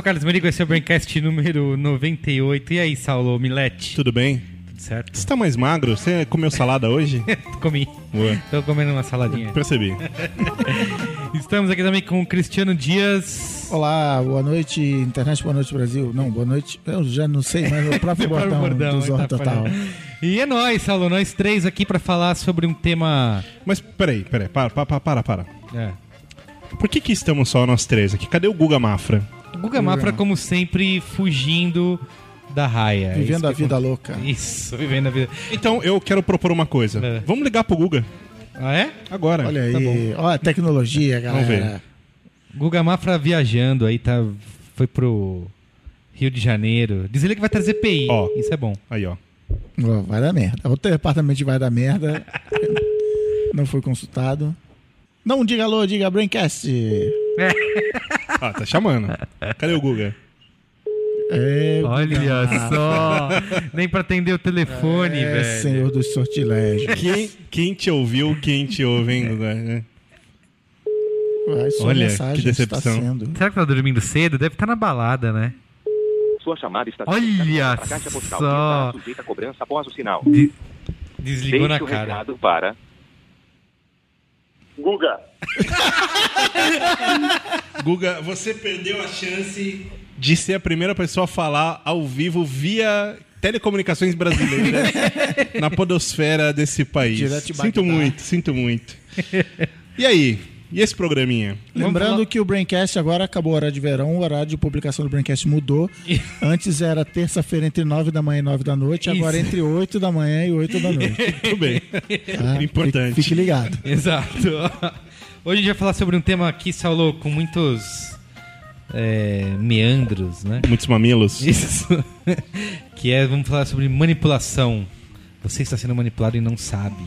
Sou Carlos Merigo, esse é o Braincast número 98. E aí, Saulo Milete? Tudo bem? Tudo certo? Você tá mais magro? Você comeu salada hoje? Comi. Boa. Tô comendo uma saladinha. Percebi. Estamos aqui também com o Cristiano Dias. Olá, boa noite, internet, boa noite, Brasil. Não, boa noite, eu já não sei, mas o próprio bordão, bordão, do Zorro tá Total. E é nós, Saulo, nós três aqui pra falar sobre um tema. Mas peraí, peraí, para, para, para, para. É. Por que que estamos só nós três aqui? Cadê o Guga Mafra? Guga Mafra, como sempre, fugindo da raia. É Vivendo a vida acon- louca. Isso, vivendo a vida. Então eu quero propor uma coisa. É. Vamos ligar pro Guga Ah, é? agora. Olha aí, Tá bom. ó a tecnologia, Vamos galera. Guga Mafra viajando aí, tá. Foi pro Rio de Janeiro. Diz ele que vai trazer PI. Ó. Isso é bom. Aí, ó. Ó, vai dar merda. O departamento de vai dar merda. não foi consultado. Não diga alô, diga Braincast. Ah, tá chamando. Cadê o Guga? É, Olha só! Nem pra atender o telefone, é, velho. senhor dos sortilégios. Quem, quem te ouviu, quem te ouve, hein, Guga? Vai, sua Olha, mensagem que decepção. sendo. Será que tá dormindo cedo? Deve estar na balada, né? Sua chamada está Olha a caixa postal só. sujeita a cobrança após o sinal. De- Desligou Deixe na cara. para... Guga. Guga, você perdeu a chance de ser a primeira pessoa a falar ao vivo via telecomunicações brasileiras na podosfera desse país. Sinto muito, sinto muito. E aí? E esse programinha? Lembrando falar- que o Braincast agora acabou a hora de verão, o horário de publicação do Braincast mudou. Antes era terça-feira entre 9 da manhã e 9 da noite, agora Isso. entre 8 da manhã e 8 da noite. Tudo bem. Tá? Importante. Fique, fique ligado. Exato. Hoje a gente vai falar sobre um tema aqui, Saulo, com muitos é, meandros, né? Muitos mamilos. Isso. que é, vamos falar sobre manipulação. Você está sendo manipulado e não sabe.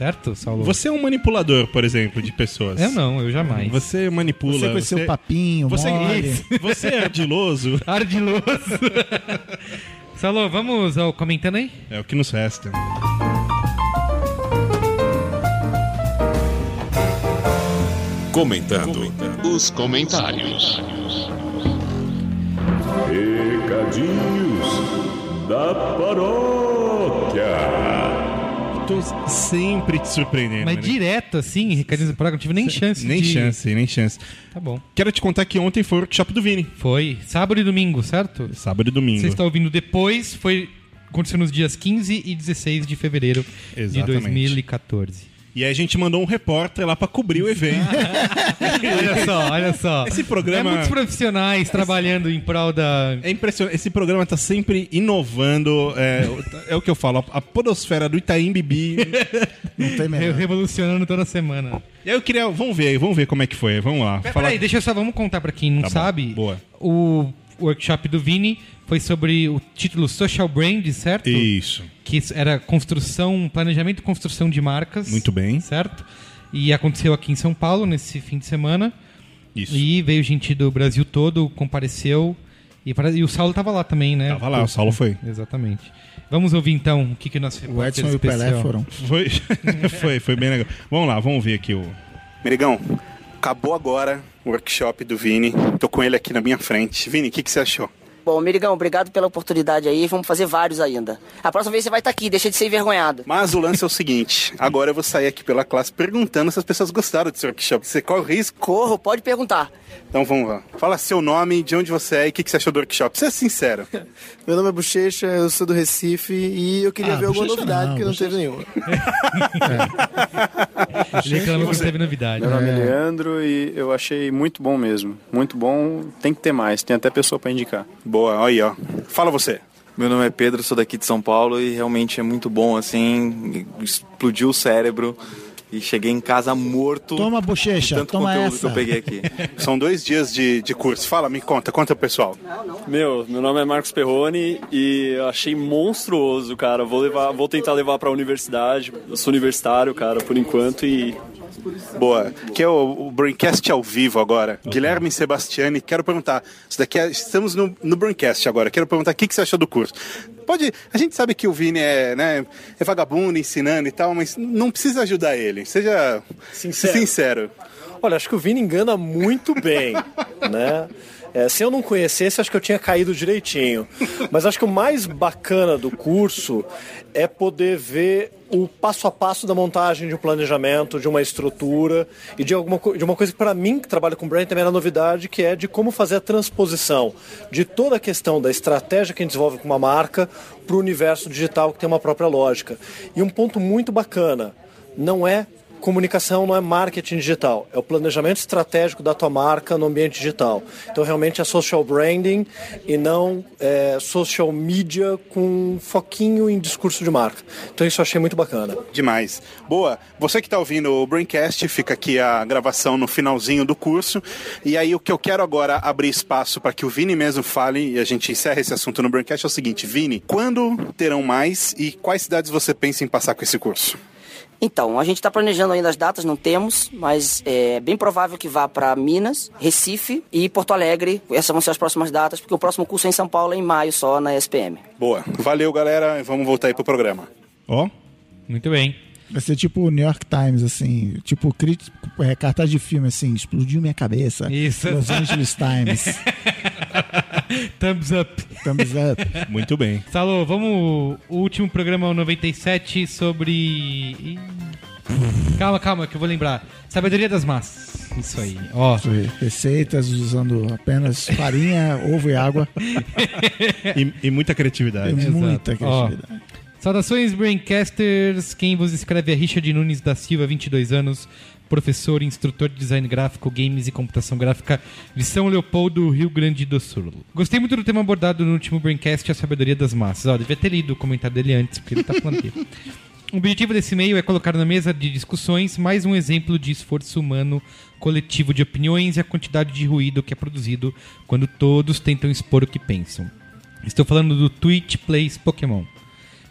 Certo, Saulo? Você é um manipulador, por exemplo, de pessoas. Eu não, eu jamais. Você manipula. Você esse seu papinho, você, mole. você é ardiloso. Ardiloso. Saulo, vamos ao comentando aí? É o que nos resta. Comentando os comentários. Recadinhos da paróquia. Sempre te surpreendendo. Mas né? direto, assim, recadinhos do programa, não tive nem chance Nem de... chance, nem chance. Tá bom. Quero te contar que ontem foi o workshop do Vini. Foi sábado e domingo, certo? Sábado e domingo. Você está ouvindo depois, foi aconteceu nos dias 15 e 16 de fevereiro Exatamente. de 2014. E aí a gente mandou um repórter lá pra cobrir o evento. olha só, olha só. Esse programa- É muitos profissionais trabalhando em prol da... É impressionante. Esse programa tá sempre inovando. É, é o que eu falo. A podosfera do Itaim Bibi. Não tem melhor. Revolucionando toda semana. E aí eu queria... Vamos ver, vamos ver como é que foi. Vamos lá. Pera- Falar- Peraí, deixa eu só, vamos contar pra quem não Tá bom, sabe. boa. O workshop do Vini foi sobre o título Social Brand, certo? Isso. Que era construção, planejamento e construção de marcas. Muito bem. Certo? E aconteceu aqui em São Paulo nesse fim de semana. Isso. E veio gente do Brasil todo, compareceu. E, para- e o Saulo tava lá também, né? Tava lá, o Saulo foi. Exatamente. Vamos ouvir então o que, que o nosso O Edson e o Pelé foram. Foi, foi, foi bem legal. Vamos lá, vamos ver aqui o. Merigão, acabou agora o workshop do Vini. Tô com ele aqui na minha frente. Vini, o que, que você achou? Bom, Merigão, obrigado pela oportunidade aí. Vamos fazer vários ainda. A próxima vez você vai estar aqui, deixa de ser envergonhado. Mas o lance é o seguinte: agora eu vou sair aqui pela classe perguntando se as pessoas gostaram desse workshop. Você corre o risco? Corro, pode perguntar. Então vamos lá. Fala seu nome, de onde você é e o que, que você achou do workshop. Seja sincero. Meu nome é Bochecha, eu sou do Recife e eu queria Ah, ver alguma novidade, não, porque não teve nenhuma. Reclamou que não teve novidade. Meu nome é Leandro e eu achei muito bom mesmo. Muito bom, tem que ter mais, tem até pessoa pra indicar. Boa, olha aí, ó. Fala você. Meu nome é Pedro, sou daqui de São Paulo e realmente é muito bom, assim, explodiu o cérebro e cheguei em casa morto. Toma, bochecha, tanto toma conteúdo essa. que eu peguei aqui. São dois dias de, de curso. Fala, me conta, conta pro pessoal. Meu, meu nome é Marcos Perrone e eu achei monstruoso, cara. Vou levar, vou tentar levar pra universidade. Eu sou universitário, cara, por enquanto e Boa. Que é o, o Braincast ao vivo agora. Guilherme Sebastiani, quero perguntar. Isso daqui é- estamos no, no Braincast agora. Quero perguntar o que, que você achou do curso. Pode. A gente sabe que o Vini é, né, é vagabundo, ensinando e tal, mas não precisa ajudar ele. Seja Sincero. sincero. Olha, acho que o Vini engana muito bem, né? É, se eu não conhecesse, acho que eu tinha caído direitinho. Mas acho que o mais bacana do curso é poder ver o passo a passo da montagem de um planejamento, de uma estrutura e de, alguma, de uma coisa que para mim, que trabalho com brand, também era novidade, que é de como fazer a transposição de toda a questão da estratégia que a gente desenvolve com uma marca para o universo digital que tem uma própria lógica. E um ponto muito bacana, não é comunicação não é marketing digital, é o planejamento estratégico da tua marca no ambiente digital. Então realmente é social branding e não é, social media com foquinho em discurso de marca. Então isso eu achei muito bacana. Demais. Boa. Você que está ouvindo o Braincast, fica aqui a gravação no finalzinho do curso. E aí o que eu quero agora abrir espaço para que o Vini mesmo fale e a gente encerra esse assunto no Braincast é o seguinte, Vini, quando terão mais e quais cidades você pensa em passar com esse curso? Então, a gente está planejando ainda as datas, não temos, mas é bem provável que vá para Minas, Recife e Porto Alegre. Essas vão ser as próximas datas, porque o próximo curso é em São Paulo, é em maio só, na SPM. Boa. Valeu, galera. Vamos voltar aí pro programa. Ó. Muito bem. Vai ser tipo o New York Times, assim, tipo crítico, é, cartaz de filme, assim, explodiu minha cabeça. Isso. Los Angeles Times. Thumbs up. Thumbs up. Muito bem. Salô, vamos. O último programa, o 97, sobre. Ih. Calma, calma, que eu vou lembrar. Sabedoria das massas. Isso aí. Ó. Isso aí. Receitas usando apenas farinha, ovo e água. E, e muita criatividade. Tem muita criatividade. Saudações, Braincasters. Quem vos escreve é Richard Nunes da Silva, 22 anos, professor instrutor de design gráfico, games e computação gráfica de São Leopoldo, Rio Grande do Sul. Gostei muito do tema abordado no último Braincast, a sabedoria das massas. Ó, devia ter lido o comentário dele antes, porque ele tá falando aqui. O objetivo desse e-mail é colocar na mesa de discussões mais um exemplo de esforço humano coletivo de opiniões e a quantidade de ruído que é produzido quando todos tentam expor o que pensam. Estou falando do Twitch Plays Pokémon.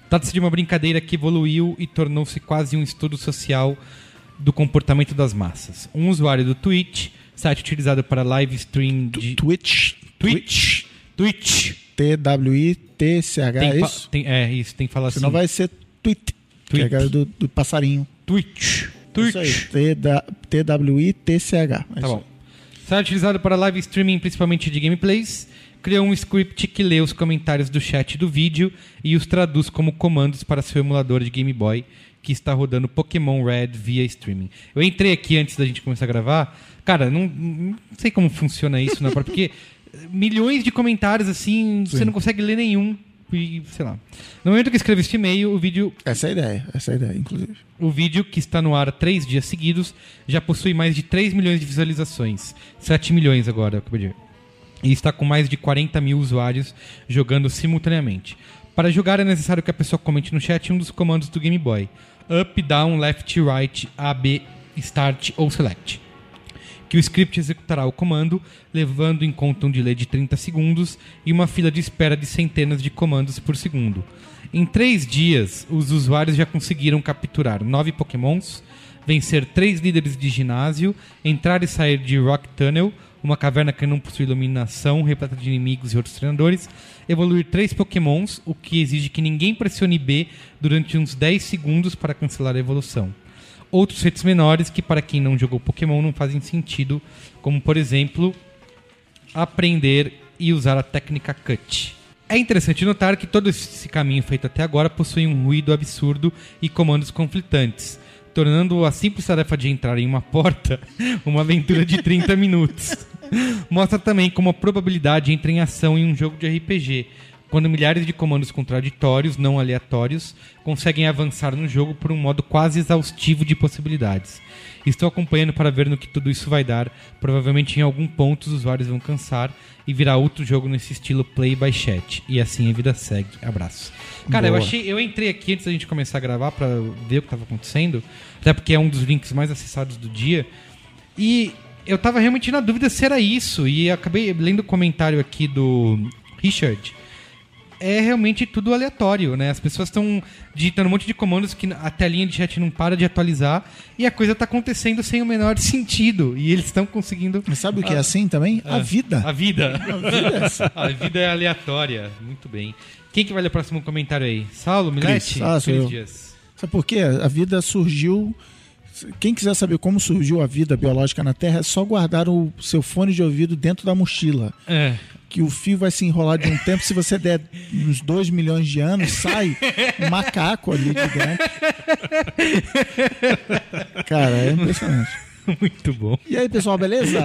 Trata-se de uma brincadeira que evoluiu e tornou-se quase um estudo social do comportamento das massas. Um usuário do Twitch, site utilizado para live stream de... Twitch. Twitch. Twitch. T-W-I-T-C-H, é isso? tem- é, isso, tem que falar Senão assim. vai ser tweet. Que é do, do passarinho. Twitch. Aí. T-da- T-W-I-T-C-H. É Tá bom. Site utilizado para live streaming, principalmente de gameplays, criou um script que lê os comentários do chat do vídeo e os traduz como comandos para seu emulador de Game Boy, que está rodando Pokémon Red via streaming. Eu entrei aqui antes da gente começar a gravar. Cara, não, não sei como funciona isso? Porque milhões de comentários assim, você Sim. não consegue ler nenhum. E, sei lá. No momento que eu escrevi este e-mail, o vídeo Essa é a ideia, essa é a ideia, inclusive. o vídeo, que está no ar três dias seguidos, já possui mais de 3 milhões de visualizações. 7 milhões agora, eu acabei de ver. E está com mais de 40 mil usuários jogando simultaneamente. Para jogar é necessário que a pessoa comente no chat um dos comandos do Game Boy. Up, down, left, right, A, B, start ou select. Que o script executará o comando, levando em conta um delay de 30 segundos e uma fila de espera de centenas de comandos por segundo. Em três dias, os usuários já conseguiram capturar nove pokémons, vencer três líderes de ginásio, entrar e sair de Rock Tunnel, uma caverna que não possui iluminação, repleta de inimigos e outros treinadores, evoluir três pokémons, o que exige que ninguém pressione B durante uns 10 segundos para cancelar a evolução. Outros feitos menores que, para quem não jogou Pokémon, não fazem sentido, como, por exemplo, aprender e usar a técnica cut. É interessante notar que todo esse caminho feito até agora possui um ruído absurdo e comandos conflitantes, tornando a simples tarefa de entrar em uma porta uma aventura de 30 minutos. Mostra também como a probabilidade entra em ação em um jogo de RPG, quando milhares de comandos contraditórios, não aleatórios, conseguem avançar no jogo por um modo quase exaustivo de possibilidades. Estou acompanhando para ver no que tudo isso vai dar. Provavelmente em algum ponto os usuários vão cansar e virar outro jogo nesse estilo play by chat. E assim a vida segue. Abraço. Cara, eu Boa. achei, eu entrei aqui antes da gente começar a gravar para ver o que estava acontecendo, até porque é um dos links mais acessados do dia. E eu tava realmente na dúvida se era isso. E acabei lendo o comentário aqui do Richard. É realmente tudo aleatório, né? As pessoas estão digitando um monte de comandos que a telinha de chat não para de atualizar e a coisa tá acontecendo sem o menor sentido. E eles estão conseguindo. Mas sabe o que é assim também? A Ah. vida. A vida. A vida é assim. A vida é aleatória. Muito bem. Quem que vai ler o próximo comentário aí? Saulo, Cris. Milete? Ah, sou Cris. Dias. Sabe por quê? A vida surgiu. Quem quiser saber como surgiu a vida biológica na Terra, é só guardar o seu fone de ouvido dentro da mochila. É. Que o fio vai se enrolar de um tempo. Se você der uns 2 milhões de anos, sai um macaco ali de dentro. Cara, é impressionante. Muito bom. E aí, pessoal, beleza?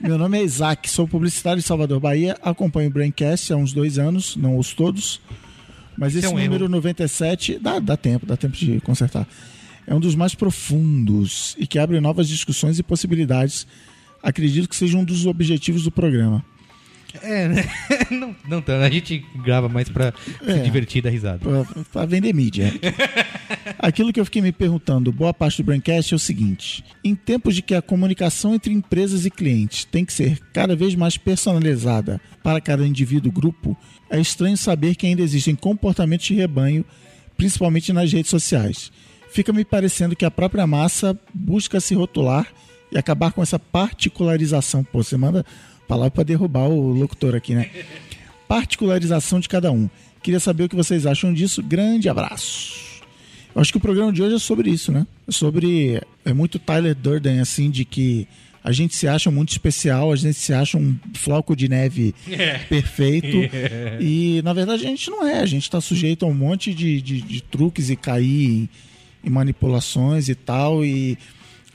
Meu nome é Isaac, sou publicitário em Salvador, Bahia. Acompanho o Braincast há uns dois anos, não ouço todos. Mas Isso esse é um número erro. 97 dá, dá tempo, dá tempo de consertar. É um dos mais profundos e que abre novas discussões e possibilidades. Acredito que seja um dos objetivos do programa. É, né? Não, não tanto. A gente grava mais pra se É. divertir da risada. Para vender mídia. Aquilo que eu fiquei me perguntando, boa parte do Braincast é o seguinte: em tempos de que a comunicação entre empresas e clientes tem que ser cada vez mais personalizada para cada indivíduo grupo, é estranho saber que ainda existem comportamentos de rebanho, principalmente nas redes sociais. Fica me parecendo que a própria massa busca se rotular e acabar com essa particularização. Pô, você manda palavra para derrubar o locutor aqui, né? particularização de cada um. Queria saber o que vocês acham disso. Grande abraço. Eu acho que o programa de hoje é sobre isso, né? É sobre. É muito Tyler Durden, assim, de que a gente se acha muito especial, a gente se acha um floco de neve É. perfeito. É. E, na verdade, a gente não é. A gente está sujeito a um monte de, de, de truques e cair em manipulações e tal. E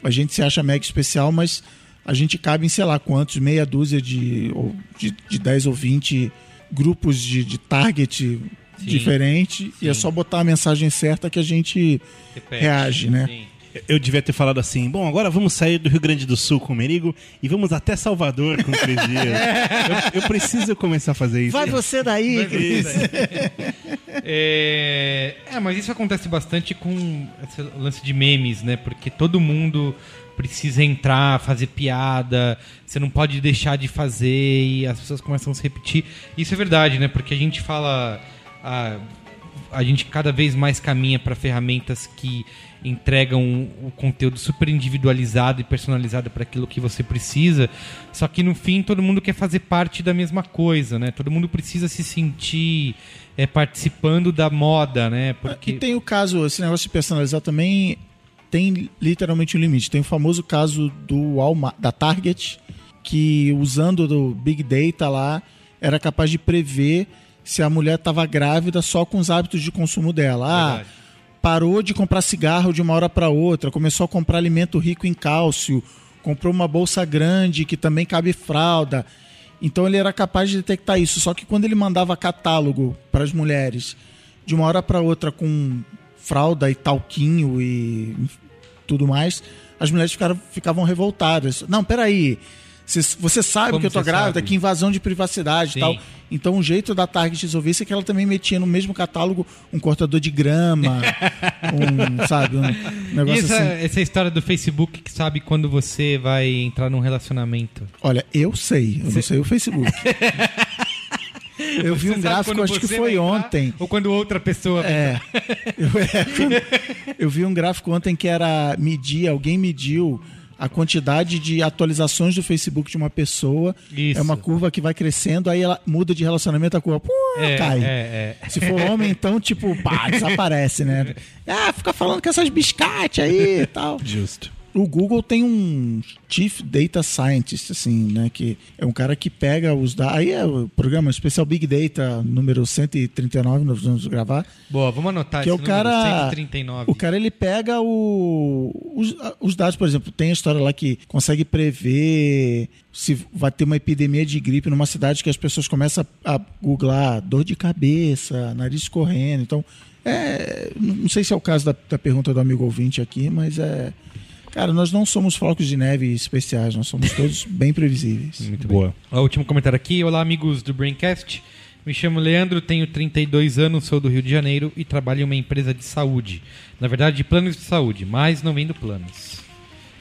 a gente se acha mega especial, mas a gente cabe em, sei lá, quantos, meia dúzia de, ou de, de 10 ou 20 grupos de, de target diferente. E é só botar a mensagem certa que a gente Repete. reage, né? Sim. Eu devia ter falado assim: bom, agora vamos sair do Rio Grande do Sul com o Merigo e vamos até Salvador com o Cris Dias. eu, eu preciso começar a fazer isso. Vai você daí, Cris. É... é, mas isso acontece bastante com esse lance de memes, né? Porque todo mundo precisa entrar, fazer piada, você não pode deixar de fazer e as pessoas começam a se repetir. Isso é verdade, né? Porque a gente fala. A, a gente cada vez mais caminha para ferramentas que entregam o conteúdo super individualizado e personalizado para aquilo que você precisa. Só que no fim todo mundo quer fazer parte da mesma coisa, né? Todo mundo precisa se sentir é, participando da moda, né? Porque E tem o caso, esse negócio de personalizar também tem literalmente um limite. Tem o famoso caso do Walmart, da Target, que usando do Big Data lá, era capaz de prever se a mulher estava grávida só com os hábitos de consumo dela. Ah. Parou de comprar cigarro de uma hora para outra, começou a comprar alimento rico em cálcio, comprou uma bolsa grande que também cabe fralda. Então ele era capaz de detectar isso. Só que quando ele mandava catálogo para as mulheres de uma hora para outra com fralda e talquinho e tudo mais, as mulheres ficaram, ficavam revoltadas. Não, peraí. Você, você sabe Como que eu tô você grávida, sabe? que invasão de privacidade e tal. Então o jeito da Target resolver isso é que ela também metia no mesmo catálogo um cortador de grama, um, sabe, um E negócio essa, assim. essa história do Facebook que sabe quando você vai entrar num relacionamento. Olha, eu sei, eu não sei o Facebook. Eu vi Você um gráfico, acho que você foi ontem. Ou quando outra pessoa É. Eu, é, eu vi um gráfico ontem que era medir, alguém mediu a quantidade de atualizações do Facebook de uma pessoa. Isso. É uma curva que vai crescendo, aí ela muda de relacionamento, a curva pô, É, cai. é, é. Se for homem, então, tipo, pá, desaparece, né? Ah, fica falando com essas biscates aí e tal. Justo. O Google tem um Chief Data Scientist, assim, né? Que é um cara que pega os dados. Aí é o programa especial Big Data número 139, nós vamos gravar. Boa, vamos anotar que é o cara, 139. O cara ele pega o, os, os dados, por exemplo, tem a história lá que consegue prever se vai ter uma epidemia de gripe numa cidade que as pessoas começam a, googlar dor de cabeça, nariz escorrendo. Então, é, não sei se é o caso da, da pergunta do amigo ouvinte aqui, mas é. Cara, nós não somos flocos de neve especiais, nós somos todos bem previsíveis. Muito boa. O último comentário aqui. Olá, amigos do Braincast. Me chamo Leandro, tenho 32 anos, sou do Rio de Janeiro e trabalho em uma empresa de saúde. Na verdade, de planos de saúde, mas não vendo planos.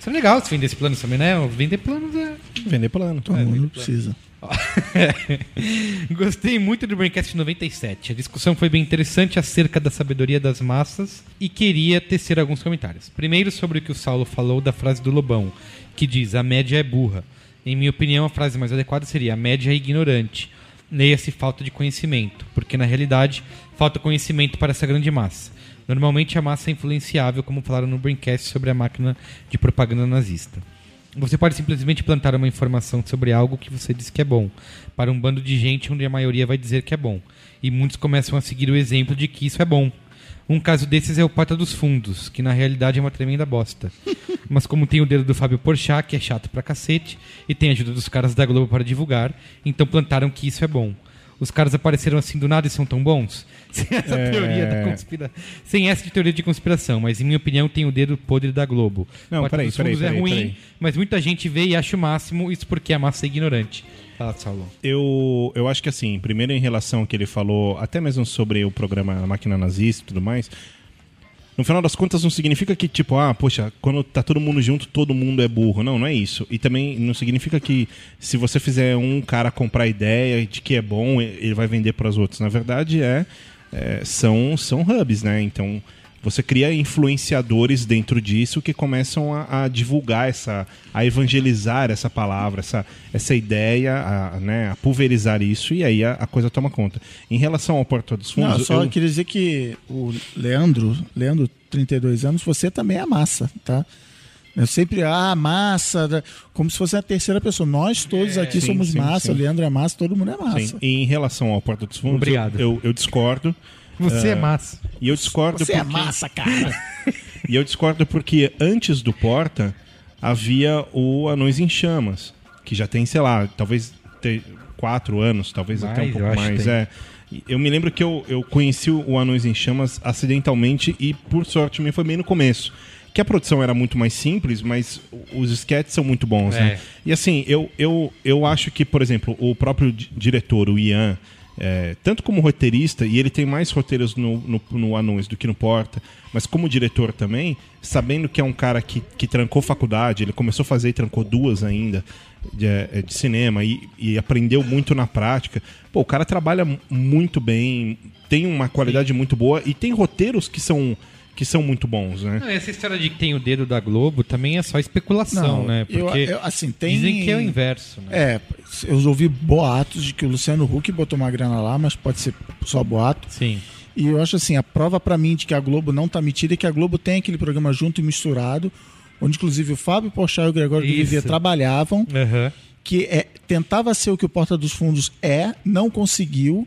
Isso é legal se vender esse plano também, né? Vender planos é. Vender plano. Todo mundo precisa. Gostei muito do Braincast 97. A discussão foi bem interessante acerca da sabedoria das massas e queria tecer alguns comentários. Primeiro, sobre o que o Saulo falou da frase do Lobão, que diz: a média é burra. Em minha opinião, a frase mais adequada seria: a média é ignorante. Leia-se falta de conhecimento, porque na realidade falta conhecimento para essa grande massa. Normalmente a massa é influenciável, como falaram no Braincast sobre a máquina de propaganda nazista. Você pode simplesmente plantar uma informação sobre algo que você diz que é bom, para um bando de gente onde a maioria vai dizer que é bom. E muitos começam a seguir o exemplo de que isso é bom. Um caso desses é o Porta dos Fundos, que na realidade é uma tremenda bosta. Mas como tem o dedo do Fábio Porchat, que é chato pra cacete, e tem a ajuda dos caras da Globo para divulgar, então plantaram que isso é bom. Os caras apareceram assim do nada e são tão bons? Sem essa É. teoria da conspiração. Sem essa de teoria de conspiração, mas em minha opinião tem o dedo podre da Globo. Não, peraí, peraí, é peraí, ruim, peraí. mas muita gente vê e acha o máximo, isso porque a massa é ignorante. Fala, Saulo. Eu, eu acho que assim, primeiro em relação ao que ele falou, até mesmo sobre o programa A Máquina Nazista e tudo mais, no final das contas não significa que, tipo, ah, poxa, quando tá todo mundo junto, todo mundo é burro. Não, não é isso. E também não significa que se você fizer um cara comprar ideia de que é bom, ele vai vender para os outros. Na verdade, é, é, são, são hubs, né? Então, você cria influenciadores dentro disso que começam a, a divulgar essa, a evangelizar essa palavra, essa, essa ideia, a, né, a pulverizar isso e aí a, a coisa toma conta. Em relação ao Porta dos Fundos, Não, só eu- queria dizer que o Leandro, Leandro, 32 anos, você também é massa, tá? Eu sempre, ah, massa, como se fosse a terceira pessoa. Nós todos aqui É, Sim, somos sim, massa, sim. o Leandro é massa, todo mundo é massa. Sim. E em relação ao Porta dos Fundos, Obrigado. Eu, eu, eu discordo. Você Ah, é massa. E eu discordo Você é porque... massa, cara. E eu discordo porque antes do Porta havia o Anões em Chamas, que já tem, sei lá, talvez ter quatro anos, talvez até um Mais, eu pouco mais. É. Eu me lembro que eu, eu conheci o Anões em Chamas acidentalmente e, por sorte, me foi bem no começo. Que a produção era muito mais simples, mas os sketches são muito bons, É. né? E assim, eu, eu, eu acho que, por exemplo, o próprio di- diretor, o Ian, é, tanto como roteirista, e ele tem mais roteiros no, no, no Anões do que no Porta, mas como diretor também, sabendo que é um cara que, que trancou faculdade, ele começou a fazer e trancou duas ainda de, é, de cinema e, e aprendeu muito na prática. Pô, o cara trabalha mu- muito bem, tem uma qualidade muito boa e tem roteiros que são, que são muito bons, né? Não, essa história de que tem o dedo da Globo também é só especulação, Não, né? eu- Porque eu- assim, tem- dizem que é o inverso, né? É, eu ouvi boatos de que o Luciano Huck botou uma grana lá, mas pode ser só boato. Sim. E eu acho assim, a prova pra mim de que a Globo não tá metida é que a Globo tem aquele programa junto e misturado, onde inclusive o Fábio Porchat e o Gregório Isso. Vivier trabalhavam, Aham. que é, tentava ser o que o Porta dos Fundos é, não conseguiu,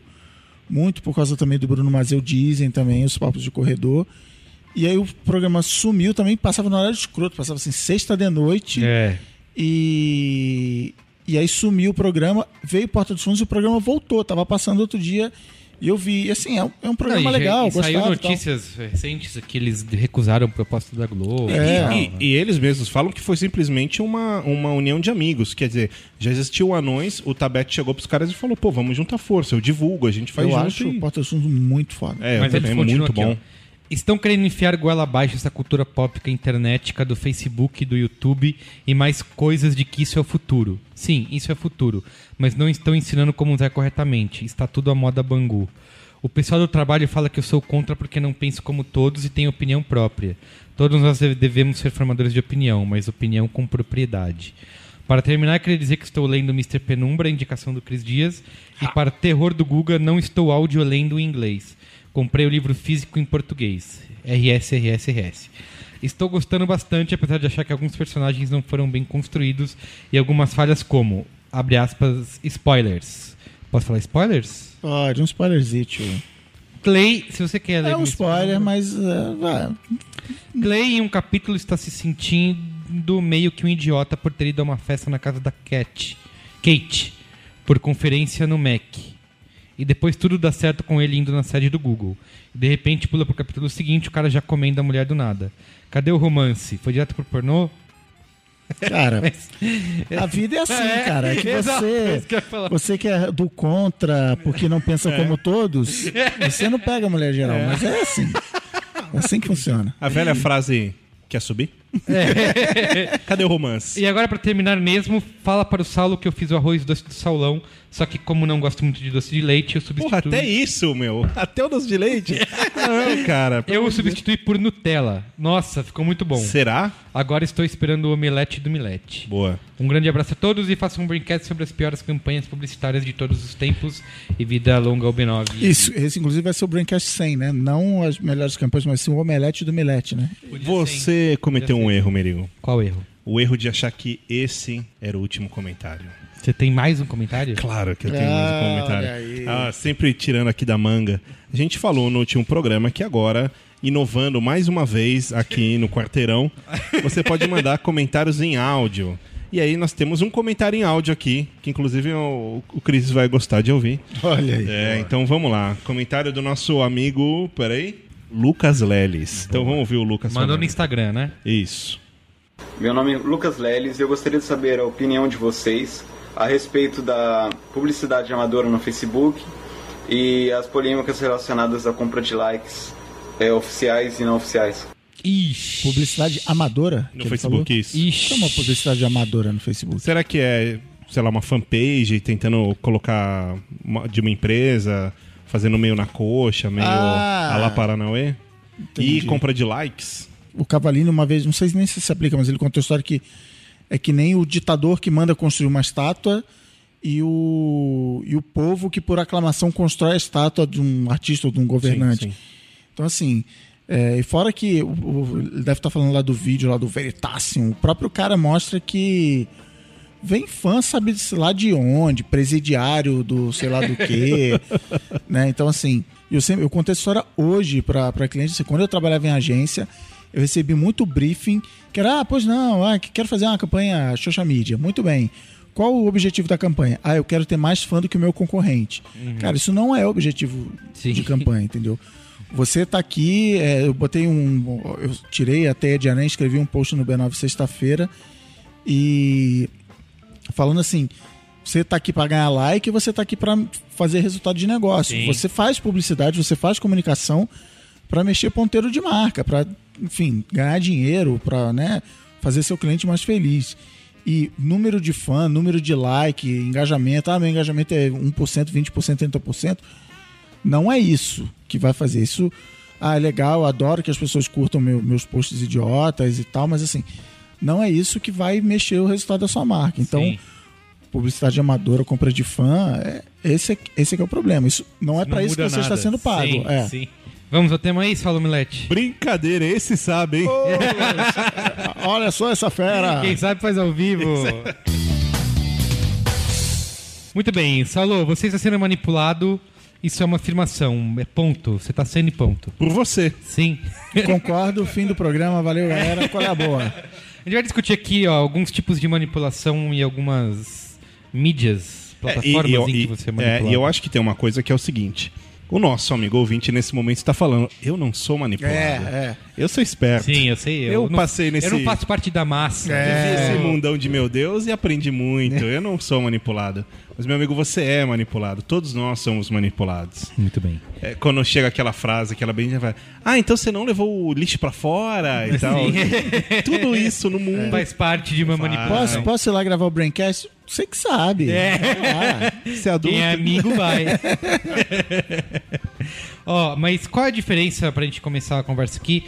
muito por causa também do Bruno Mazeu dizem também, os papos de corredor. E aí o programa sumiu também, passava no horário escroto, passava assim, sexta de noite. É. E, e aí sumiu o programa, veio Porta dos Fundos e o programa voltou. Tava passando outro dia e eu vi. E assim, é um, é um programa Não, e já- legal, e Saiu e notícias recentes que eles recusaram a proposta da Globo. É. E, e eles mesmos falam que foi simplesmente uma, uma união de amigos. Quer dizer, já existiu anões, o Tabete chegou pros caras e falou: pô, vamos juntar força, eu divulgo, a gente faz Eu junto. acho e- o Porta dos Fundos muito foda. É, Mas eu também, é muito aqui, bom. ó. Estão querendo enfiar goela abaixo essa cultura pop internetica do Facebook, do YouTube e mais coisas de que isso é o futuro. Sim, isso é futuro, mas não estão ensinando como usar corretamente. Está tudo à moda Bangu. O pessoal do trabalho fala que eu sou contra porque não penso como todos e tenho opinião própria. Todos nós deve- devemos ser formadores de opinião, mas opinião com propriedade. Para terminar, queria dizer que estou lendo Mr. Penumbra, indicação do Cris Dias, e para terror do Guga, não estou áudio lendo em inglês. Comprei o livro físico em português. RS, RS, RS. Estou gostando bastante, apesar de achar que alguns personagens não foram bem construídos e algumas falhas como, abre aspas, spoilers. Posso falar spoilers? Pode, um spoilerzito. Clay, se você quer ler É um spoiler, mas. vai. Clay, em um capítulo, está se sentindo meio que um idiota por ter ido a uma festa na casa da Cat, Kate, por conferência no Mac. E depois tudo dá certo com ele indo na sede do Google. De repente pula pro capítulo seguinte, o cara já comendo a mulher do nada. Cadê o romance? Foi direto pro pornô? Cara, Mas- a vida é assim, É, cara. É que exato, é você, isso que você que é do contra, porque não pensa É. como todos, você não pega a mulher geral. Mas é assim. É assim que funciona. A velha frase: quer subir? Cadê o romance? E agora, pra terminar mesmo, fala para o Saulo que eu fiz o arroz doce do Saulão, só que como não gosto muito de doce de leite, eu substituí... Porra, até isso, meu. Até o doce de leite. Não, cara. Eu substituí por Nutella. Nossa, ficou muito bom. Será? Agora estou esperando o omelete do Milete. Boa. Um grande abraço a todos e façam um brinquedo sobre as piores campanhas publicitárias de todos os tempos e vida longa ao B9. Isso, esse inclusive vai ser o Braincast 100, né? Não as melhores campanhas, mas sim o omelete do Milete, né? Você cometeu um erro, Merigo. Qual erro? O erro de achar que esse era o último comentário. Você tem mais um comentário? Claro que eu tenho mais Ah, um comentário. olha aí. Ah, sempre tirando aqui da manga. A gente falou no último programa que agora, inovando mais uma vez aqui no quarteirão, você pode mandar comentários em áudio. E aí nós temos um comentário em áudio aqui, que inclusive o, o Cris vai gostar de ouvir. Olha aí. É, então vamos lá. Comentário do nosso amigo, peraí, Lucas Leles. Então vamos ouvir o Lucas Mandou no Instagram, né? Isso. Meu nome é Lucas Leles e eu gostaria de saber a opinião de vocês a respeito da publicidade amadora no Facebook e as polêmicas relacionadas à compra de likes é, oficiais e não oficiais. Ixi. Publicidade amadora? No Facebook, falou? isso. Ixi. Que é uma publicidade amadora no Facebook? Será que é, sei lá, uma fanpage tentando colocar uma- de uma empresa, fazendo meio na coxa, meio Ah. a lá Paranauê? E Entendi. compra de likes? O Cavalini, uma vez, não sei nem se se aplica, mas ele contou a história que é que nem o ditador que manda construir uma estátua e o, e o povo que, por aclamação, constrói a estátua de um artista ou de um governante. Sim, sim. Então, assim, é, e fora que o, o- ele deve estar falando lá do vídeo, lá do Veritasium, o próprio cara mostra que vem fã, sabe se lá de onde, presidiário do sei lá do quê, né? Então, assim, eu, sempre, eu contei essa história hoje para clientes, assim, quando eu trabalhava em agência, eu recebi muito briefing, que era, ah, pois não, ah, que quero fazer uma campanha social media, muito bem. Qual o objetivo da campanha? Ah, eu quero ter mais fã do que o meu concorrente. Cara, isso não é objetivo Sim. de campanha, entendeu? Você tá aqui, é, eu botei um. Eu tirei a teia de aranha, escrevi um post no B9 sexta-feira e falando assim: você tá aqui para ganhar like e você tá aqui para fazer resultado de negócio. Sim. Você faz publicidade, você faz comunicação para mexer ponteiro de marca, para, enfim, ganhar dinheiro, para, né, fazer seu cliente mais feliz. E número de fã, número de like, engajamento, ah, meu engajamento é 1%, 20%, 30%. Não é isso que vai fazer. Isso, ah, é legal, adoro que as pessoas curtam meu- meus posts idiotas e tal, mas assim, não é isso que vai mexer o resultado da sua marca. Então, Sim. publicidade amadora, compra de fã, é, esse, é, esse é que é o problema. Isso não é para isso que você está nada. sendo pago. Sim, é. sim. Vamos ao tema aí, Saulo Milete? Brincadeira, esse sabe, hein? Olha só essa fera! Quem sabe faz ao vivo. Muito bem, Saulo, você está sendo manipulado. Isso é uma afirmação, é ponto. Você está sendo e ponto. Por você. Sim. Concordo, fim do programa, valeu galera, qual é a boa? A gente vai discutir aqui ó, alguns tipos de manipulação e algumas mídias, plataformas É, e, eu- em que e- você é é, manipulado. e eu acho que tem uma coisa que é o seguinte. O nosso amigo ouvinte nesse momento está falando, eu não sou manipulado. É, é. Eu sou esperto. Sim, eu sei. Eu, Eu não- passei nesse- Eu não faço parte da massa. Vivi É. esse mundão de meu Deus e aprendi muito. Eu não sou manipulado. Mas, meu amigo, você é manipulado. Todos nós somos manipulados. Muito bem. É, quando chega aquela frase, aquela bem vai, ah, então você não levou o lixo pra fora e tal. Tudo isso no mundo. Faz parte de uma manipulação. Posso, posso ir lá gravar o Braincast? Você que sabe. É. Vai lá. Você é adulto. Quem é amigo vai. Ó, mas qual é a diferença, pra gente começar a conversa aqui,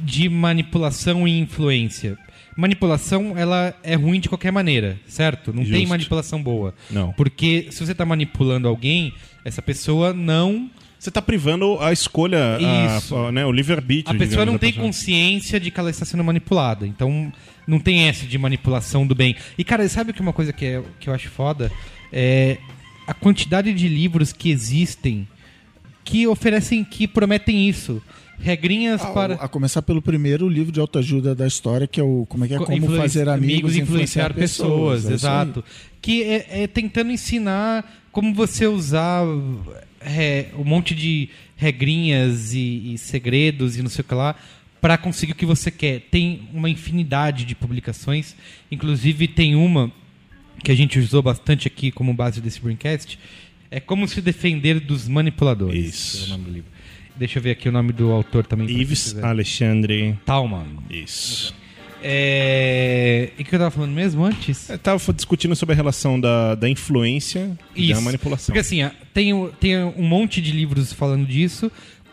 de manipulação e influência? Manipulação, ela é ruim de qualquer maneira, certo? Não tem Justo. manipulação boa. Não. Porque se você tá manipulando alguém, essa pessoa não você tá privando a escolha, a- Isso. a- né, o livre-arbítrio. A pessoa digamos, não tem consciência de que ela está sendo manipulada. Então, não tem essa de manipulação do bem. E, cara, sabe que uma coisa que, é, que eu acho foda? É a quantidade de livros que existem que oferecem, que prometem isso. Regrinhas Ah, para... A começar pelo primeiro livro de autoajuda da história, que é o como é que é Co- como influen- fazer amigos, e influenciar pessoas, é isso aí. exato. Que é, é tentando ensinar como você usar é, um monte de regrinhas e, e segredos e não sei o que lá para conseguir o que você quer. Tem uma infinidade de publicações, inclusive tem uma que a gente usou bastante aqui como base desse Braincast, é como se defender dos manipuladores. Isso. É o nome do livro. Deixa eu ver aqui o nome do autor também. Yves. Alexandre. Talman. Isso. É... E o que eu tava falando mesmo antes? Eu tava discutindo sobre a relação da, da influência e da manipulação. Porque assim, tem, tem um monte de livros falando disso,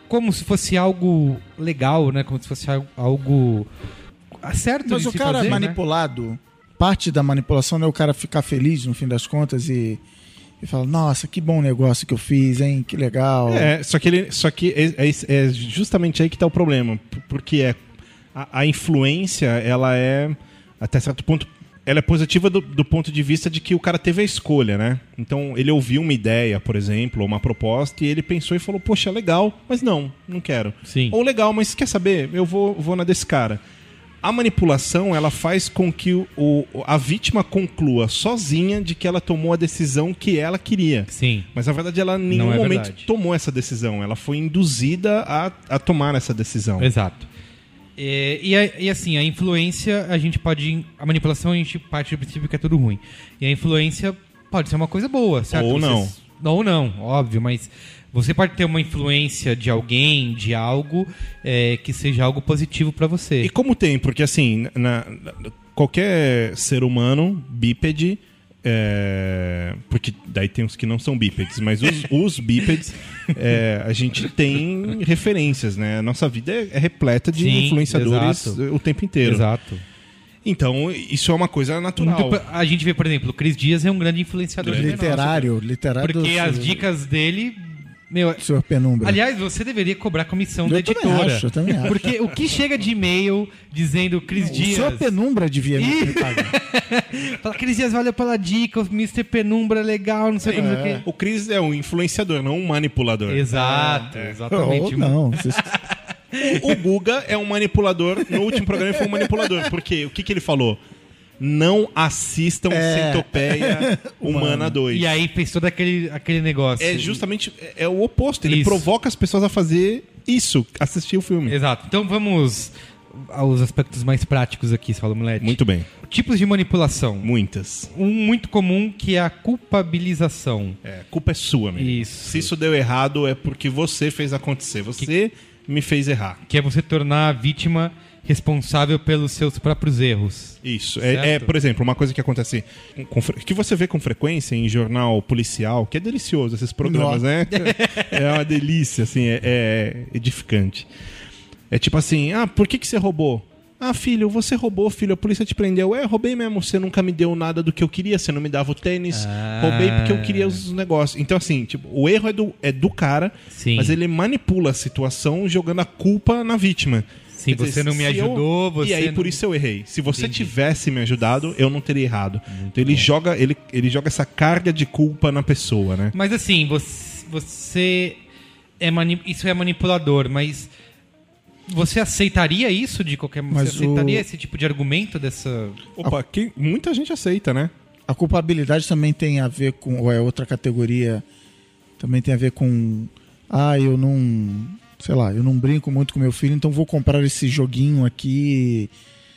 como se fosse algo legal, né? Como se fosse algo, certo Mas de o se cara fazer, né? manipulado, parte da manipulação não é o cara ficar feliz no fim das contas e, e falar, nossa, que bom negócio que eu fiz, hein? Que legal. É, só que, ele, só que é, é- é justamente aí que tá o problema. Porque é, a, a influência, ela é, até certo ponto, ela é positiva do, do ponto de vista de que o cara teve a escolha, né? Então, ele ouviu uma ideia, por exemplo, ou uma proposta, e ele pensou e falou, poxa, legal, mas não, não quero. Sim. Ou legal, mas quer saber? Eu vou, vou na desse cara. A manipulação, ela faz com que o, o- a vítima conclua sozinha de que ela tomou a decisão que ela queria. Sim. Mas na verdade ela em nenhum é momento verdade. tomou essa decisão. Ela foi induzida a, a tomar essa decisão. Exato. É, e, a- e assim, a influência, a gente pode. A manipulação, a gente parte do princípio que é tudo ruim. E a influência pode ser uma coisa boa, certo? Ou não. Ou não, óbvio, mas você pode ter uma influência de alguém, de algo, é, que seja algo positivo pra você. E como tem? Porque assim, na- na- qualquer ser humano, bípede, é, porque daí tem os que não são bípedes, mas os, os bípedes, é, a gente tem referências, né? A nossa vida é, é repleta de Sim, influenciadores exato. o tempo inteiro. Exato. Então, isso é uma coisa natural. Muito- a gente vê, por exemplo, o Cris Dias é um grande influenciador. de Literário, negócio, literário Porque do- as dicas dele. Meu, Senhor Penumbra. Aliás, você deveria cobrar comissão da Eu também editora. acho, eu também acho. Porque o que chega de e-mail dizendo Cris o Dias. senhor Penumbra devia me pagar. Fala, Cris Dias, valeu pela dica, o Mr. Penumbra é legal, não sei o que, não sei o quê. O Cris é um influenciador, não um manipulador. Exato, É. exatamente. Ou não. vocês- O Guga é um manipulador. No último programa ele foi um manipulador. Porque o que, que ele falou? Não assistam É. Centopeia Humana 2. E aí fez todo aquele, aquele negócio. É justamente é, é o oposto. Ele Isso. provoca as pessoas a fazer isso, assistir o filme. Exato. Então vamos aos aspectos mais práticos aqui, Saulo Mulete. Muito bem. Tipos de manipulação. Muitas. Um muito comum que é a culpabilização. É, a culpa é sua, amigo. Isso. Se isso deu errado, é porque você fez acontecer. Você me fez errar. Que é você tornar a vítima responsável pelos seus próprios erros. Isso. É, é, por exemplo, uma coisa que acontece. com que você vê com frequência em jornal policial, que é delicioso esses programas, Nossa. né? é uma delícia, assim, é, é edificante. É tipo assim: ah, por que, que você roubou? Ah, filho, você roubou, filho, a polícia te prendeu. É, roubei mesmo, você nunca me deu nada do que eu queria, você não me dava o tênis. Ah. Roubei porque eu queria os negócios. Então, assim, tipo, o erro é do, é do cara, Sim. mas ele manipula a situação jogando a culpa na vítima. Sim, Quer você não me se eu- ajudou, você E aí, não- por isso eu errei. Se você Entendi. tivesse me ajudado, eu não teria errado. então ele joga, ele, ele joga essa carga de culpa na pessoa, né? Mas assim, você, você é mani- isso é manipulador, mas você aceitaria isso de qualquer Mas Você aceitaria o- esse tipo de argumento dessa. Opa, que muita gente aceita, né? A culpabilidade também tem a ver com, ou é outra categoria, também tem a ver com, ah, eu não, sei lá, eu não brinco muito com meu filho, então vou comprar esse joguinho aqui,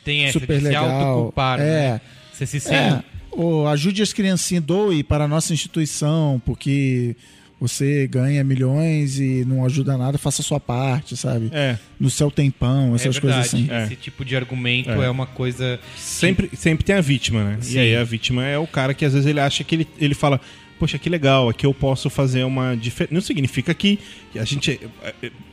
Tem essa super de se legal. autoculpar, é, né? Você se sente. é, ou ajude as criancinhas, doe para a nossa instituição, porque você ganha milhões e não ajuda nada, faça a sua parte, sabe? É. No seu tempão, essas é coisas assim. Esse tipo de argumento É. é, uma coisa. Sempre, sempre tem a vítima, né? Sim. E aí a vítima é o cara que às vezes ele acha que ele, ele fala, poxa, que legal, aqui eu posso fazer uma diferença. Não significa que a gente.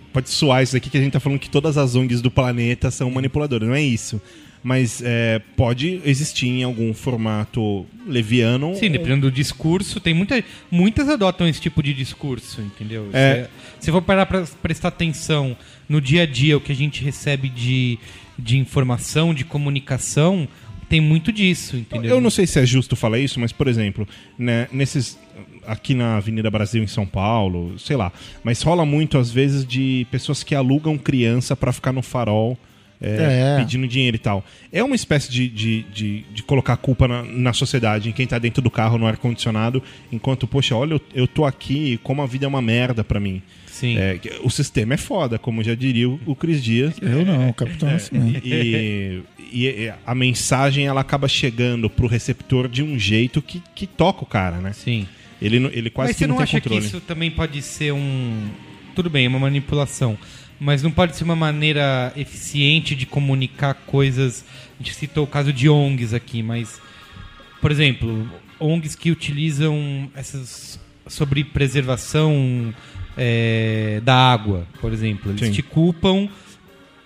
É, é, Pode soar isso aqui que a gente tá falando que todas as ONGs do planeta são manipuladoras, não é isso. Mas é, pode existir em algum formato leviano. Sim, dependendo do discurso, tem muita, muitas adotam esse tipo de discurso, entendeu? É. Se, se for parar pra prestar atenção no dia a dia, o que a gente recebe de, de informação, de comunicação, tem muito disso, entendeu? Eu não sei se é justo falar isso, mas, por exemplo, né, nesses. Aqui na Avenida Brasil, em São Paulo, sei lá. Mas rola muito, às vezes, de pessoas que alugam criança pra ficar no farol. é, É. pedindo dinheiro e tal. É uma espécie de, de, de, de colocar culpa na, na sociedade, em quem tá dentro do carro, no ar-condicionado, enquanto, poxa, olha, eu, eu tô aqui, como a vida é uma merda pra mim. Sim. É, o sistema é foda, como já diria o, o Cris Dias. Eu não, o capitão é assim mesmo. E, e a mensagem ela acaba chegando pro receptor de um jeito que, que toca o cara, né? Sim. Ele, não- ele quase mas que você não, não, tem acha controle. que isso também pode ser um. Tudo bem, é uma manipulação. Mas não pode ser uma maneira eficiente de comunicar coisas. A gente citou o caso de ONGs aqui, mas. Por exemplo, ONGs que utilizam essas. sobre preservação é, da água, por exemplo. Eles Sim. te culpam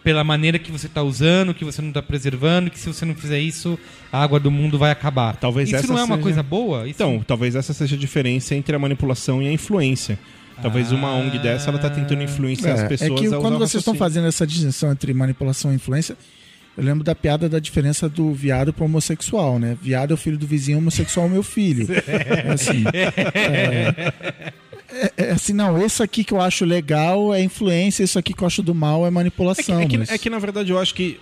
pela maneira que você está usando, que você não está preservando, que se você não fizer isso, a água do mundo vai acabar. Talvez isso essa não é uma seja- coisa boa? Isso Então, talvez essa seja a diferença entre a manipulação e a influência. Talvez uma ONG dessa ela tá tentando influenciar as É, pessoas é que quando vocês estão fazendo essa distinção entre manipulação e influência, eu lembro da piada da diferença do viado para homossexual, né? Viado é o filho do vizinho, homossexual é o meu filho. É assim, é, é- é assim, não, esse aqui que eu acho legal é influência, isso aqui que eu acho do mal é É que, manipulação. é que- mas- é que, na verdade eu acho que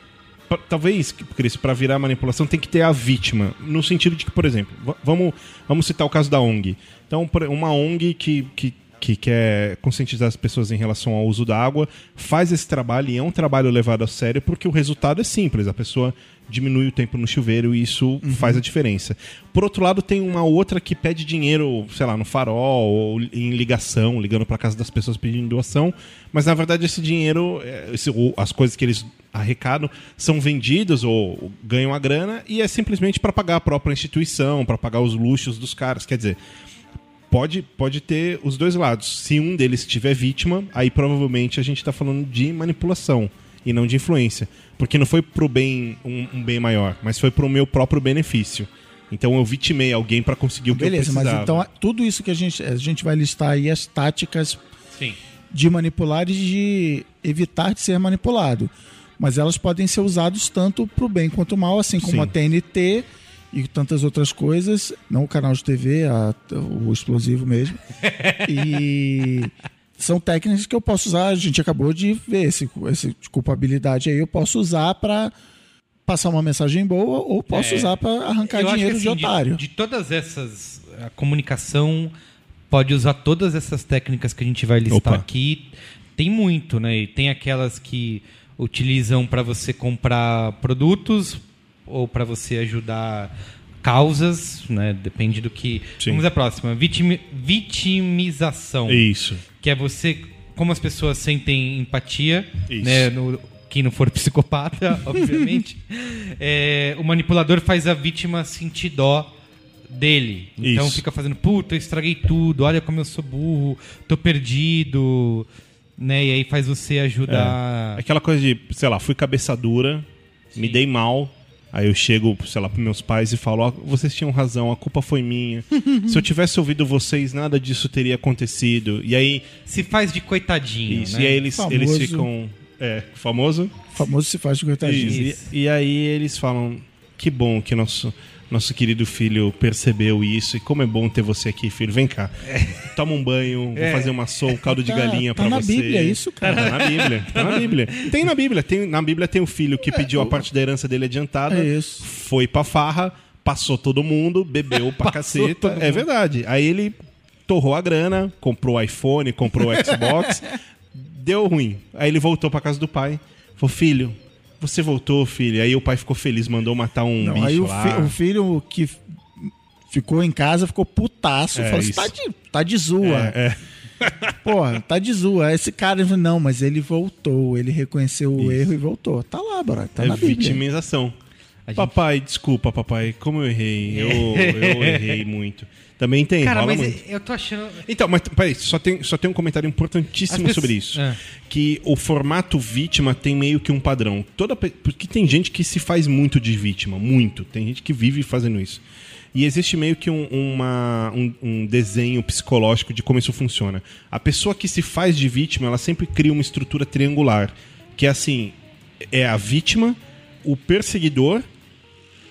talvez, Cris, para virar manipulação tem que ter a vítima, no sentido de que, por exemplo, va- vamos, vamos citar o caso da ONG. Então, uma ONG que, que, que quer conscientizar as pessoas em relação ao uso da água faz esse trabalho e é um trabalho levado a sério porque o resultado é simples, a pessoa diminui o tempo no chuveiro e isso faz a diferença. Por outro lado, tem uma outra que pede dinheiro, sei lá, no farol ou em ligação, ligando para casa das pessoas pedindo doação, mas na verdade esse dinheiro, é, esse- ou as coisas que eles arrecadam são vendidos ou ganham a grana e é simplesmente para pagar a própria instituição, para pagar os luxos dos caras. Quer dizer, pode, pode ter os dois lados. Se um deles tiver vítima, aí provavelmente a gente está falando de manipulação e não de influência. Porque não foi pro bem um, um bem maior, mas foi pro meu próprio benefício. Então eu vitimei alguém para conseguir o que Beleza, eu mas precisava. então tudo isso que a gente, a gente vai listar aí as táticas Sim. de manipular e de evitar de ser manipulado. Mas elas podem ser usadas tanto para o bem quanto o mal, assim como Sim. a TNT e tantas outras coisas, não o canal de TV, a- o explosivo mesmo. e são técnicas que eu posso usar, a gente acabou de ver esse, esse de culpabilidade aí, eu posso usar para passar uma mensagem boa ou posso É. usar para arrancar dinheiro que, de assim, otário. De, todas essas, a comunicação pode usar todas essas técnicas que a gente vai listar Opa. aqui. Tem muito, né? E tem aquelas que utilizam para você comprar produtos ou para você ajudar causas, né? Depende do que. Sim. Vamos à próxima. Vitimi- vitimização. Isso. Que é você, como as pessoas sentem empatia, Isso. né? No, quem não for psicopata, obviamente, é, o manipulador faz a vítima sentir dó dele. Então Isso. fica fazendo, puta, eu estraguei tudo, olha como eu sou burro, tô perdido, né? E aí faz você ajudar. É. Aquela coisa de, sei lá, fui cabeça dura, me dei mal. Aí eu chego, sei lá, pros meus pais e falo: ó, vocês tinham razão, a culpa foi minha. Se eu tivesse ouvido vocês, nada disso teria acontecido. E aí. Se faz de coitadinho. Isso, né? e aí eles, Famoso. eles ficam. É, famoso? Famoso se faz de coitadinho. Isso. E, e aí eles falam: que bom que nosso, nosso querido filho percebeu isso. E como é bom ter você aqui, filho. Vem cá. Toma um banho, vou É. fazer uma sopa, um caldo de Tá- galinha tá pra na você. Bíblia isso, cara. Tá na Bíblia. Tá na Bíblia. Tem na Bíblia. Tem, na Bíblia tem o filho que pediu a parte da herança dele adiantada. É isso. Foi pra farra, passou todo mundo, bebeu pra caceta. É verdade. Aí ele torrou a grana, comprou iPhone, comprou Xbox. deu ruim. Aí ele voltou pra casa do pai. Falou, filho, você voltou, filho. Aí o pai ficou feliz, mandou matar um Não, bicho aí o, lá. fi- o filho que ficou em casa ficou putaço. É, falou assim, tá de, tá de zoa. É, Porra, tá de zoa. Esse cara, não, mas ele voltou. Ele reconheceu o Isso. erro e voltou. Tá lá, bro. Tá é na Bíblia. vitimização. Gente- Papai, desculpa, papai, como eu errei. Eu, eu errei muito. Também tem, Cara, mas muito. eu tô achando. Então, mas peraí, só tem, só tem um comentário importantíssimo pessoas- sobre isso. É. Que o formato vítima tem meio que um padrão. Toda, porque tem gente que se faz muito de vítima, muito. Tem gente que vive fazendo isso. E existe meio que um, uma- um- um desenho psicológico de como isso funciona. A pessoa que se faz de vítima, ela sempre cria uma estrutura triangular. Que é assim: é a vítima, o perseguidor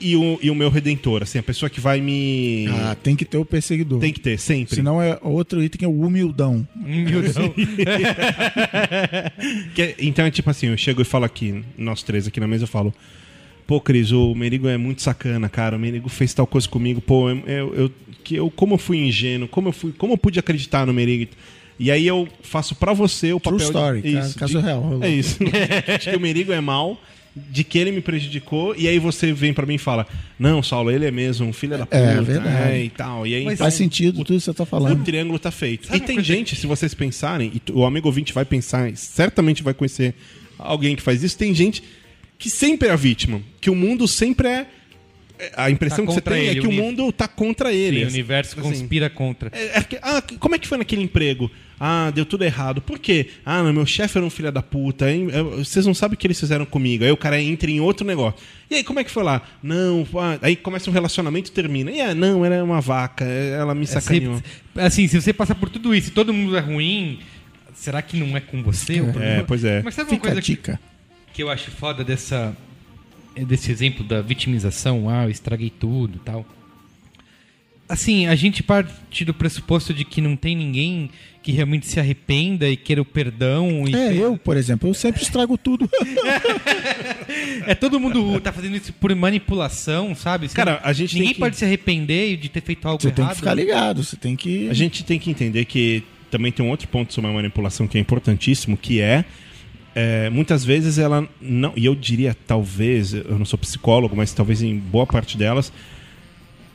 e o, e o meu redentor. Assim, a pessoa que vai me. Ah, tem que ter o perseguidor. Tem que ter, sempre. Senão é outro item que é o humildão. Humildão. Que é- então é tipo assim, eu chego e falo aqui, nós três aqui na mesa, eu falo, pô, Cris, o Merigo é muito sacana, cara. O Merigo fez tal coisa comigo, pô, eu, eu, eu- que eu como eu fui ingênuo, como eu fui, como eu pude acreditar no Merigo. E aí eu faço pra você o True papel story, de, ca- caso de- real. É isso. de que o Merigo é mal, de que ele me prejudicou, e aí você vem pra mim e fala: "Não, Saulo, ele é mesmo um filho da puta", É, verdade. é, e tal. E aí Mas então, faz sentido tudo que você tá o falando. triângulo tá feito. Sabe e tem gente, se vocês pensarem, e o amigo ouvinte vai pensar, certamente vai conhecer alguém que faz isso, tem gente que sempre é a vítima. Que o mundo sempre é. é- A impressão Tá que você tem ele, é que o o mundo tá contra ele. Sim, o universo Assim, conspira contra. é- é que- ah, como é que foi naquele emprego? Ah, deu tudo errado. Por quê? Ah, não, meu chefe era um filho da puta. hein? Eu- Vocês não sabem o que eles fizeram comigo. Aí o cara entra em outro negócio. E aí, como é que foi lá? Não, ah, aí começa um relacionamento e termina. E é, não, ela é uma vaca. Ela me É sacaneou. sempre- assim, se você passar por tudo isso e todo mundo é ruim, será que não é com você? o problema? É, pois é. Mas sabe uma Fica coisa que, dica. que eu acho foda dessa desse exemplo da vitimização, ah, eu estraguei tudo e tal. Assim, a gente parte do pressuposto de que não tem ninguém que realmente se arrependa e queira o perdão. E É, eu, por exemplo, eu sempre estrago tudo. É todo mundo tá fazendo isso por manipulação, sabe? Você Cara, a gente tem ninguém que- pode se arrepender de ter feito algo Você errado. tem que ficar ligado, você tem que. A gente tem que entender que também tem um outro ponto sobre a manipulação que é importantíssimo, que é, é, muitas vezes ela não, e eu diria talvez, eu não sou psicólogo, mas talvez em boa parte delas,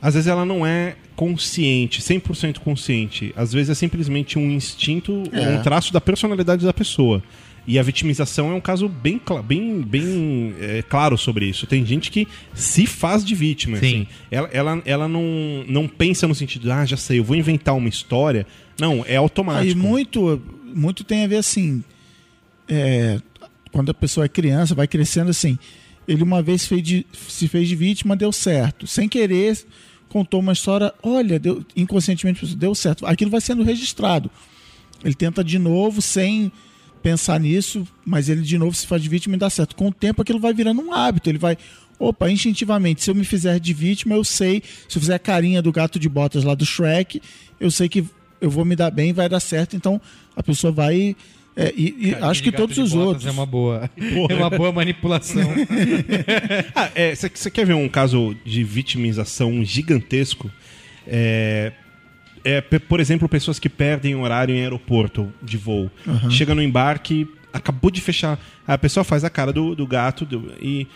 às vezes ela não é consciente, 100% consciente. Às vezes é simplesmente um instinto ou É. um traço da personalidade da pessoa. E a vitimização é um caso bem, bem, bem é, claro sobre isso. Tem gente que se faz de vítima. Sim. Assim. Ela, ela, ela não, não pensa no sentido, ah, já sei, eu vou inventar uma história. Não, é automático. Aí muito, muito tem a ver assim. é, quando a pessoa é criança, vai crescendo assim. Ele uma vez fez de- se fez de vítima, deu certo. Sem querer, contou uma história, olha, deu, inconscientemente deu certo. Aquilo vai sendo registrado. Ele tenta de novo, sem pensar nisso, mas ele de novo se faz de vítima e dá certo. Com o tempo aquilo vai virando um hábito. Ele vai, opa, instintivamente, se eu me fizer de vítima, eu sei, se eu fizer a carinha do gato de botas lá do Shrek, eu sei que eu vou me dar bem, vai dar certo. Então a pessoa vai. É, e e Cara, acho que todos os botas outros. É uma boa, é uma boa manipulação. Ah, Você quer ver um caso de vitimização gigantesco? É, é, por exemplo, pessoas que perdem horário em aeroporto de voo. Aham. Chega no embarque, acabou de fechar. A pessoa faz a cara do, do gato do- e.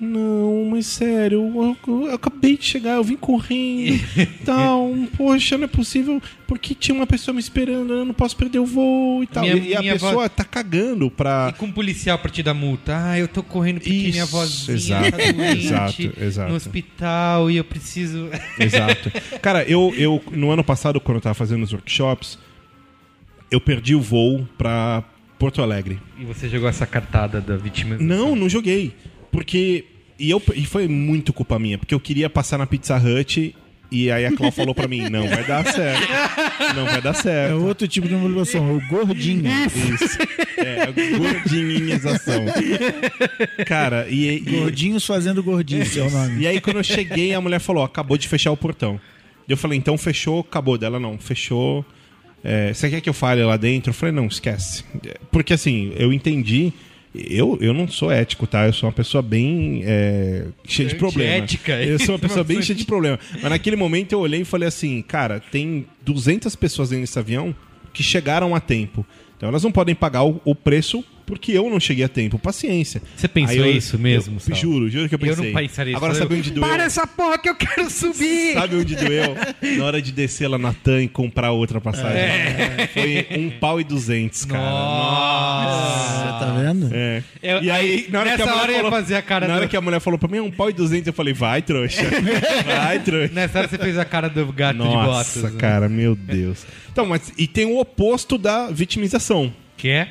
Não, mas sério, eu, eu acabei de chegar, eu vim correndo. tal, poxa, não é possível, porque tinha uma pessoa me esperando, eu não posso perder o voo e tal. Minha- e, e a minha pessoa avó- tá cagando pra. E com um policial pra te dar multa. Ah, eu tô correndo porque Isso, minha vozinha exato, tá doente exato, exato. no hospital e eu preciso... Exato. Cara, eu, eu no ano passado, quando eu tava fazendo os workshops, eu perdi o voo pra Porto Alegre. E você jogou essa cartada da vítima. Não, não joguei. Porque. E, eu, e foi muito culpa minha, porque eu queria passar na Pizza Hut e aí a Clau falou pra mim: não vai dar certo. Não vai dar É certo. outro tipo de manipulação, é o gordinho. Isso. É, a gordinhização. Cara, e, e, Gordinhos fazendo gordice é o nome. E aí, quando eu cheguei, a mulher falou: acabou de fechar o portão. Eu falei: então fechou, acabou. Dela não, fechou. É, você quer que eu fale lá dentro? Eu falei: não, esquece. Porque assim, eu entendi. Eu, eu não sou ético, tá? Eu sou uma pessoa bem é, cheia de problema. Antiética, Eu sou uma pessoa bem cheia de problema. Mas naquele momento eu olhei e falei assim: cara, tem 200 pessoas dentro desse avião que chegaram a tempo. Então elas não podem pagar o, o preço porque eu não cheguei a tempo. Paciência. Você pensou eu- isso mesmo, Eu, juro, juro que eu Eu pensei. não pensaria isso. Agora Eu- sabe onde doeu? Para essa porra que eu quero subir! Sabe onde doeu? Na hora de descer lá na TAM e comprar outra passagem. É. Foi um pau e duzentos, cara. Nossa! Tá vendo? É. Eu- e aí, na hora que a mulher hora eu ia falou, fazer a cara Na hora do- que a mulher falou pra mim, é um pau e duzentos, eu falei, vai, trouxa. Vai, trouxa. Nessa hora você fez a cara do gato de Nossa, botas. né? cara, meu Deus. Então, mas e tem o oposto da vitimização. Que é?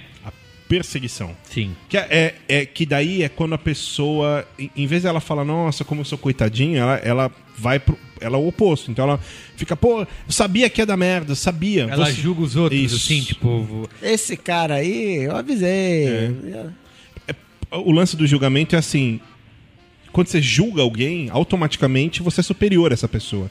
Perseguição. Sim. Que é, é, é- que daí é quando a pessoa, em, vez dela falar, nossa, como eu sou coitadinha, ela, ela vai pro. Ela é o oposto. Então ela fica, pô, eu sabia que ia dar merda, sabia. Ela Você- julga os outros, Isso. assim, tipo. Esse cara aí, eu avisei. É. O lance do julgamento é assim: quando você julga alguém, automaticamente você é superior a essa pessoa.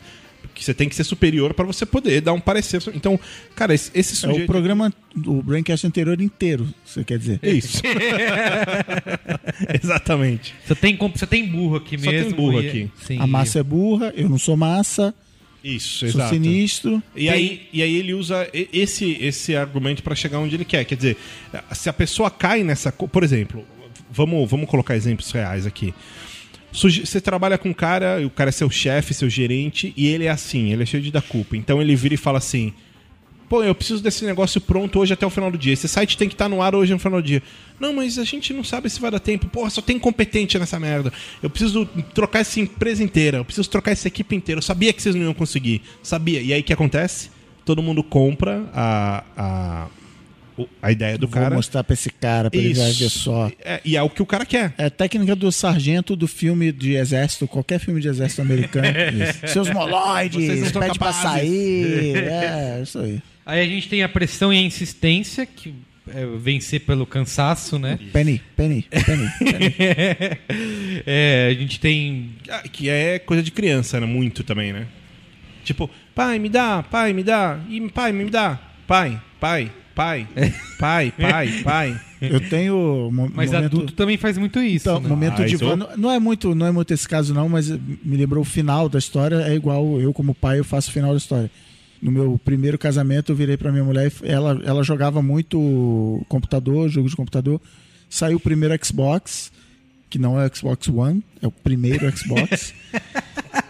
Porque você tem que ser superior pra você poder dar um parecer. Então, cara, esse, esse É sujeito. o programa, o Braincast anterior inteiro, você quer dizer? Isso. Exatamente. Você tem, você tem burro aqui Só tem mesmo. burro e- aqui. Sim. A massa é burra, eu não sou massa. Isso, Sou exato. sinistro. E Tem- aí, e aí ele usa esse, esse argumento pra chegar onde ele quer. Quer dizer, se a pessoa cai nessa. Por exemplo, vamos, vamos colocar exemplos reais aqui. Você trabalha com um cara, o cara é seu chefe, seu gerente, e ele é assim, ele é cheio de dar culpa. Então ele vira e fala assim: Pô, eu preciso desse negócio pronto hoje até o final do dia. Esse site tem que estar no ar hoje no final do dia. Não, mas a gente não sabe se vai dar tempo. Porra, só tem incompetente nessa merda. Eu preciso trocar essa empresa inteira. Eu preciso trocar essa equipe inteira. Eu sabia que vocês não iam conseguir. Sabia. E aí o que acontece? Todo mundo compra a, a, a ideia do Vou cara. mostrar pra esse cara, pra ele Isso. ver só. É, e é o que o cara quer. É a técnica do sargento do filme de exército, qualquer filme de exército americano. Seus moloides, pede pra capazes. sair. É, isso aí. Aí a gente tem a pressão e a insistência, que é vencer pelo cansaço, né? Penny, Penny, Penny. é, a gente tem. Ah, Que é coisa de criança, né? Muito também, né? Tipo, pai, me dá, pai, me dá, e pai, me dá, pai, pai, pai, pai, pai, pai. Eu tenho. Mas momento... adulto também faz muito isso. Então, né? momento Ah, de isso-. Não- Não é muito, não é muito esse caso não, mas me lembrou o final da história. É igual eu como pai eu faço o final da história. No meu primeiro casamento eu virei pra minha mulher, e ela ela jogava muito computador, jogo de computador. Saiu o primeiro Xbox, que não é o Xbox One, é o primeiro Xbox.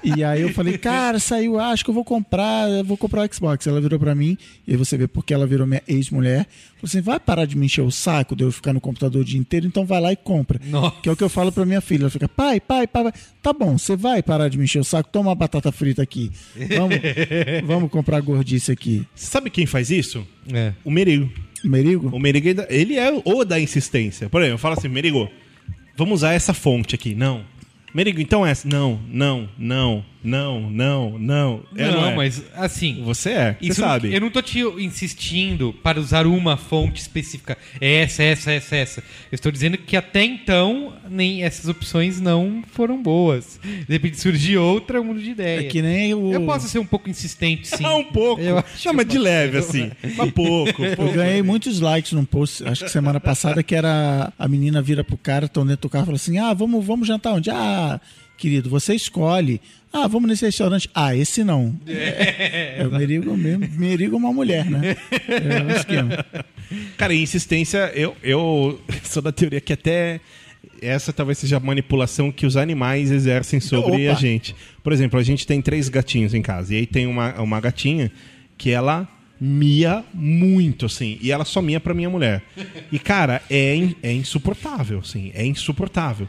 E aí eu falei, cara, saiu, acho que eu vou comprar, eu vou comprar o Xbox. Ela virou pra mim, e aí você vê porque ela virou minha ex-mulher. Falou assim, vai parar de me encher o saco de eu ficar no computador o dia inteiro, então vai lá e compra. Que é o que eu falo pra minha filha. Ela fica, pai, pai, pai, pai. Tá bom, você vai parar de me encher o saco, toma uma batata frita aqui. Vamos, vamos comprar gordice aqui. Sabe quem faz isso? É. O Merigo. O Merigo? O Merigo, ainda- ele é o da insistência. Por exemplo, eu falo assim, Merigo, vamos usar essa fonte aqui. Não. Merigo, então essa. Não, não, não, não, não, não. É, Não, é? mas assim. Você é, você Isso não- sabe. eu não tô te insistindo para usar uma fonte específica. É essa, essa, essa, essa. Eu estou dizendo que até então nem essas opções não foram boas. De repente surgir outra, um mundo de ideia. É que nem o. Eu posso ser um pouco insistente, sim. Ah, um pouco. Eu acho Não, mas de eu leve, assim. Mas pouco. Eu pouco. ganhei muitos likes num post, acho que semana passada, que era a menina vira pro cara, estão dentro do carro e fala assim: Ah, vamos, vamos jantar onde? Ah, querido, você escolhe. Ah, vamos nesse restaurante. Ah, esse não. É, o Merigo mesmo. Merigo é uma mulher, né? É o esquema. Cara, insistência, eu, eu sou da teoria que até essa talvez seja a manipulação que os animais exercem sobre Opa. a gente. Por exemplo, a gente tem três gatinhos em casa. E aí tem uma, uma gatinha que ela mia muito, assim. E ela só mia pra minha mulher. E, cara, é, in- é insuportável, assim. É insuportável.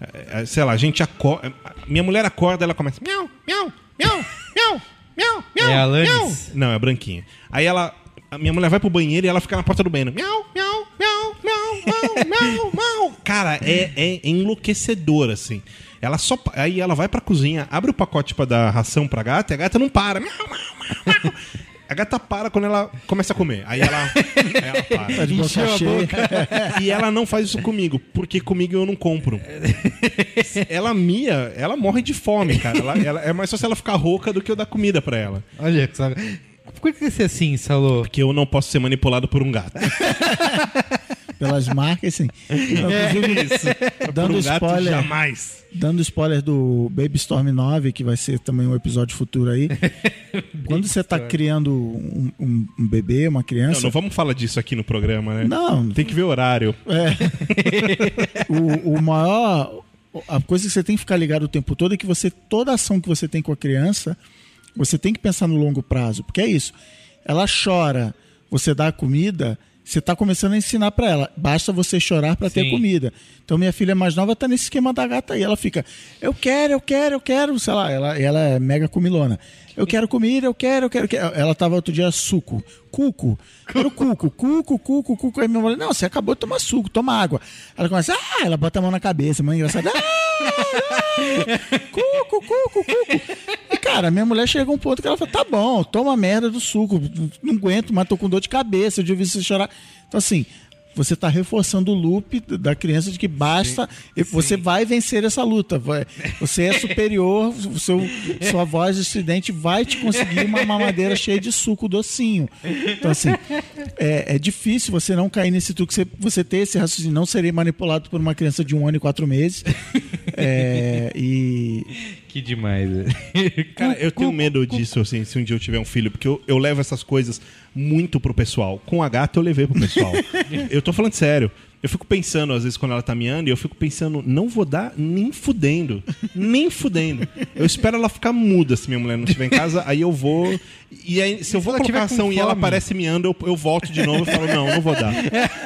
É, é, sei lá, a gente acorda... Minha mulher acorda, ela começa... Miau, miau, miau, miau, miau, miau, É a Alanis? Não, é a branquinha. Aí ela... A minha mulher vai pro banheiro e ela fica na porta do banheiro. Miau, miau, miau, miau, miau, miau, miau. Cara, é, é enlouquecedor, assim. Ela só. Aí ela vai pra cozinha, abre o pacote pra dar ração pra gata e a gata não para. Miau, miau, miau, miau. A gata para quando ela começa a comer. Aí ela, aí ela para. Tá Encheu a boca. E ela não faz isso comigo, porque comigo eu não compro. Ela mia, ela morre de fome, cara. Ela, ela- é mais fácil ela ficar rouca do que eu dar comida pra ela. Olha, sabe? Por que você é assim, Salô? Porque eu não posso ser manipulado por um gato. Pelas marcas, sim. Então, inclusive, isso. Dando gato, spoiler. jamais. Dando spoiler do Baby Storm 9, que vai ser também um episódio futuro aí. Quando você tá criando um, um- um bebê, uma Não, criança. não vamos falar disso aqui no programa, né? Não. Tem que ver o horário. É. o, o maior. A coisa que você tem que ficar ligado o tempo todo é que você, toda ação que você tem com a criança, você tem que pensar no longo prazo. Porque é isso. Ela chora, você dá a comida, você está começando a ensinar para ela. Basta você chorar para ter comida. Então minha filha mais nova tá nesse esquema da gata aí. Ela fica, eu quero, eu quero, eu quero. Sei lá, ela, ela é mega comilona. Eu quero comida, eu quero, eu quero. eu quero. Ela tava outro dia suco. Cuco. Quero cuco, cuco, cuco, cuco. Aí minha mulher, não, você acabou de tomar suco, toma água. Ela começa, ah, ela bota a mão na cabeça, mãe engraçada. Ah, cuco, cuco, cuco. E, cara, minha mulher chega a um ponto que ela fala, tá bom, toma merda do suco. Não aguento, mas tô com dor de cabeça, eu de ouvir você chorar. Então, assim, você está reforçando o loop da criança de que basta, e você vai vencer essa luta. vai- você é superior, seu, sua voz estridente vai te conseguir uma mamadeira cheia de suco docinho. Então, assim, é, é difícil você não cair nesse truque, você, você ter esse raciocínio, não serei manipulado por uma criança de um ano e quatro meses. É, e. Que demais. Cara, eu tenho medo disso, assim, se um dia eu tiver um filho, porque eu, eu levo essas coisas muito pro pessoal. Com a gata eu levei pro pessoal. eu tô falando sério. Eu fico pensando, às vezes, quando ela tá miando, e eu fico pensando, não vou dar nem fudendo. Nem fudendo. Eu espero ela ficar muda se minha mulher não estiver em casa, aí eu vou. E aí, se eu vou ela colocar tiver com ação e ela aparece miando, eu, eu volto de novo e falo, não, não vou dar.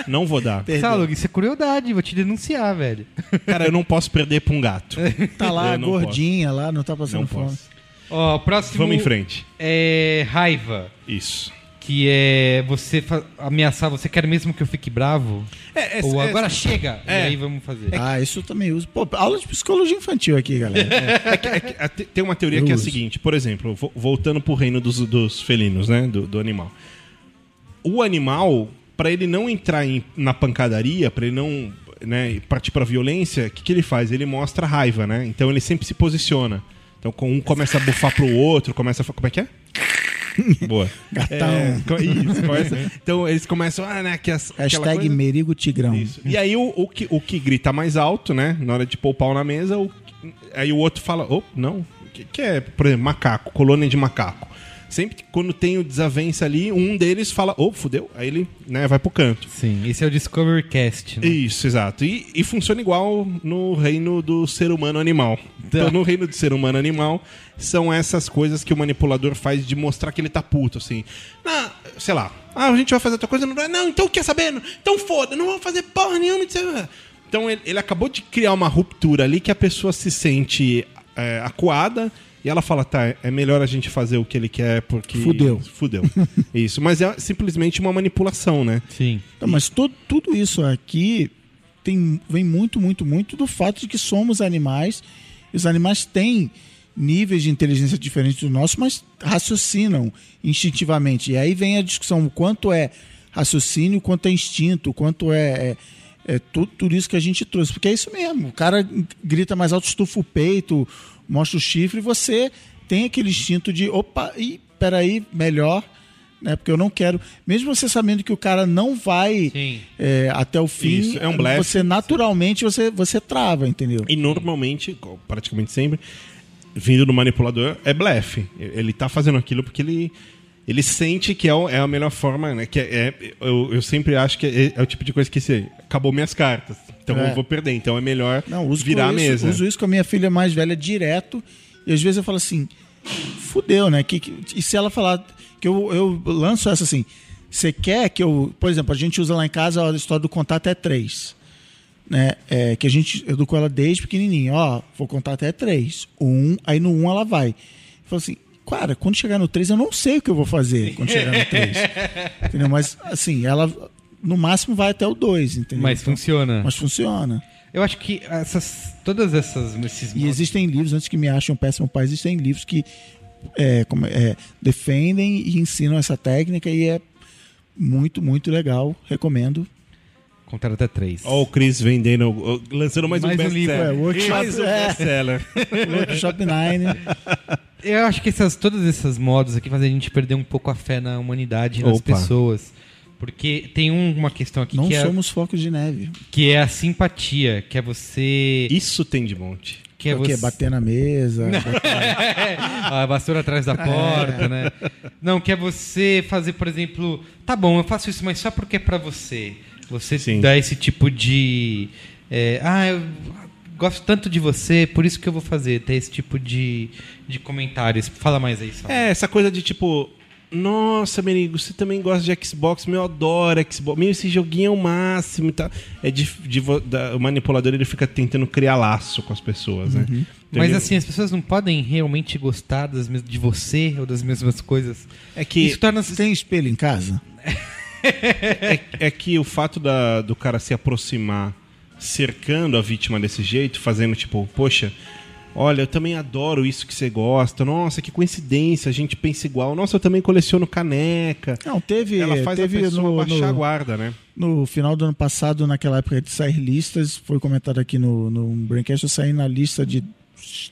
Não vou dar. Salog, isso é crueldade, vou te denunciar, velho. Cara, eu não posso perder pra um gato. Tá lá, gordinha, lá, não tá passando Não fome. posso. Ó, próximo. Vamos em frente. É raiva. Isso. Que é você ameaçar, você quer mesmo que eu fique bravo? É, é- Ou é- agora chega! É. E aí vamos fazer. Ah, isso eu também uso. Pô, aula de psicologia infantil aqui, galera. É que- é que- é, te- tem uma teoria Eu que é a uso. seguinte, por exemplo, vo- voltando pro reino dos, dos felinos, né? Do, do animal. O animal, pra ele não entrar em- na pancadaria, pra ele não né, partir pra violência, o que, que ele faz? Ele mostra raiva, né? Então ele sempre se posiciona. Então um começa a bufar pro outro, começa a. Como é que é? Boa. Gatão. É, isso, começa- então eles começam, ah, né, que as, Hashtag Merigo Tigrão. e aí o, o que, o que grita mais alto, né? Na hora de pôr o pau na mesa, o- aí o outro fala, oh, não, o que, que é, por exemplo, macaco, colônia de macaco. Sempre que quando tem o desavença ali, um deles fala, oh, fudeu, aí ele né, vai pro canto. Sim, esse é o Discovery Cast, né? Isso, exato. E, e funciona igual no reino do ser humano animal. Então, no reino do ser humano animal, são essas coisas que o manipulador faz de mostrar que ele tá puto, assim. Ah, sei lá, ah, a gente vai fazer outra coisa, não vai. Não, então quer saber? Então foda, não vamos fazer porra nenhuma. Então ele, ele acabou de criar uma ruptura ali que a pessoa se sente é, acuada. E ela fala, tá, é melhor a gente fazer o que ele quer porque. Fudeu. Fudeu. Isso. Mas é simplesmente uma manipulação, né? Sim. Então, mas to- tudo isso aqui tem, vem muito, muito, muito do fato de que somos animais. E os animais têm níveis de inteligência diferentes do nosso, mas raciocinam instintivamente. E aí vem a discussão: o quanto é raciocínio, o quanto é instinto, o quanto é. é é tudo, tudo isso que a gente trouxe. Porque é isso mesmo. O cara grita mais alto, estufa o peito, mostra o chifre, e você tem aquele instinto de opa, e peraí, melhor né? Porque eu não quero, mesmo você sabendo que o cara não vai é, até o fim, Isso, é um blefe. você naturalmente você, você trava, entendeu? E normalmente, praticamente sempre, vindo do manipulador, é blefe. Ele tá fazendo aquilo porque ele, ele sente que é, o- é a melhor forma, né? Que é, é- eu, eu sempre acho que é, é o tipo de coisa que se acabou minhas cartas. Então É. eu vou perder. Então é melhor Não, uso virar a isso, mesa. Uso isso com a minha filha mais velha direto. E às vezes eu falo assim, fudeu, né? Que, que- e se ela falar que eu, eu lanço essa assim, você quer que eu. Por exemplo, a gente usa lá em casa a história do contar até três. Né? É, que a gente educou ela desde pequenininho. Ó, vou contar até três. Um, aí no um ela vai. Eu falo assim, cara, quando chegar no três eu não sei o que eu vou fazer quando chegar no três. entendeu? Mas assim, ela no máximo vai até o dois, entendeu? Mas funciona. Mas funciona. Eu acho que essas, todas essas, esses E existem livros, antes que me achem um péssimo pai, existem livros que é, como, é, defendem e ensinam essa técnica e é muito, muito legal. Recomendo. Contar até três. Ó, o Chris vendendo, lançando mais, Mais um um livro, é, workshop, mais um é. best-seller. Workshop Nine. Eu acho que essas, todos esses modos aqui fazem a gente perder um pouco a fé na humanidade e nas Opa. pessoas. Porque tem um- uma questão aqui Não que, é, somos focos de neve. que é a simpatia, que é você. Isso tem de monte. Que é o quê? você... Bater na mesa. a vassoura atrás da porta, né? Não, que é você fazer, por exemplo, tá bom, eu faço isso, mas só porque é pra você. Você dá esse tipo de. é, ah, eu gosto tanto de você, por isso que eu vou fazer. Ter esse tipo de, de comentários. Fala mais aí, Sal. É, essa coisa de tipo. Nossa, Merigo, você também gosta de Xbox? Meu, eu adoro Xbox. Meu, esse joguinho é o máximo e tal. É de, de da- o manipulador ele fica tentando criar laço com as pessoas, né? Então Mas ele- assim, as pessoas não podem realmente gostar das mes- de você ou das mesmas coisas. É que- Isso torna Tem espelho em casa? é, é que o fato da- do cara se aproximar cercando a vítima desse jeito, fazendo tipo, poxa, olha, eu também adoro isso que você gosta. Nossa, que coincidência, a gente pensa igual. Nossa, eu também coleciono caneca. Não, teve. Ela faz teve a pessoa no, baixar no- a guarda, né? No final do ano passado, naquela época de sair listas, foi comentado aqui no, no Braincast, eu saí na lista de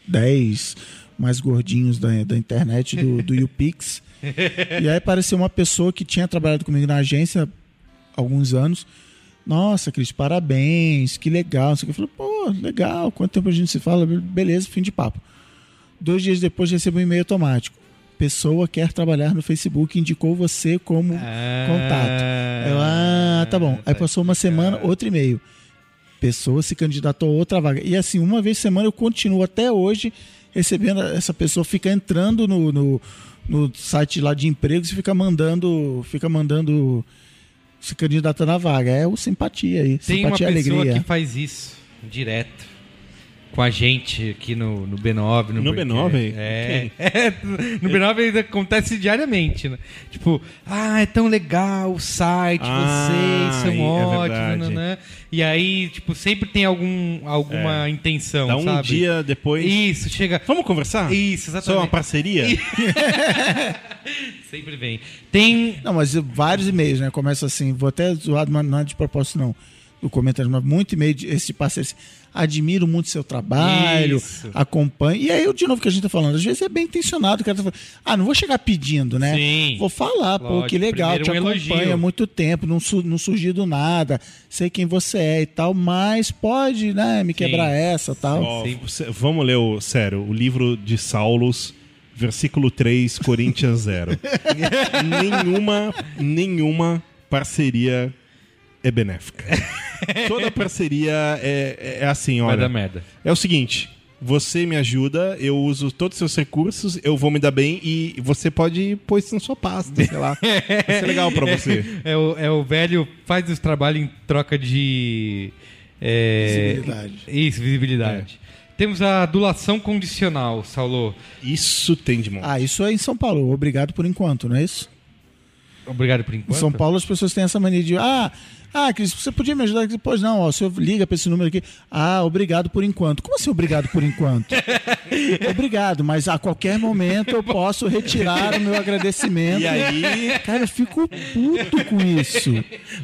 10 mais gordinhos da, da internet, do, do YouPix. E aí apareceu uma pessoa que tinha trabalhado comigo na agência há alguns anos. Nossa, Cris, parabéns, que legal. Eu falei, pô, legal, quanto tempo a gente se fala? Beleza, fim de papo. Dois dias depois recebo um e-mail automático. Pessoa quer trabalhar no Facebook, indicou você como contato. Eu, ah, tá bom. Aí passou uma semana, outro e-mail. Pessoa se candidatou a outra vaga. E assim, uma vez por semana eu continuo até hoje recebendo. Essa pessoa fica entrando no, no, no site lá de empregos e fica mandando. Fica mandando. Se candidatando à vaga. É o simpatia aí. Tem uma simpatia e pessoa alegria. que faz isso direto. Com a gente aqui no, no B9. No, No Break- B9? É. É, no B9 ainda acontece diariamente, né? Tipo, ah, é tão legal o site, Ah, vocês são é ótimos, né? E aí, tipo, sempre tem algum, alguma É. intenção, Dá um sabe? dia depois. Isso, chega... Vamos conversar? Isso, Só exatamente. uma parceria? Sempre vem. Tem... Não, mas vários e-mails, né? Começa assim, vou até zoar, mas não é de propósito, não. No comentário, muito e-mail de, esse parceiro assim, admiro muito seu trabalho, Isso. acompanho. E aí, de novo que a gente tá falando, às vezes é bem intencionado, o cara tá falando, ah, não vou chegar pedindo, né? Sim. Vou falar, pô, Lógico, que legal, primeiro te um acompanho elogio. há muito tempo, não, su, não surgiu do nada, sei quem você é e tal, mas pode, né, me quebrar essa tal. Vamos ler o. Sério, o livro de Saulos, versículo 3, Coríntians 0. nenhuma, nenhuma parceria é benéfica. Toda parceria é, é assim, olha. dar merda. É o seguinte. Você me ajuda, eu uso todos os seus recursos, eu vou me dar bem e você pode pôr isso na sua pasta, sei lá. Vai ser legal pra você. É, o, é o velho faz os trabalhos em troca de. é, Visibilidade. Isso, visibilidade. Temos a adulação condicional, Saulo. Isso tem de monte. Ah, isso é em São Paulo, obrigado por enquanto, não é isso? Obrigado por Em enquanto. São Paulo as pessoas têm essa mania de ah, ah, Cris, você podia me ajudar? Pois não, ó, o senhor liga para esse número aqui. Ah, obrigado por enquanto. Como assim obrigado por enquanto? obrigado, mas a qualquer momento eu posso retirar o meu agradecimento. E aí? Cara, eu fico puto com isso.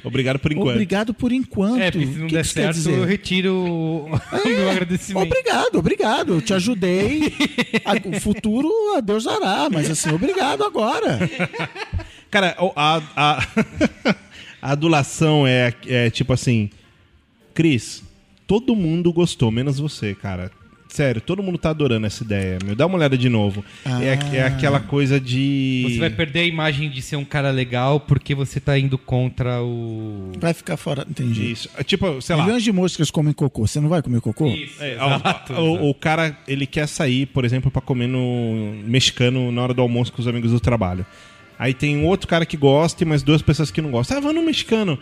Obrigado por enquanto. Obrigado por enquanto. É, porque se não que der que certo, dizer? eu retiro o, o meu agradecimento. Obrigado, obrigado. Eu te ajudei. O futuro a Deus dará, mas assim, obrigado agora. Cara, o- a, a, a adulação é, é tipo assim: Cris, todo mundo gostou, menos você, cara. Sério, todo mundo tá adorando essa ideia. Meu. Dá uma olhada de novo. É, Ah. é aquela coisa de. Você vai perder a imagem de ser um cara legal porque você tá indo contra o. Vai ficar fora, entendi. Isso. É Tipo, sei lá. Milhões de moscas comem cocô. Você não vai comer cocô? É, ó, o, o cara, ele quer sair, por exemplo, pra comer no mexicano na hora do almoço com os amigos do trabalho. Aí tem outro cara que gosta e mais duas pessoas que não gostam. Ah, vamos no mexicano.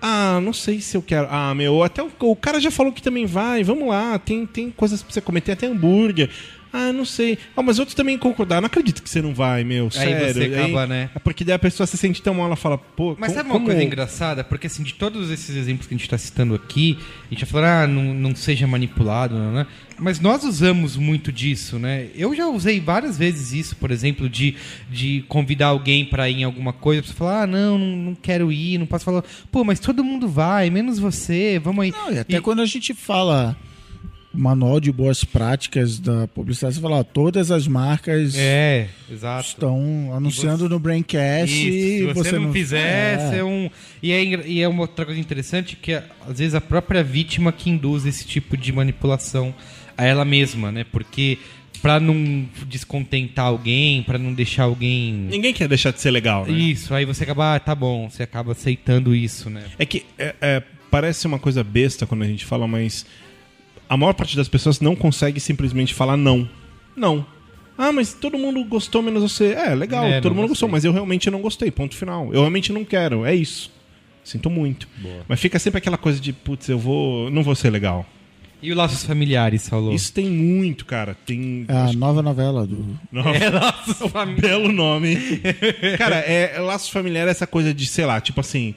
Ah, não sei se eu quero. Ah, meu, até o, o cara já falou que também vai. Vamos lá, tem, tem coisas pra você comer, tem até hambúrguer. Ah, não sei. Ah, mas outros também concordaram. Não acredito que você não vai, meu. Aí sério. você acaba, né? É porque daí a pessoa se sente tão mal, ela fala, pô, Mas como- sabe uma como- coisa engraçada? Porque assim, de todos esses exemplos que a gente está citando aqui, a gente já falou, ah, não, não seja manipulado, né? Mas nós usamos muito disso, né? Eu já usei várias vezes isso, por exemplo, de, de convidar alguém para ir em alguma coisa, pra você falar, ah, não, não, não quero ir, não posso falar, pô, mas todo mundo vai, menos você, vamos aí. Não, e até quando a gente fala manual de boas práticas da publicidade, você fala, ó, todas as marcas É, exato. estão anunciando no Braincast Isso, e se você, você não, fizer, É. você é um. E é, e é uma outra coisa interessante que às vezes a própria vítima que induz esse tipo de manipulação a ela mesma, né? Porque pra não descontentar alguém, pra não deixar alguém. Ninguém quer deixar de ser legal, né? Isso, aí você acaba, ah, tá bom, você acaba aceitando isso, né? É que é, é, parece uma coisa besta quando a gente fala, mas a maior parte das pessoas não consegue simplesmente falar não. Não. Ah, mas todo mundo gostou menos você. É, legal, É, todo mundo gostou, gostei. mas eu realmente não gostei, ponto final. Eu realmente não quero, é isso. Sinto muito. Mas fica sempre aquela coisa de, putz, eu vou. não vou ser legal. E os laços familiares, Saulo? Isso tem muito, cara. Tem. É a nova novela do. Nova- É, laços familiares. Belo nome. Cara, é, é laço familiar é essa coisa de, sei lá, tipo assim,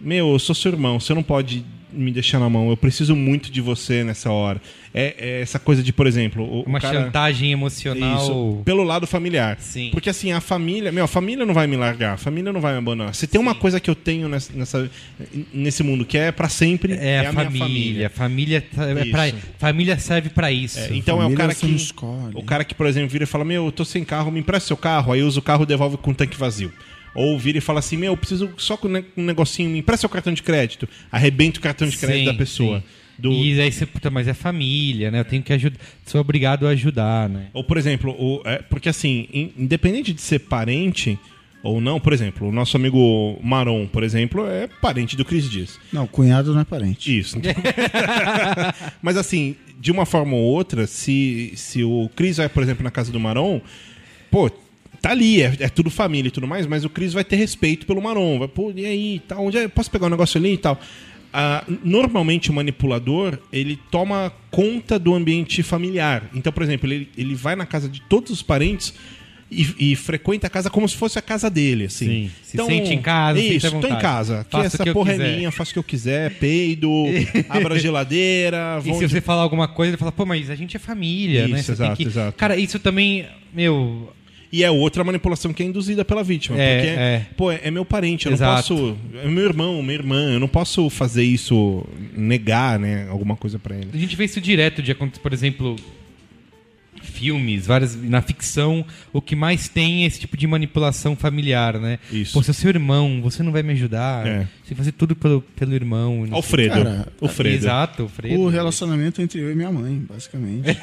meu, eu sou seu irmão, você não pode me deixar na mão, eu preciso muito de você nessa hora. É, é essa coisa de, por exemplo, o, o Uma cara- chantagem emocional. Isso, pelo lado familiar. Sim. Porque assim, a família, meu, a família não vai me largar, a família não vai me abandonar. Se tem uma coisa que eu tenho nessa, nessa- nesse mundo que é pra sempre, É, a, a minha família. Família, tá- é pra- família serve pra isso. É, então é o cara que o cara que por exemplo vira e fala meu eu tô sem carro me empresta seu carro aí usa o carro e devolve com o tanque vazio ou vira e fala assim meu eu preciso só com um negocinho me empresta seu cartão de crédito arrebenta o cartão de crédito Sim, da pessoa sim. Do- E aí você, puta, mas é família, né? Eu tenho que ajudar. Sou obrigado a ajudar, né? ou por exemplo o, é, porque assim in- independente de ser parente ou não por exemplo o nosso amigo Maron por exemplo é parente do Cris Dias Não, cunhado não é parente. Isso. Mas assim, de uma forma ou outra, se, se o Cris vai, por exemplo, na casa do Maron, pô, tá ali, é, é tudo família e tudo mais, mas o Cris vai ter respeito pelo Maron. Vai, pô, e aí, tá, onde é? Posso pegar um negócio ali e tal? Ah, normalmente o manipulador ele toma conta do ambiente familiar. Então, por exemplo, ele, ele vai na casa de todos os parentes e, e frequenta a casa como se fosse a casa dele, assim. Sim. Se sente em casa, Isso, tô em casa. Aqui essa porra é minha, faço o que eu quiser, peido, abro a geladeira, E se você falar alguma coisa, ele fala, pô, mas a gente é família, né? Isso, Você tem exato, que- exato. Cara, isso também, meu. E é outra manipulação que é induzida pela vítima. É, porque, é. pô, é meu parente, eu Exato. não posso. É meu irmão, minha irmã, eu não posso fazer isso, negar, né, alguma coisa pra ele. A gente vê isso direto de acontecer, por exemplo, filmes, várias na ficção, o que mais tem é esse tipo de manipulação familiar, né? Isso. Pô, seu seu irmão, você não vai me ajudar. É. Você vai fazer tudo pelo, pelo irmão. Alfredo. Cara, o Fredo. Exato, o Fredo. O relacionamento entre eu e minha mãe, basicamente.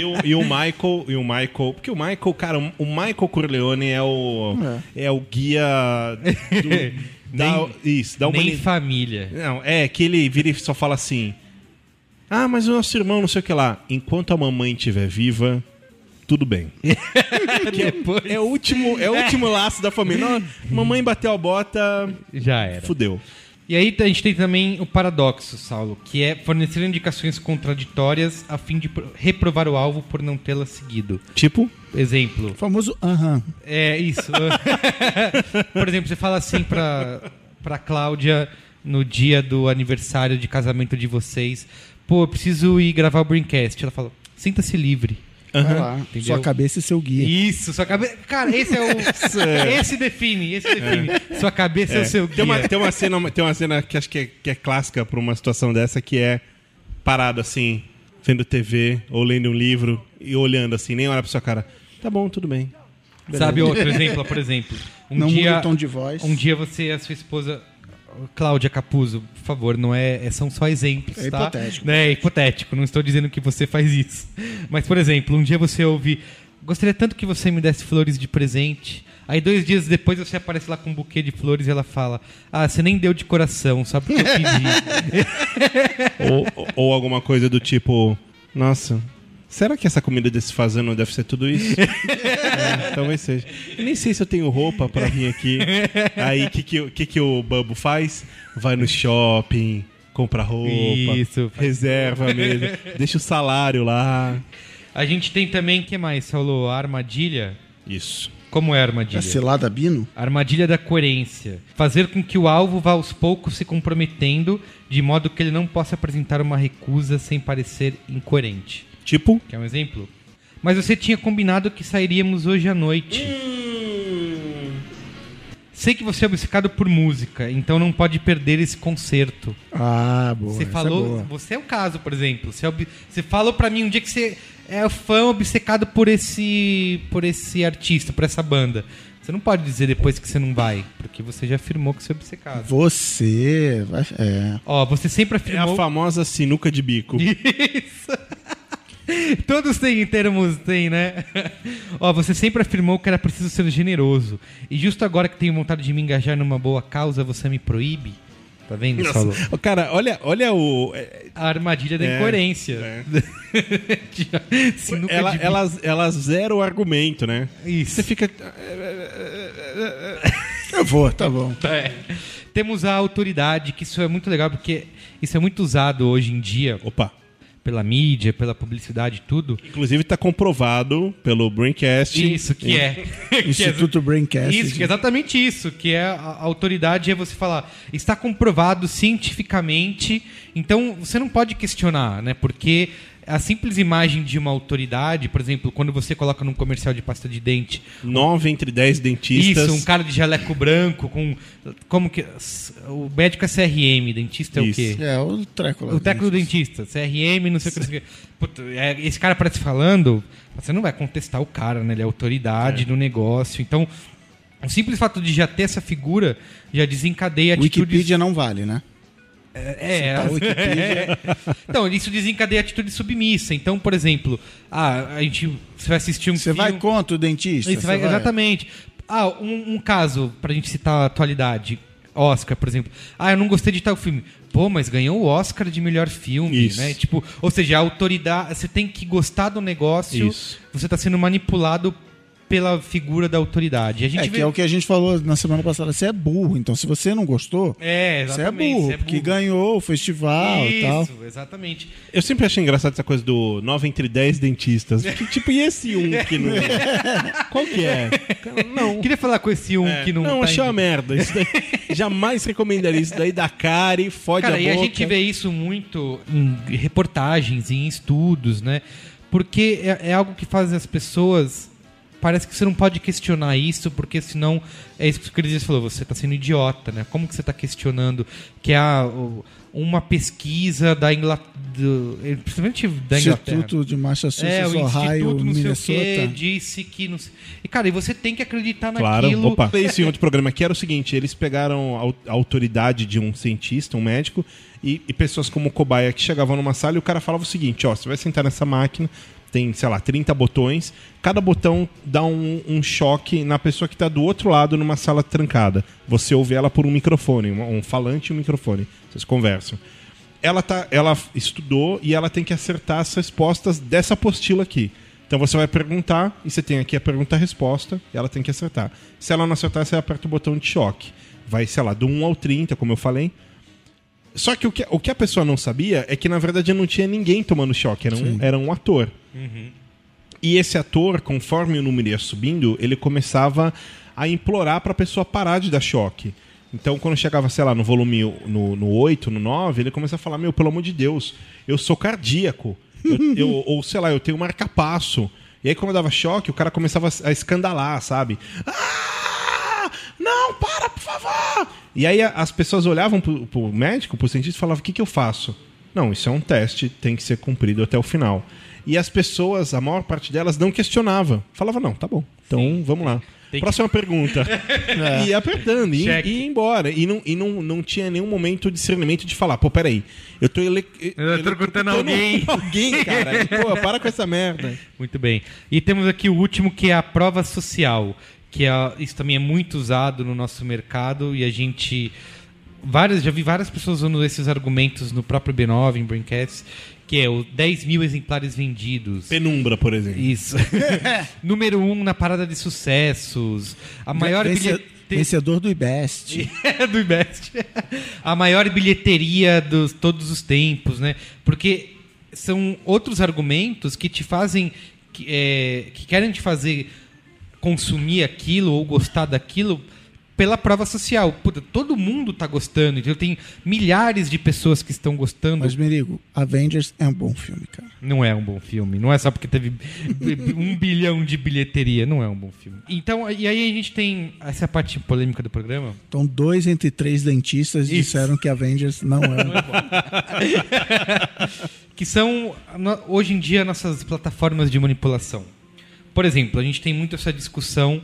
E o, e o Michael, e o Michael. Porque o Michael, cara, o Michael Corleone é o. É, o guia. Do, da, Nem- isso, da Nem humanidade. família. Não, é que ele vira e só fala assim: Ah, mas o nosso irmão, não sei o que lá. Enquanto a mamãe estiver viva, tudo bem. Que é, é o último, é o último laço da família. Não, mamãe bateu a bota, Já era. fudeu. E aí a gente tem também o paradoxo, Saulo, que é fornecer indicações contraditórias a fim de pro- reprovar o alvo por não tê-la seguido. Tipo? Exemplo. O famoso aham. É isso. Por exemplo, você fala assim pra, pra Cláudia no dia do aniversário de casamento de vocês: pô, eu preciso ir gravar o Braincast. Ela fala: sinta-se livre. Entendeu? Sua cabeça e seu guia. Isso, sua cabeça. Cara, esse é o. esse define, esse define. Sua cabeça é, o seu guia. Tem uma, tem, uma cena, tem uma cena que acho que é, que é clássica pra uma situação dessa, que é parado assim, vendo TV ou lendo um livro e olhando assim, nem olha pra sua cara. Tá bom, tudo bem. Beleza. Sabe outro exemplo, por exemplo? Um Não dia, muda o tom de voz. Um dia você e a sua esposa, Cláudia Capuzzo, por favor, não é, é- são só exemplos, É tá? hipotético. Né, É hipotético, não estou dizendo que você faz isso. Mas, por exemplo, um dia você ouve, gostaria tanto que você me desse flores de presente. Aí dois dias depois você aparece lá com um buquê de flores e ela fala, ah, você nem deu de coração, sabe o que eu pedi? ou, ou alguma coisa do tipo, nossa, será que essa comida desse fazano deve ser tudo isso? É, talvez seja. Eu nem sei se eu tenho roupa pra vir aqui. Aí o que, que, o- que, que o Bambo faz? Vai no shopping, compra roupa, Isso. reserva mesmo, deixa o salário lá. A gente tem também, que mais, Saulo? A armadilha. Isso. Como é a armadilha? É cilada Bino? A armadilha da coerência. Fazer com que o alvo vá aos poucos se comprometendo, de modo que ele não possa apresentar uma recusa sem parecer incoerente. Tipo? Quer um exemplo? Mas você tinha combinado que sairíamos hoje à noite. Sei que você é obcecado por música, então não pode perder esse concerto. Ah, boa. Você essa é falou, boa. você é o caso, por exemplo. Você, é ob- você falou pra mim um dia que você é fã obcecado por esse, por esse artista, por essa banda. Você não pode dizer depois que você não vai, porque você já afirmou que você é obcecado. Você. vai- É. Ó, você sempre É afirmou. a famosa sinuca de bico. Isso. Todos têm termos, tem, né? Ó, você sempre afirmou que era preciso ser generoso. E justo agora que tenho vontade de me engajar numa boa causa, você me proíbe? Tá vendo. Saulo? Cara, olha, olha o. é, A armadilha da É, incoerência. Sinuca Ela, ela, ela zera o argumento, né? Isso. Você fica. Eu vou, tá bom. É. Temos a autoridade, que isso é muito legal, porque isso é muito usado hoje em dia. Opa. Pela mídia, pela publicidade tudo. Inclusive tá comprovado pelo Braincast. Isso, que é. Instituto Braincast. Isso, que é exatamente isso, que é a a autoridade é você falar, está comprovado cientificamente, então você não pode questionar, né? Porque a simples imagem de uma autoridade, por exemplo, quando você coloca num comercial de pasta de dente, Nove entre dez dentistas. isso, um cara de jaleco branco com como que o médico é CRM, dentista é Isso. o quê? É, o treco lá. O técnico do dentista, CRM, não sei o que. Puta, é, esse cara parece falando, você não vai contestar o cara, né? Ele é autoridade no negócio. Então, o simples fato de já ter essa figura já desencadeia atitudes. Wikipedia não vale, né? É, a Wikipedia. é. Então, isso desencadeia atitude submissa. Então, por exemplo, ah, a gente, você vai assistir um Você vai contra o dentista? isso vai- Você vai- Exatamente. Ah, um, um caso, pra gente citar a atualidade. Oscar, por exemplo. Ah, eu não gostei de tal filme. Pô, mas ganhou o Oscar de melhor filme, Isso. né? Tipo, ou seja, a autoridade. Você tem que gostar do negócio. Isso. Você está sendo manipulado pela figura da autoridade. A gente É, vê- que é o que a gente falou na semana passada. Você é burro. Então, se você não gostou, É, você é burro. você é Porque burro. ganhou o festival e tal. Isso, exatamente. Eu sempre achei engraçado essa coisa do 9 entre 10 dentistas. Que, tipo, e esse um que não. Qual que é? Não. Queria falar com esse um É, que não. não, tá achei indo- uma merda. Isso daí, jamais recomendaria isso daí da cara e fode Cara, a e boca. a gente vê isso muito em reportagens, em estudos, né? Porque é, é algo que faz as pessoas. Parece que você não pode questionar isso, porque senão. É isso que o Cris falou, você está sendo idiota, né? Como que você está questionando que há uma pesquisa da Inglaterra. Principalmente da Inglaterra. Instituto de Massachusetts, É, o Ohio, Instituto não sei o Minnesota. quê, disse que não sei... E, cara, e você tem que acreditar Claro, naquilo. opa. Esse outro programa aqui era o seguinte: eles pegaram a autoridade de um cientista, um médico, e, e pessoas como o cobaia que chegavam numa sala e o cara falava o seguinte: ó, você vai sentar nessa máquina, tem, sei lá, 30 botões, cada botão dá um, um choque na pessoa que está do outro lado numa sala trancada. Você ouve ela por um microfone, um, falante e um microfone. Vocês conversam. Ela, tá, ela estudou e ela tem que acertar as respostas dessa apostila aqui. Então você vai perguntar e você tem aqui a pergunta-resposta e ela tem que acertar. Se ela não acertar, você aperta o botão de choque. Vai, sei lá, do 1 ao 30, como eu falei. Só que o que, o que a pessoa não sabia é que, na verdade, não tinha ninguém tomando choque, era um, era um ator. E esse ator, conforme o número ia subindo, ele começava a implorar para a pessoa parar de dar choque. Então, quando chegava, sei lá, no volume no, no 8, no 9, ele começava a falar: Meu, pelo amor de Deus, eu sou cardíaco. Eu, eu- ou, sei lá, eu tenho marcapasso. E aí, quando dava choque, o cara começava a, a escandalar, sabe? Ah! Não, para, por favor! E aí as pessoas olhavam pro, pro médico, pro cientista e falavam: O que, que eu faço? Não, isso é um teste, tem que ser cumprido até o final. E as pessoas, a maior parte delas, não questionava. Falava, não, tá bom. Então vamos lá. Tem que- Próxima pergunta. É. E ia apertando, e, e ia embora. E, não, e não, não tinha nenhum momento de discernimento de falar, pô, peraí, eu tô ele... Eletrocutando alguém. alguém, cara. pô, para com essa merda. Muito bem. E temos aqui o último, que é a prova social. Que é, isso também é muito usado no nosso mercado e a gente. Várias, já vi várias pessoas usando esses argumentos no próprio B9, em Braincast, que é o 10 mil exemplares vendidos. Penumbra, por exemplo. Isso. Número um na parada de sucessos. A maior Vence- Vencedor do IBEST. É, do IBEST. A maior bilheteria de todos os tempos, né? Porque são outros argumentos que te fazem. Que, é, que querem te fazer consumir aquilo ou gostar daquilo pela prova social. Puta, todo mundo tá gostando, então tem milhares de pessoas que estão gostando. Mas, Merigo, Avengers é um bom filme, cara. Não é um bom filme. Não é só porque teve um bilhão de bilheteria. Não é um bom filme. Então, e aí a gente tem essa parte polêmica do programa. Então, dois entre três dentistas Isso. disseram que Avengers não é. Não é bom. que são, hoje em dia, nossas plataformas de manipulação. Por exemplo, a gente tem muito essa discussão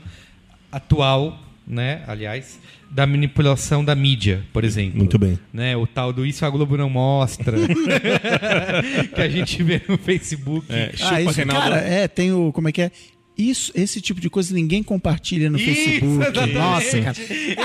atual, né, aliás, da manipulação da mídia, por exemplo. Muito bem. Né, o tal do isso a Globo não mostra. que a gente vê no Facebook. ah, isso, cara, é, tem o. Como é que é? Isso, esse tipo de coisa ninguém compartilha no Isso, Facebook. exatamente. Nossa, cara.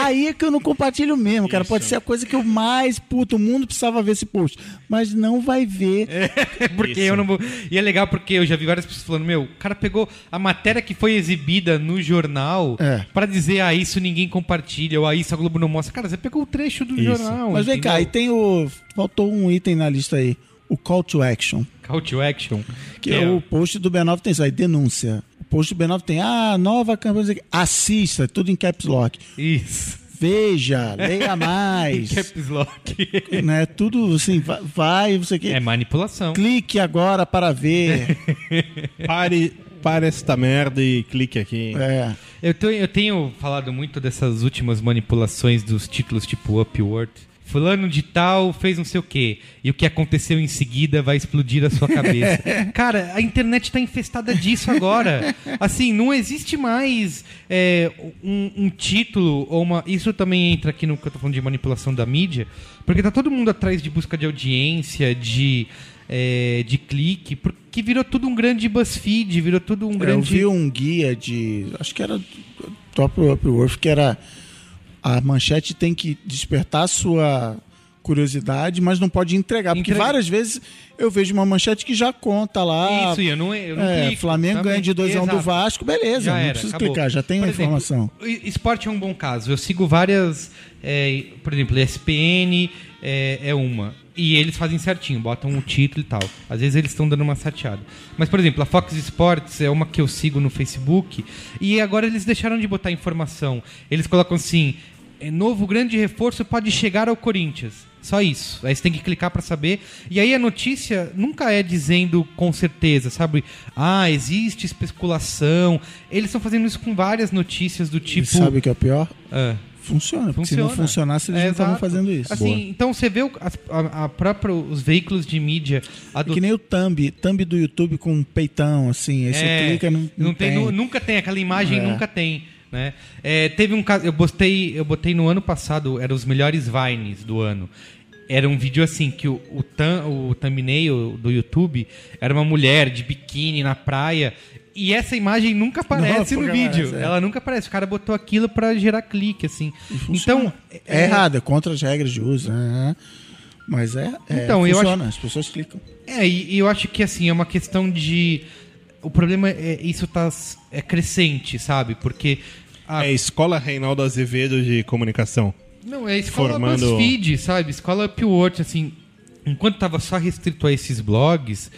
Aí é que eu não compartilho mesmo, cara. Pode ser a coisa que eu mais, puto, o mundo precisava ver esse post. Mas não vai ver. porque eu não vou. E é legal porque eu já vi várias pessoas falando: meu, o cara pegou a matéria que foi exibida no jornal É. pra dizer, ah, isso ninguém compartilha, ou ah, isso a Globo não mostra. Cara, você pegou o trecho do jornal. Mas vem cá, e entendeu? tem o. Faltou um item na lista aí. O call to action. Call to action. Que é o post do B9 tem isso aí, denúncia. O post do B9 tem, ah, nova campanha. Assista, tudo em caps lock. Isso. Veja, leia mais. Caps lock. né? Tudo assim, va- vai, você que. É manipulação. Clique agora para ver. Pare, pare esta merda e clique aqui. É. Eu tenho, eu tenho falado muito dessas últimas manipulações dos títulos tipo Upward. Fulano de tal fez não sei o quê. E o que aconteceu em seguida vai explodir a sua cabeça. Cara, a internet tá infestada disso agora. Assim, não existe mais é, um, um título ou uma. Isso também entra aqui no que eu tô falando de manipulação da mídia. Porque tá todo mundo atrás de busca de audiência, de. é, de clique, porque virou tudo um grande BuzzFeed, virou tudo um Eu grande. vi um guia de. Acho que era do próprio Upworth, que era. A manchete tem que despertar sua curiosidade, mas não pode entregar. Porque Entrega- várias vezes eu vejo uma manchete que já conta lá. Isso, e eu não, eu não é, clico, Flamengo também. ganha de 2 a 1 do. Vasco, beleza, Já não era, preciso acabou. clicar, já tem a informação. esporte é um bom caso. Eu sigo várias, é, por exemplo, ESPN é, é uma. E eles fazem certinho, botam o título e tal. Às vezes eles estão dando uma sateada. Mas, por exemplo, a Fox Sports é uma que eu sigo no Facebook. E agora eles deixaram de botar informação. Eles colocam assim: é, novo grande reforço pode chegar ao Corinthians. Só isso. Aí você tem que clicar pra saber. E aí a notícia nunca é dizendo com certeza, sabe? Ah, existe especulação. Eles estão fazendo isso com várias notícias do E tipo. sabe o que é pior? Ah. Funciona, porque se não Funciona. funcionasse, eles É, não estavam fazendo isso. Assim, então você vê o, a, a própria, os veículos de mídia. É que nem o thumb, thumb do YouTube com um peitão, assim. Aí você É, clica, não, não, tem, tem. nu- nunca tem aquela imagem, É. nunca tem. Né? É, teve um caso, eu botei, eu botei no ano passado, eram os melhores Vines do ano. Era um vídeo assim que o, o, thumb- o thumbnail do YouTube era uma mulher de biquíni na praia. E essa imagem nunca aparece Não, no vídeo. aparece, é. Ela nunca aparece. O cara botou aquilo pra gerar clique, assim. Então. É, errado, é contra as regras de uso. né? Mas é, é Então, funciona, acho- as pessoas clicam. É, e, e eu acho que assim, é uma questão de. O problema é isso tá é crescente, sabe? Porque. A- É a Escola Reinaldo Azevedo de Comunicação. Não, é escola Formando- BuzzFeed, sabe? Escola Upwork, assim. Enquanto tava só restrito a esses blogs,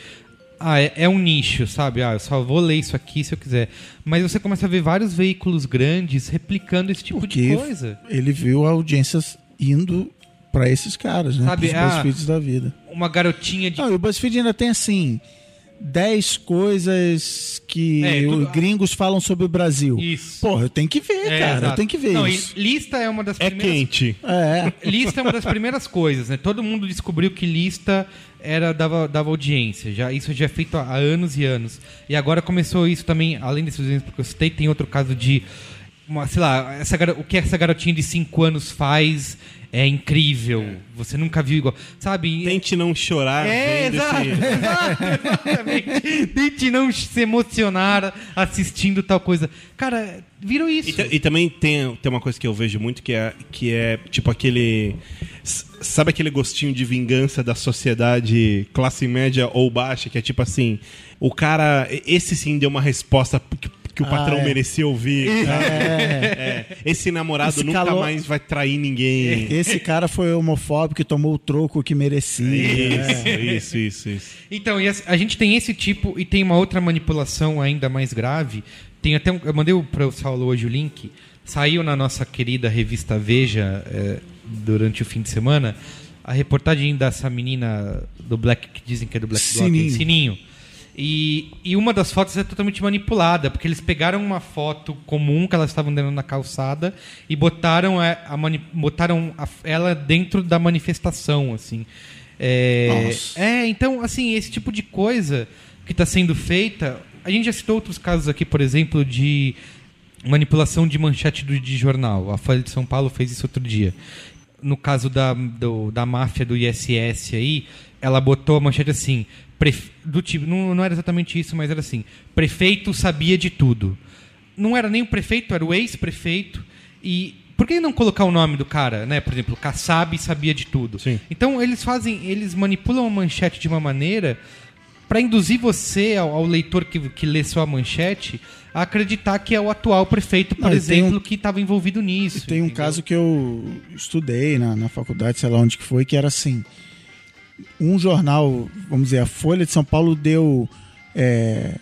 ah, é, é um nicho, sabe? Ah, eu só vou ler isso aqui se eu quiser. Mas você começa a ver vários veículos grandes replicando esse tipo de Porque coisa. ele viu audiências indo pra esses caras, né? Sabe, Pros ah, BuzzFeeds da vida. Uma garotinha de. Não, e o BuzzFeed ainda tem assim. 10 coisas que É, tudo- os gringos falam sobre o Brasil. Isso. Porra, eu tenho que ver, É, cara. Eu exato. tenho que ver Não, isso. lista é uma das É primeiras quente. É. Lista é uma das primeiras coisas, né? Todo mundo descobriu que lista era dava, dava audiência. Já, isso já é feito há anos e anos. E agora começou isso também, além desses exemplos que eu citei, tem outro caso de. Uma, sei lá, essa, o que essa garotinha de 5 anos faz é incrível. Você nunca viu igual. Sabe? Tente não chorar É, exato, exatamente. Tente não se emocionar assistindo tal coisa. Cara, virou isso. E, e também tem, tem uma coisa que eu vejo muito que é, que é tipo aquele. Sabe aquele gostinho de vingança da sociedade classe média ou baixa? Que é tipo assim: o cara. Esse sim deu uma resposta que, o Ah, patrão é. merecia ouvir. É. sabe? É. Esse namorado Esse nunca calor- mais vai trair ninguém. Esse cara foi homofóbico e tomou o troco que merecia. Isso, É. isso, isso, isso. Então, e a, a gente tem esse tipo e tem uma outra manipulação ainda mais grave. Tem até um, eu mandei para o Saulo hoje o link. Saiu na nossa querida revista Veja é, durante o fim de semana a reportagem dessa menina do Black, que dizem que é do Black Bloc, Sininho. E, e uma das fotos é totalmente manipulada, porque eles pegaram uma foto comum que elas estavam andando na calçada e botaram, a, a mani- botaram a- ela dentro da manifestação, assim. É, Nossa. é, então, assim, esse tipo de coisa que está sendo feita. A gente já citou outros casos aqui, por exemplo, de manipulação de manchete do, de jornal. A Folha de São Paulo fez isso outro dia. No caso da, do- da máfia do ISS aí, ela botou a manchete assim, do tipo, não, não era exatamente isso, mas era assim, prefeito sabia de tudo. Não era nem o prefeito, era o ex-prefeito. E por que não colocar o nome do cara, né? Por exemplo, Kassab sabia de tudo. Então eles fazem, eles manipulam a manchete de uma maneira para induzir você, ao, ao leitor que, que lê sua manchete, a acreditar que é o atual prefeito, por Não, exemplo, um- que estava envolvido nisso. Tem um caso que eu estudei na, na faculdade, sei lá onde que foi, que era assim. Um jornal, vamos dizer, a Folha de São Paulo deu, é,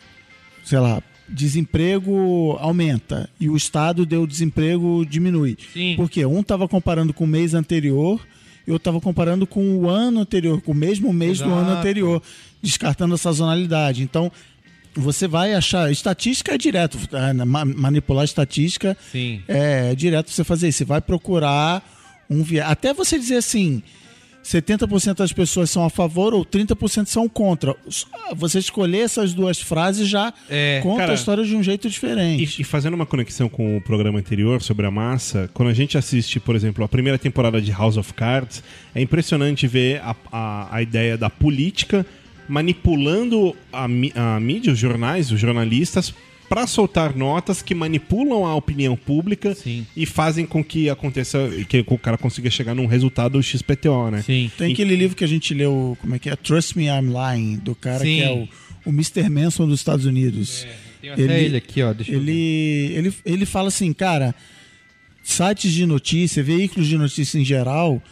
sei lá, desemprego aumenta e o Estado deu desemprego diminui. Sim. Porque um estava comparando com o mês anterior e outro estava comparando com o ano anterior, com o mesmo mês do ano Exato. anterior, descartando a sazonalidade. Então, você vai achar. Estatística é direto. é, ma- Manipular estatística Sim. é, direto você fazer isso. Você vai procurar um viés. Até você dizer assim: 70% das pessoas são a favor ou 30% são contra. Você escolher essas duas frases já conta Cara, a história de um jeito diferente. E, e fazendo uma conexão com o programa anterior sobre a massa, quando a gente assiste, por exemplo, a primeira temporada de House of Cards, é impressionante ver a, a, a ideia da política manipulando a, a mídia, os jornais, os jornalistas, para soltar notas que manipulam a opinião pública e fazem com que aconteça, que o cara consiga chegar num resultado XPTO, né? Sim. Tem aquele livro que a gente leu, como é que é? Trust Me I'm Lying, do cara Sim. que é o, o Mr. Manson dos Estados Unidos. tenho até ele aqui, ó, deixa eu ele, ele, ele fala assim, cara, sites de notícia, veículos de notícia em geral,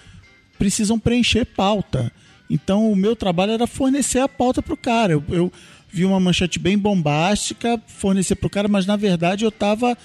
precisam preencher pauta. Então o meu trabalho era fornecer a pauta pro cara. Eu, eu vi uma manchete bem bombástica, fornecer pro cara, mas na verdade eu tava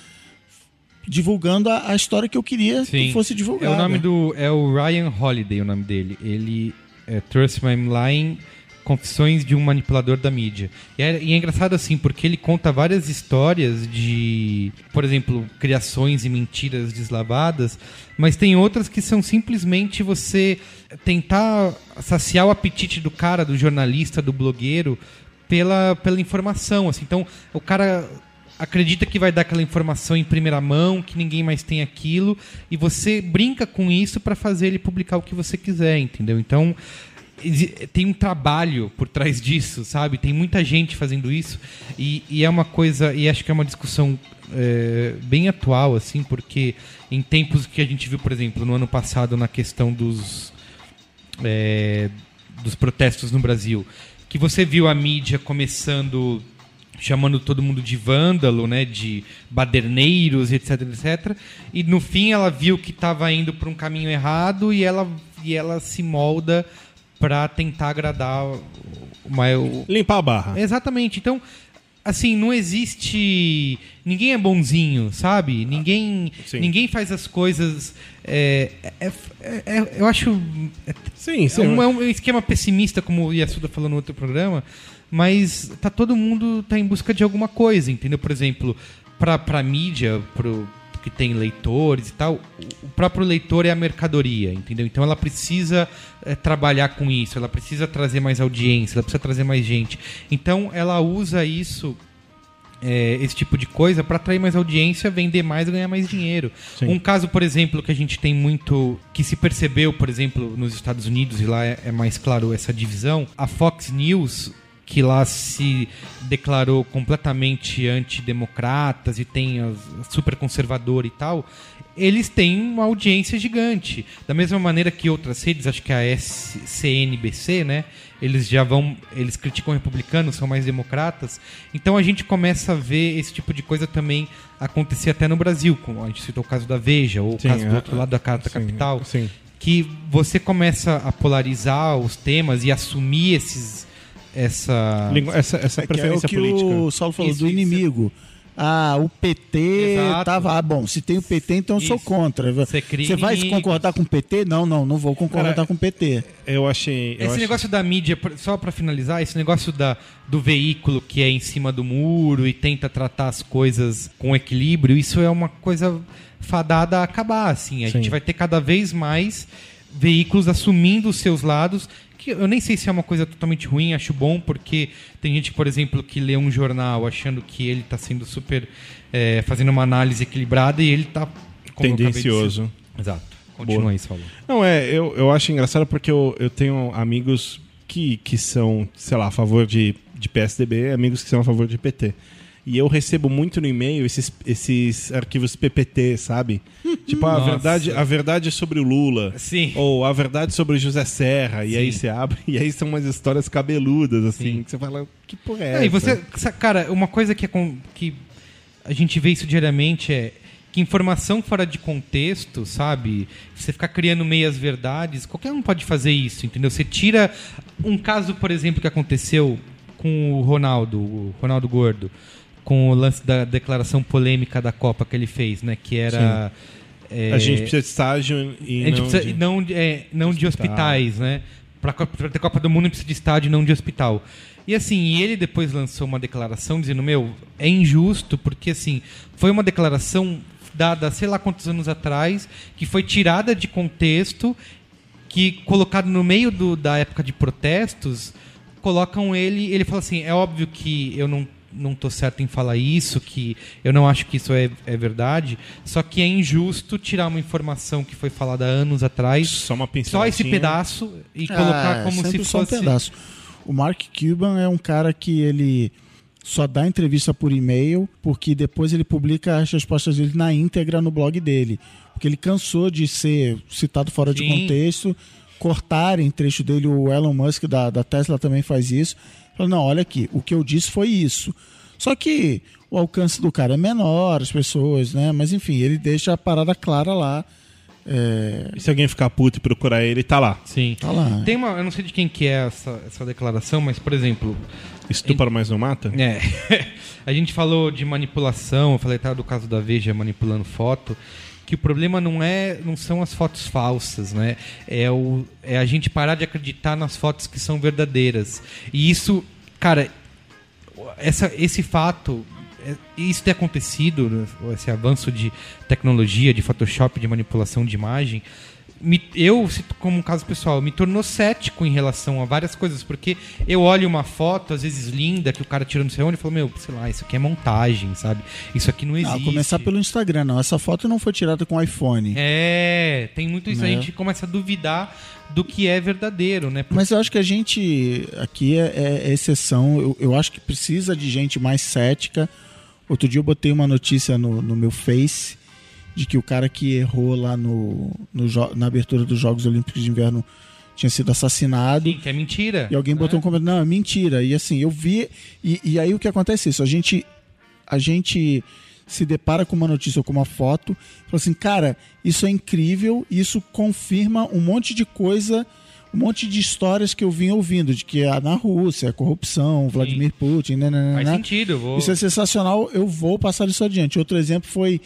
divulgando a, a história que eu queria que fosse É divulgada. o nome do. É o Ryan Holiday, o nome dele. Ele é Trust My Line. Confissões de um manipulador da mídia. E é, e é engraçado assim, porque ele conta várias histórias de, por exemplo, criações e mentiras deslavadas, mas tem outras que são simplesmente você tentar saciar o apetite do cara, do jornalista, do blogueiro, pela, pela informação. Assim. Então, o cara acredita que vai dar aquela informação em primeira mão, que ninguém mais tem aquilo, e você brinca com isso para fazer ele publicar o que você quiser, entendeu? Então, tem um trabalho por trás disso, sabe? Tem muita gente fazendo isso, e, e é uma coisa, e acho que é uma discussão é, bem atual, assim, porque em tempos que a gente viu, por exemplo, no ano passado, na questão dos é, dos protestos no Brasil, que você viu a mídia começando chamando todo mundo de vândalo, né, de baderneiros, etc, etc. E no fim ela viu que estava indo para um caminho errado e ela e ela se molda para tentar agradar o, o limpar a barra. Exatamente. Então, assim, não existe ninguém é bonzinho, sabe? Ninguém ninguém faz as coisas é, é- é- é- eu acho é, sim, sim. é um, é um esquema pessimista como o Yasuda falou no outro programa, mas tá todo mundo tá em busca de alguma coisa, entendeu? Por exemplo, para para mídia, pro que tem leitores e tal, o próprio leitor é a mercadoria, entendeu? Então ela precisa é, trabalhar com isso, ela precisa trazer mais audiência, ela precisa trazer mais gente. Então ela usa isso é, esse tipo de coisa para atrair mais audiência, vender mais e ganhar mais dinheiro. Sim. Um caso, por exemplo, que a gente tem muito. que se percebeu, por exemplo, nos Estados Unidos, e lá é, é mais claro essa divisão, a Fox News. Que lá se declarou completamente antidemocratas e tem super conservador e tal, eles têm uma audiência gigante. Da mesma maneira que outras redes, acho que a CNBC, né? Eles já vão. Eles criticam republicanos, são mais democratas. Então a gente começa a ver esse tipo de coisa também acontecer até no Brasil. Como a gente citou o caso da Veja, ou Sim, o caso do é, outro lado da Carta sim, Capital. sim. Que você começa a polarizar os temas e assumir esses. Essa. Lingu- essa- essa É que é o que o Saulo falou, do inimigo. Ah, o PT Exato. tava. Ah, bom, se tem o PT, então eu sou Isso. contra. Você vai concordar com o PT? Não, não, não vou concordar Cara, com o PT. Eu achei. eu Esse achei- negócio da mídia, só pra finalizar, esse negócio da, do veículo que é em cima do muro e tenta tratar as coisas com equilíbrio, isso é uma coisa fadada a acabar, assim. A Sim. gente vai ter cada vez mais veículos assumindo os seus lados, que eu nem sei se é uma coisa totalmente ruim, acho bom, porque tem gente, por exemplo, que lê um jornal achando que ele está sendo super... é, fazendo uma análise equilibrada e ele está... Tendencioso. Exato. Continua Boa. aí, Saulo. Não, é, eu, eu acho engraçado porque eu, eu tenho amigos que, que são, sei lá, a favor de, de PSDB, amigos que são a favor de PT. E eu recebo muito no e-mail esses, esses arquivos PPT, sabe? tipo, a Nossa. verdade, a verdade sobre o Lula. Sim. Ou a verdade sobre o José Serra. E aí Sim. você abre, e aí são umas histórias cabeludas, assim, que você fala, que porra é Não, essa? e você, cara, uma coisa que, é com- que a gente vê isso diariamente é que informação fora de contexto, sabe? Você ficar criando meias verdades, qualquer um pode fazer isso, entendeu? Você tira um caso, por exemplo, que aconteceu com o Ronaldo, o Ronaldo Gordo, com o lance da declaração polêmica da Copa que ele fez, né? Que era. é, A gente precisa de estágio e a gente não precisa, de- não, é, não de hospitais, né? Pra ter Copa do Mundo precisa de estádio, não de hospital. E assim, e ele depois lançou uma declaração dizendo, meu, é injusto, porque assim, foi uma declaração dada sei lá quantos anos atrás, que foi tirada de contexto, que colocado no meio do- da época de protestos, colocam ele, ele fala assim, é óbvio que eu não não tô certo em falar isso, que eu não acho que isso é, é verdade, só que é injusto tirar uma informação que foi falada anos atrás, só, uma só esse pedaço e colocar Ah, como se sempre só fosse um pedaço. O Mark Cuban é um cara que ele só dá entrevista por e-mail, porque depois ele publica as respostas dele na íntegra no blog dele. Porque ele cansou de ser citado fora de Sim. contexto, cortarem trecho dele. O Elon Musk da, da Tesla também faz isso. Falou, não, olha aqui, o que eu disse foi isso. Só que o alcance do cara é menor, as pessoas, né? Mas enfim, ele deixa a parada clara lá. É, E se alguém ficar puto e procurar ele, tá lá. Sim. Tá lá. Tem uma, eu não sei de quem que é essa, essa declaração, mas por exemplo, Estupra, mas não mata? É. a gente falou de manipulação, eu falei tá, do caso da Veja manipulando foto, que o problema não é não são as fotos falsas, né? É o é a gente parar de acreditar nas fotos que são verdadeiras. E isso, cara, essa, esse fato, é- isso ter acontecido, né, esse avanço de tecnologia, de Photoshop, de manipulação de imagem, me- eu, cito como um caso pessoal, me tornou cético em relação a várias coisas, porque eu olho uma foto, às vezes linda, que o cara tirou não sei onde, e falo, meu, sei lá, isso aqui é montagem, sabe? Isso aqui não existe. Não, começar pelo Instagram, não. Essa foto não foi tirada com iPhone. É, tem muito isso. A Né? gente começa a duvidar do que é verdadeiro, né? Mas eu acho que a gente aqui é, é- é exceção. Eu, eu acho que precisa de gente mais cética. Outro dia eu botei uma notícia no, no meu Face de que o cara que errou lá no, no na abertura dos Jogos Olímpicos de Inverno tinha sido assassinado. Sim, que é mentira. E alguém botou um comentário, não, é mentira. E assim, eu vi. E, e aí o que acontece é isso, a gente, a gente se depara com uma notícia ou com uma foto, e fala assim, cara, isso é incrível, isso confirma um monte de coisa, um monte de histórias que eu vim ouvindo, de que é na Rússia, a corrupção, Vladimir Putin, né, né, né, Faz né. sentido, vou. Isso é sensacional, eu vou passar isso adiante. Outro exemplo foi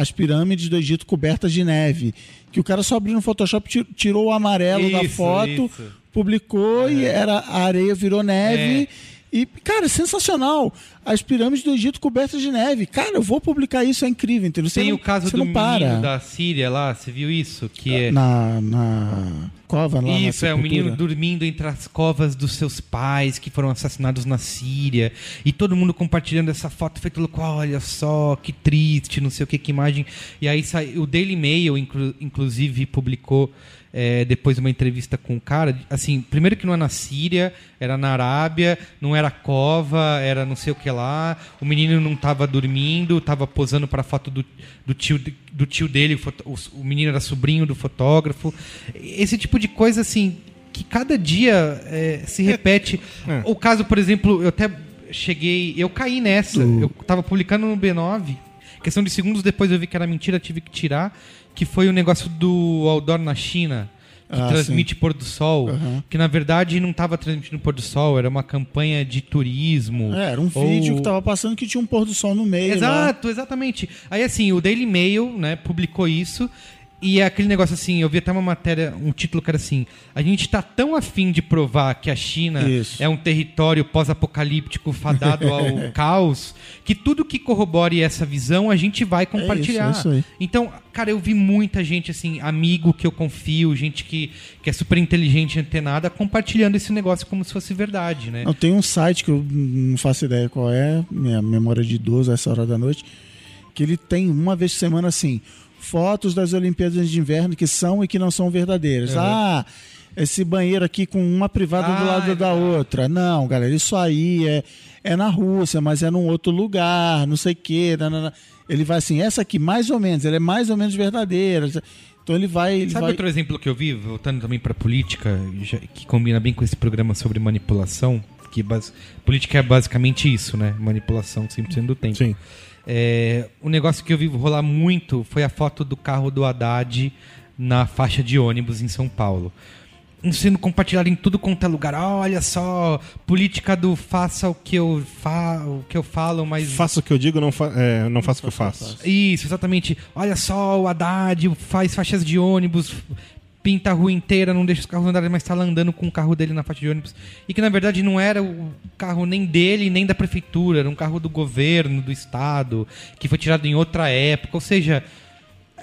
as pirâmides do Egito cobertas de neve, que o cara só abriu no Photoshop, ti- tirou o amarelo da Isso, foto, isso. publicou e era a areia virou neve. É. E, cara, sensacional. As pirâmides do Egito cobertas de neve. Cara, eu vou publicar isso, é incrível, entendeu? Você Tem não, o caso do menino da Síria lá, você viu isso? Que é... Na, na cova lá Isso, é o menino dormindo entre as covas dos seus pais que foram assassinados na Síria. E todo mundo compartilhando essa foto feito louco. Olha só, que triste, não sei o que, que imagem. E aí sai, o Daily Mail, inclu- inclusive, publicou é, depois uma entrevista com o cara. Assim, primeiro que não é na Síria, era na Arábia, não era cova, era não sei o que lá. O menino não estava dormindo, estava posando para foto do, do, tio, do tio dele. O, o- menino era sobrinho do fotógrafo. Esse tipo de coisa, assim, que cada dia é, se repete. O caso, por exemplo, eu até cheguei. Eu caí nessa. Eu tava publicando no B9. Questão de segundos depois eu vi que era mentira, tive que tirar. Que foi o negócio do outdoor na China. que Ah, transmite sim. pôr do sol, Aham. que na verdade não estava transmitindo pôr do sol, era uma campanha de turismo. É, era um ou- vídeo que tava passando que tinha um pôr do sol no meio. Exato, exatamente. Aí assim, o Daily Mail, né, publicou isso. E é aquele negócio assim, eu vi até uma matéria, um título que era assim: a gente tá tão afim de provar que a China Isso. é um território pós-apocalíptico fadado ao caos, que tudo que corrobore essa visão a gente vai compartilhar. é isso aí. Então, cara, eu vi muita gente assim, amigo que eu confio, gente que, que é super inteligente antenada, compartilhando esse negócio como se fosse verdade, né? Não, tem um site que eu não faço ideia qual é, minha memória de idoso a essa hora da noite, que ele tem uma vez por semana assim, fotos das Olimpíadas de Inverno que são e que não são verdadeiras. Uhum. Ah, esse banheiro aqui com uma privada do Ah, lado é da outra. Não, galera, isso aí é, é na Rússia, mas é num outro lugar, não sei o quê. nanana. Ele vai assim, essa aqui mais ou menos, ela é mais ou menos verdadeira. Então ele vai... Ele Sabe vai... outro exemplo que eu vi, voltando também para política, que combina bem com esse programa sobre manipulação, que bas- política é basicamente isso, né? Manipulação 100% do tempo. Sim. É, o negócio que eu vi rolar muito foi a foto do carro do Haddad na faixa de ônibus em São Paulo. Sendo compartilhado em tudo quanto é lugar. Ah, olha só, política do faça o que eu, fa o que eu falo, mas Faça o que eu digo, não, fa é, não faça o que eu faço. isso, exatamente. Olha só, o Haddad faz faixas de ônibus, pinta a rua inteira, não deixa os carros andarem, mas tá lá andando com o carro dele na faixa de ônibus. E que na verdade não era o carro nem dele, nem da prefeitura, era um carro do governo, do estado, que foi tirado em outra época. Ou seja,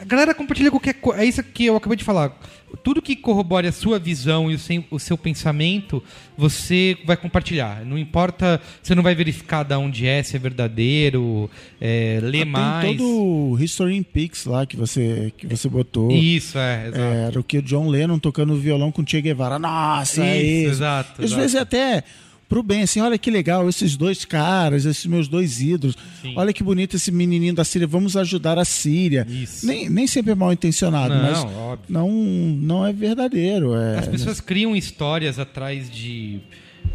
a galera compartilha qualquer coisa. É isso que eu acabei de falar. Tudo que corrobore a sua visão e o seu, o seu pensamento, você vai compartilhar. Não importa, você não vai verificar de onde é, se é verdadeiro, é, ler Tem mais. todo o History in Pix lá que você, que você botou. Isso, é, exato. Era o que o John Lennon tocando violão com o Che Guevara. Nossa, é Isso, isso. exato, Às exato. vezes é até pro bem, assim, olha que legal, esses dois caras, esses meus dois ídolos. Olha que bonito esse menininho da Síria, vamos ajudar a Síria. Nem, nem sempre é mal intencionado, Não, mas óbvio. não, não é verdadeiro. É, As pessoas criam histórias atrás de.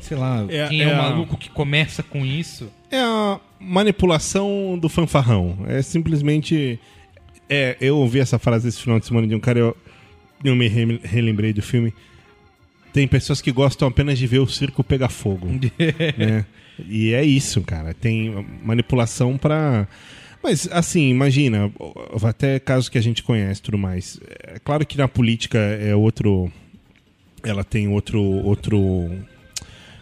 Sei lá, É- quem é, é o a- maluco que começa com isso. É a manipulação do fanfarrão. É simplesmente. É, eu ouvi essa frase esse final de semana de um cara, eu, eu me re- relembrei do filme. Tem pessoas que gostam apenas de ver o circo pegar fogo. né? E é isso, cara. Tem manipulação pra. Mas, assim, imagina, até casos que a gente conhece e tudo mais. É claro que na política é outro. Ela tem outro. outro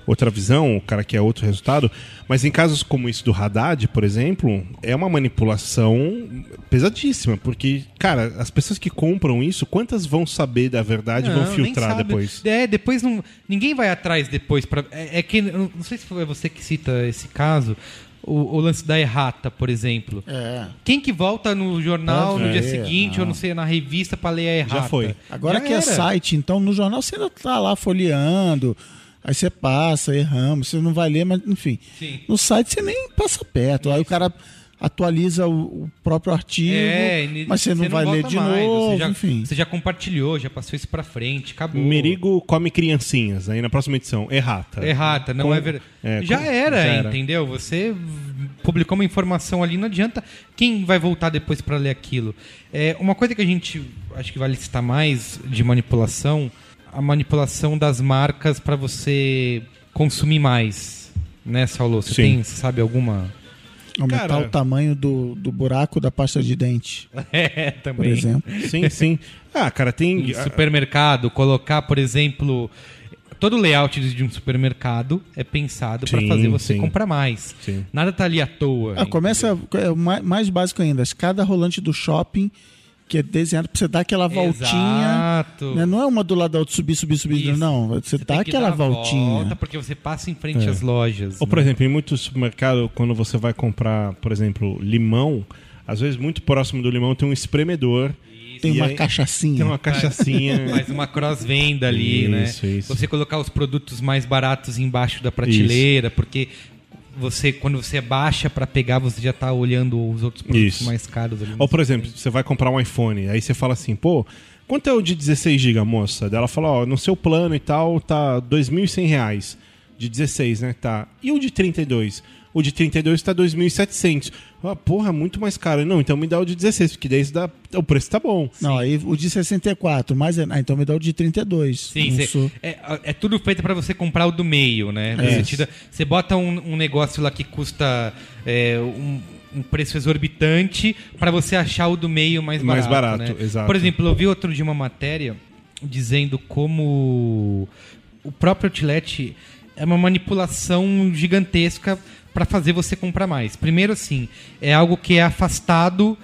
outra visão, o cara quer outro resultado. Mas em casos como esse do Haddad, por exemplo, é uma manipulação pesadíssima. Porque, cara, as pessoas que compram isso, quantas vão saber da verdade e vão filtrar depois? É, depois não. Ninguém vai atrás depois. Pra, é, é que. Não sei se foi você que cita esse caso. O, o lance da errata, por exemplo. É. Quem que volta no jornal Pode no dia ver, seguinte, não. ou não sei, na revista pra ler a errata? foi. Agora Já que é era. site, então no jornal você ainda tá lá folheando, aí você passa, erramos, você não vai ler, mas enfim. Sim. No site você nem passa perto, aí o cara atualiza o, o próprio artigo, É, mas você não vai ler de mais, novo, Você já, enfim. você já compartilhou, já passou isso pra frente, acabou. Merigo come criancinhas. Aí na próxima edição, errata. Errata, não Com- é verdade. é, já, era, já era. entendeu? Você publicou uma informação ali, não adianta. Quem vai voltar depois pra ler aquilo? É, uma coisa que a gente acho que vale citar mais de manipulação, a manipulação das marcas pra você consumir mais. Né, Saulo? Você Sim. tem, sabe alguma? Aumentar Cara- o tamanho do, do buraco da pasta de dente, É, por também. exemplo. Sim, sim. Ah, cara, tem. Em supermercado, colocar, por exemplo, todo o layout de um supermercado é pensado Sim, fazer você sim. comprar mais. Sim. Nada tá ali à toa. Ah, começa é, mais básico ainda, cada rolante do shopping que é desenhado pra você dar aquela voltinha. Exato. né? Não é uma do lado da outra, subir, subir, subir. Isso. Não, você, dá tem que aquela voltinha. volta porque você passa em frente É. às lojas. Ou, por né? exemplo, em muitos supermercados, quando você vai comprar, por exemplo, limão, às vezes muito próximo do limão tem um espremedor. Tem E uma aí- cachaçinha. Tem uma cachaçinha. Faz uma cross-venda ali, né? Isso, isso. Você colocar os produtos mais baratos embaixo da prateleira, porque você, quando você baixa pra pegar, você já tá olhando os outros produtos Isso. mais caros ali. Ou, por exemplo, você vai comprar um iPhone, aí você fala assim, pô, quanto é o de 16 GB, moça? Daí ela fala, ó, no seu plano e tal, tá 2.100 reais. De 16, né? Tá. E o de 32? O de 32 está 2.700. Ah, porra, muito mais caro. Não, então me dá o de 16, porque daí dá, o preço tá bom. Não, aí o de 64, mas é- ah, então me dá o de 32. Sim, cê- sou- é, é tudo feito para você comprar o do meio, né? É. Você, tira- você bota um, um negócio lá que custa é, um, um preço exorbitante para você achar o do meio mais barato. Mais barato, né? exato. Por exemplo, eu vi outro dia uma matéria dizendo como o próprio outlet é uma manipulação gigantesca para fazer você comprar mais. Primeiro, assim, é algo que é afastado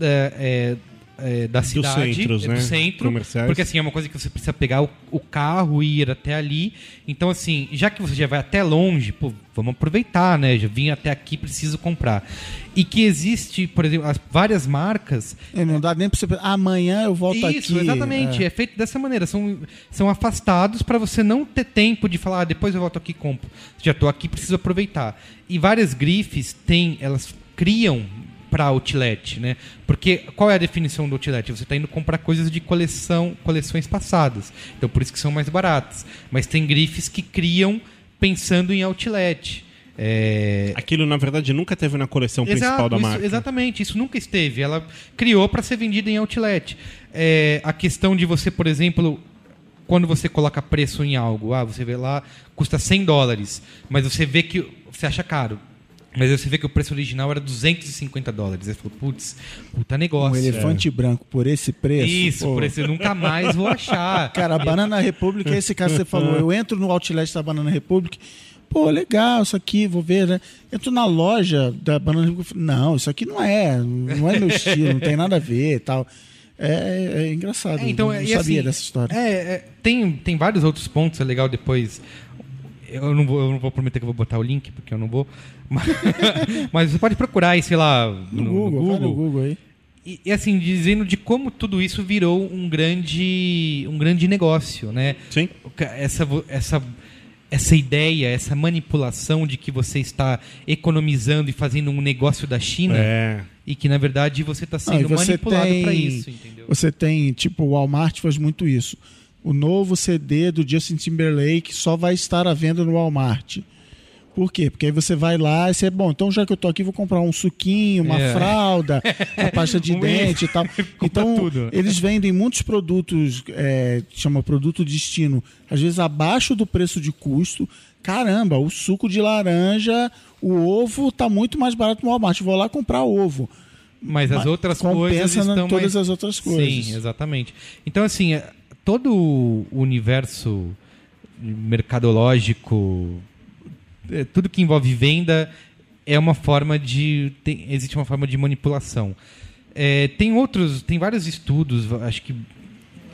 é, é, é, da cidade, centros, é, né? do centro, Comerciais. porque assim é uma coisa que você precisa pegar o, o carro e ir até ali. Então assim, já que você já vai até longe, pô, vamos aproveitar, né? Já vim até aqui, preciso comprar. E que existe, por exemplo, as várias marcas É, não dá nem pra você pensar, amanhã eu volto aqui. isso, exatamente. É. É. feito dessa maneira. São, são afastados para você não ter tempo de falar, ah, depois eu volto aqui e compro. Já estou aqui, preciso aproveitar. E várias grifes têm, elas criam para outlet, né? Porque qual é a definição do outlet? Você está indo comprar coisas de coleção, coleções passadas. Então por isso que são mais baratas. Mas tem grifes que criam pensando em outlet. É, Aquilo, na verdade, nunca teve na coleção principal Exato, da isso- marca. Exatamente, isso nunca esteve. Ela criou para ser vendida em outlet. É, a questão de você, por exemplo, quando você coloca preço em algo, ah, você vê lá, custa 100 dólares, mas você vê que você acha caro. Mas você vê que o preço original era 250 dólares. Aí você falou, putz, puta negócio. Um elefante branco por esse preço. Isso, pô. por esse eu nunca mais vou achar. Cara, a Banana Republic é esse caso que você falou. Eu entro no outlet da Banana Republic, pô, legal isso aqui, vou ver, né? Entro na loja da Banana Republic, falo, não, isso aqui não é, não é meu estilo, não tem nada a ver e tal. É, é engraçado, É, então, eu não sabia assim, dessa história. É, é, tem, tem vários outros pontos, é legal depois. Eu não, vou, eu não vou prometer que eu vou botar o link, porque eu não vou. Mas, mas você pode procurar aí, sei lá, no, No Google, no Google aí. E, e, assim, dizendo de como tudo isso virou um grande, um grande negócio, né? Sim. Essa, essa, essa ideia, essa manipulação de que você está economizando e fazendo um negócio da China É. e que, na verdade, você está sendo você manipulado para isso, entendeu? Você tem, tipo, o Walmart faz muito isso. O novo CD do Justin Timberlake só vai estar à venda no Walmart. Por quê? Porque aí você vai lá e você, bom, então já que eu tô aqui, vou comprar um suquinho, uma É. fralda, a pasta de dente e tal. Então, tudo. eles vendem muitos produtos, é, chama produto destino, às vezes abaixo do preço de custo. Caramba, o suco de laranja, o ovo tá muito mais barato no Walmart. Vou lá comprar ovo. Mas as outras compensa coisas na- estão todas mais- as outras coisas. Sim, exatamente. Então, assim, é, todo o universo mercadológico, é, tudo que envolve venda é uma forma de... tem- existe uma forma de manipulação. É, tem outros, tem vários estudos, acho que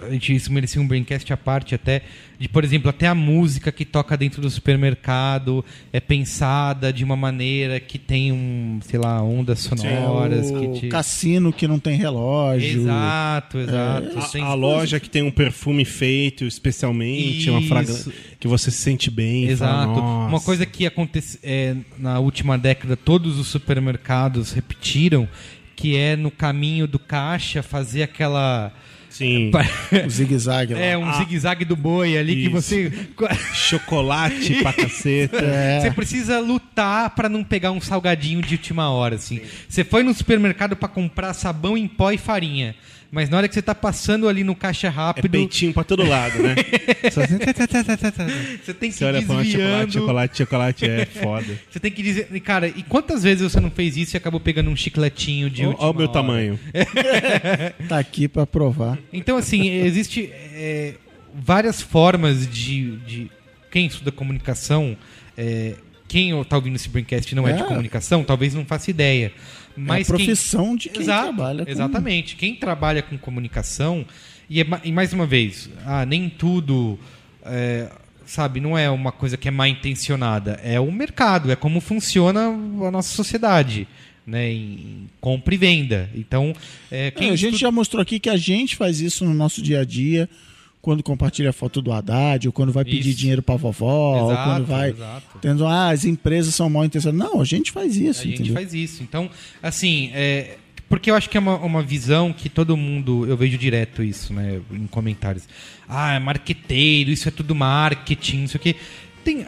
a gente isso merecia um braincast à parte até, de, por exemplo, até a música que toca dentro do supermercado é pensada de uma maneira que tem um, sei lá, ondas sonoras É o que te... cassino que não tem relógio. Exato, exato. A, Tem a loja que tem um perfume feito especialmente, uma Isso. fragrância que você se sente bem. fala, Exato. "Nossa". Uma coisa que acontece é, na última década, todos os supermercados repetiram, que é no caminho do caixa fazer aquela. Sim. O zigue-zague lá. É, um Ah. zigue-zague do boi ali que Isso. você. Chocolate pra caceta. É. Você precisa lutar pra não pegar um salgadinho de última hora, assim. Você foi no supermercado pra comprar sabão em pó e farinha. Mas na hora que você tá passando ali no caixa É rápido, peitinho pra todo lado, né? Assim, você tem que Você olha pra um chocolate, desviando. chocolate, chocolate, é foda. Você tem que dizer, cara, e quantas vezes você não fez isso e acabou pegando um chicletinho de Olha o meu hora? tamanho. Tá aqui pra provar. Então, assim, existe é, várias formas de, de- Quem estuda comunicação, é, quem está ouvindo esse Braincast não é. de É. comunicação, talvez não faça ideia. Mas é a quem- profissão de quem Exato, trabalha com... Exatamente. Quem trabalha com comunicação, e, é e mais uma vez, ah, nem tudo. é, sabe, não é uma coisa que é mal intencionada. É o mercado, é como funciona a nossa sociedade. Né, em compra e venda. Então, é, quem É, a gente já mostrou aqui que a gente faz isso no nosso dia a dia, quando compartilha a foto do Haddad, ou quando vai pedir Isso. dinheiro pra vovó, ou Exato, quando vai tendo, ah, as empresas são mal intencionadas. Não, a gente faz isso, A gente entendeu? faz isso. Então, assim, é, porque eu acho que é uma, uma visão que todo mundo, eu vejo direto isso, né, em comentários. Ah, é marqueteiro, isso é tudo marketing, isso aqui. Tem,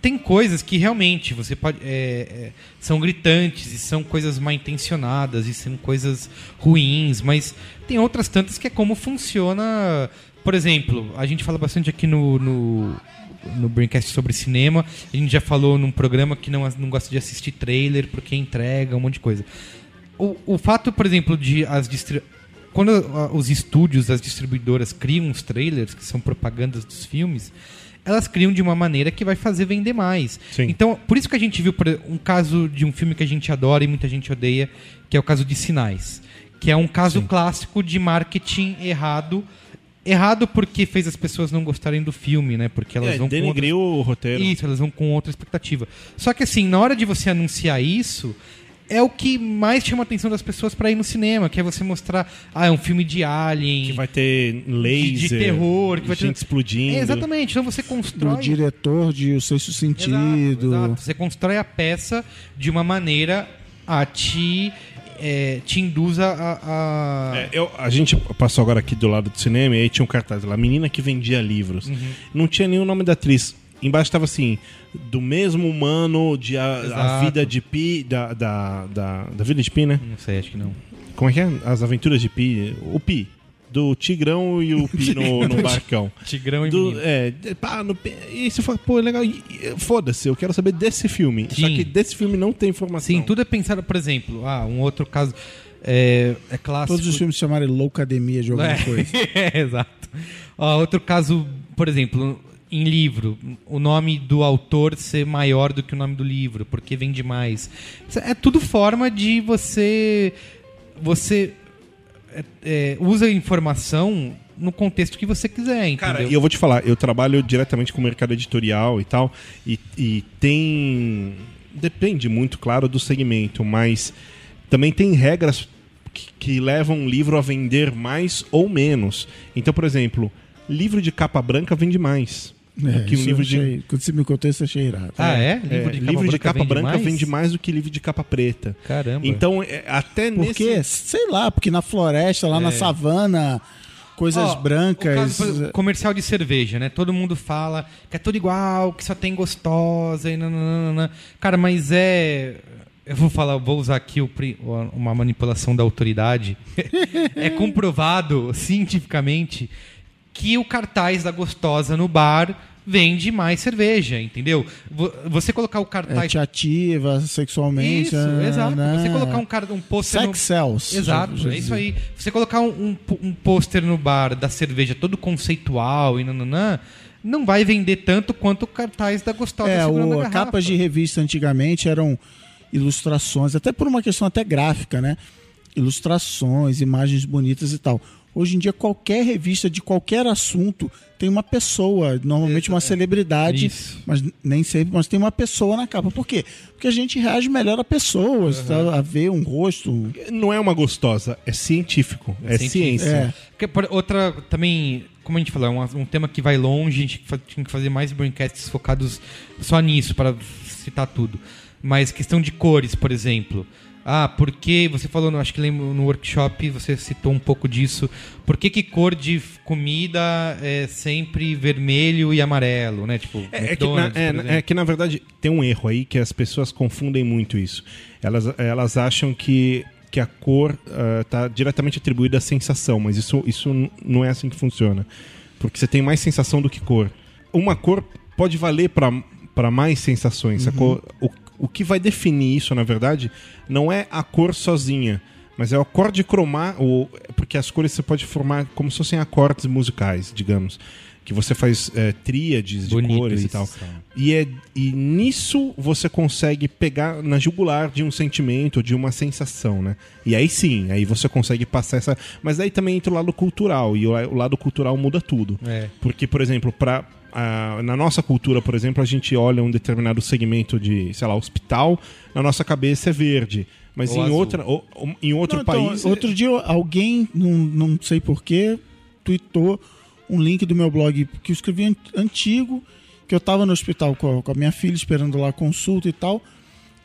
tem coisas que realmente você pode é, é, são gritantes e são coisas mal intencionadas e são coisas ruins, mas tem outras tantas que é como funciona. Por exemplo, a gente fala bastante aqui no, no, no Braincast sobre cinema. A gente já falou num programa que não, não gosta de assistir trailer porque entrega um monte de coisa. O, o fato, por exemplo, de as quando os estúdios, as distribuidoras criam os trailers, que são propagandas dos filmes, elas criam de uma maneira que vai fazer vender mais. Então, por isso que a gente viu um caso de um filme que a gente adora e muita gente odeia, que é o caso de Sinais. Que é um caso clássico de marketing errado. Errado porque fez as pessoas não gostarem do filme, né? Porque elas É, vão com denegriu o roteiro. Isso, elas vão com outra expectativa. Só que assim, na hora de você anunciar isso, é o que mais chama a atenção das pessoas para ir no cinema, que é você mostrar, ah, é um filme de alien, Que vai ter de, laser, de terror, que vai ter gente explodindo. É, exatamente. Então você constrói diretor de O Sexto Sentido. Exato. Você constrói a peça de uma maneira a te é, te induz a, a- a- É, eu- a gente passou agora aqui do lado do cinema e aí tinha um cartaz lá, menina que vendia livros. Uhum. Não tinha nenhum nome da atriz. Embaixo estava assim, do mesmo humano de a, a vida de Pi, da, da, da, da vida de Pi, né? Não sei, acho que não. Como é que é? As aventuras de Pi. O Pi. Do Tigrão e o Pi no, no barcão. Tigrão e do, menino. É, pá, no, Pi- e você fala, pô, legal. e- e- Foda-se, eu quero saber desse filme. Só Sim. que desse filme não tem informação. Sim, tudo é pensado, por exemplo, ah, um outro caso é, é clássico. Todos os filmes se chamarem Loucademia de alguma É, coisa. é, exato. Ó, outro caso, por exemplo, em livro, o nome do autor ser maior do que o nome do livro, porque vende mais. Isso É tudo forma de você. Você é, é, usa a informação no contexto que você quiser, entendeu? Cara, e eu vou te falar, eu trabalho diretamente com o mercado editorial e tal, e, e tem. Depende muito, claro, do segmento, mas também tem regras que, que levam um livro a vender mais ou menos. Então, por exemplo, livro de capa branca vende mais. É, que um livro eu de. achei- Quando você me contou isso, eu achei irado. Ah, é? É, livro de capa, branca, vende, mais? do que livro de capa preta. Caramba. Então, é, até Por nesse. quê? Sei lá, porque na floresta, lá na savana, coisas Ó, brancas. caso, comercial de cerveja, né? Todo mundo fala que é tudo igual, que só tem gostosa e nananana. Cara, mas é. Eu vou falar, vou usar aqui o uma manipulação da autoridade. é comprovado cientificamente que o cartaz da gostosa no bar vende mais cerveja, entendeu? Vo- Você colocar o É, cartaz te ativa sexualmente. isso, né, exato. né? Você colocar um, um pôster Sex no... sells. Exato, Já- já é isso aí. Você colocar um, um, um pôster no bar da cerveja todo conceitual e nananã, não vai vender tanto quanto o cartaz da gostosa É, segurando o, a capas de revista antigamente eram ilustrações, até por uma questão até gráfica, né? Ilustrações, imagens bonitas e tal. Hoje em dia, qualquer revista de qualquer assunto tem uma pessoa, normalmente uma celebridade, Isso. mas nem sempre, mas tem uma pessoa na capa. Por quê? Porque a gente reage melhor a pessoas, tá? a ver um rosto. Não é uma gostosa, é científico. É, científico. ciência. É. Outra, também, como a gente falou, é um, um tema que vai longe, a gente tinha que fazer mais braincasts focados só nisso, para citar tudo. Mas questão de cores, por exemplo. Ah, porque você falou, acho que lembro, no workshop você citou um pouco disso. Por que, que cor de comida é sempre vermelho e amarelo, né? Tipo, É, é que, na, é, é que, na verdade, tem um erro aí que as pessoas confundem muito isso. Elas, elas acham que, que a cor está diretamente atribuída à sensação, mas isso, isso não é assim que funciona. Porque você tem mais sensação do que cor. Uma cor pode valer para mais sensações. A cor, o, o que vai definir isso, na verdade, não é a cor sozinha. Mas é o acorde cromar, o, porque as cores você pode formar como se fossem acordes musicais, digamos. Que você faz é, tríades de Bonito cores e isso, tal. tá. E, é, e nisso você consegue pegar na jugular de um sentimento, de uma sensação, né? E aí sim, aí você consegue passar essa. Mas aí também entra o lado cultural, e o, o lado cultural muda tudo. É. Porque, por exemplo, pra, na nossa cultura, por exemplo, a gente olha um determinado segmento de, sei lá, hospital, na nossa cabeça é verde. Mas Ou em, azul. outra, ou- ou- em outro Não, então, país. Outro dia alguém, não, não sei porquê, tweetou um link do meu blog que eu escrevi an- antigo, que eu tava no hospital com a, com a minha filha esperando lá a consulta e tal.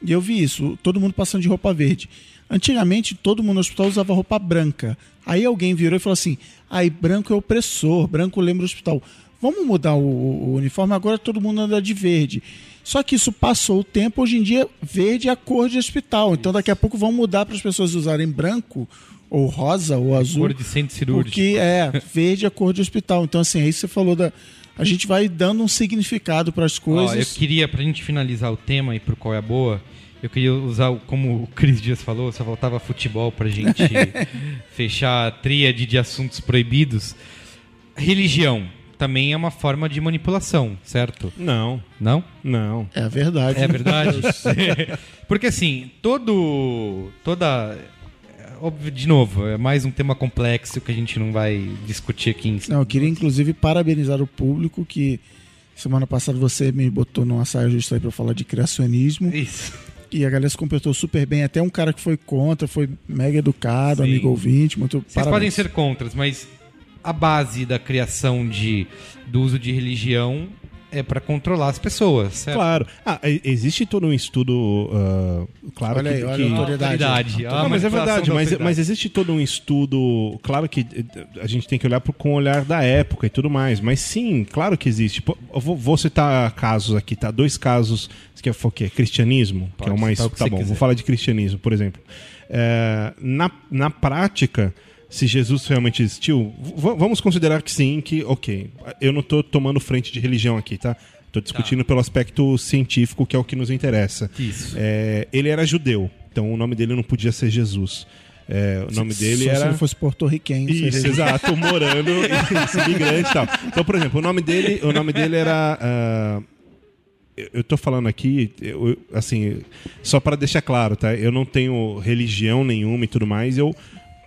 E eu vi isso, todo mundo passando de roupa verde. Antigamente, todo mundo no hospital usava roupa branca. Aí alguém virou e falou assim: aí branco é opressor, branco lembra o hospital. Vamos mudar o, o uniforme, agora todo mundo anda de verde. Só que isso passou o tempo, hoje em dia verde é a cor de hospital. Então daqui a pouco vão mudar para as pessoas usarem branco ou rosa ou azul. Cor de centro cirúrgico. Porque é, verde é a cor de hospital. Então assim, aí você falou da a gente vai dando um significado para as Ó, coisas. eu queria, pra gente finalizar o tema e pro qual é a boa, eu queria usar, como o Cris Dias falou, só faltava futebol pra gente fechar a tríade de assuntos proibidos. Religião também é uma forma de manipulação, certo? Não. Não? Não. É verdade. É verdade. Porque assim, todo. toda. De novo, é mais um tema complexo que a gente não vai discutir aqui em Não, eu queria inclusive parabenizar o público que semana passada você me botou numa saia justa aí para falar de criacionismo. Isso. E a galera se comportou super bem. Até um cara que foi contra, foi mega educado, Sim. amigo ouvinte. Muito Vocês parabéns. podem ser contras, mas a base da criação de, do uso de religião é para controlar as pessoas, certo? Claro. Ah, existe todo um estudo. ah, claro Olha que. aí, olha que- a autoridade. Autoridade. Ah, Não, mas é verdade, da mas, mas existe todo um estudo. Claro que eh, a gente tem que olhar pro- com o olhar da época e tudo mais. Mas sim, claro que existe. Eu vou, vou citar casos aqui, tá? Dois casos. Isso que é o quê? Cristianismo, que é o Pode mais. o Tá bom, quiser. vou falar de cristianismo, por exemplo. É, na, na prática. Se Jesus realmente existiu, v- vamos considerar que sim, que, ok, eu não tô tomando frente de religião aqui, tá? Tô discutindo pelo aspecto científico, que é o que nos interessa. Isso. É, ele era judeu, então o nome dele não podia ser Jesus. É, o nome dele Só era. se ele fosse porto-riquenho. Isso, seria- exato, morando, imigrante e tal. Então, por exemplo, o nome dele, o nome dele era. ah, eu- tô falando aqui, eu- assim, só para deixar claro, tá? Eu não tenho religião nenhuma e tudo mais. Eu,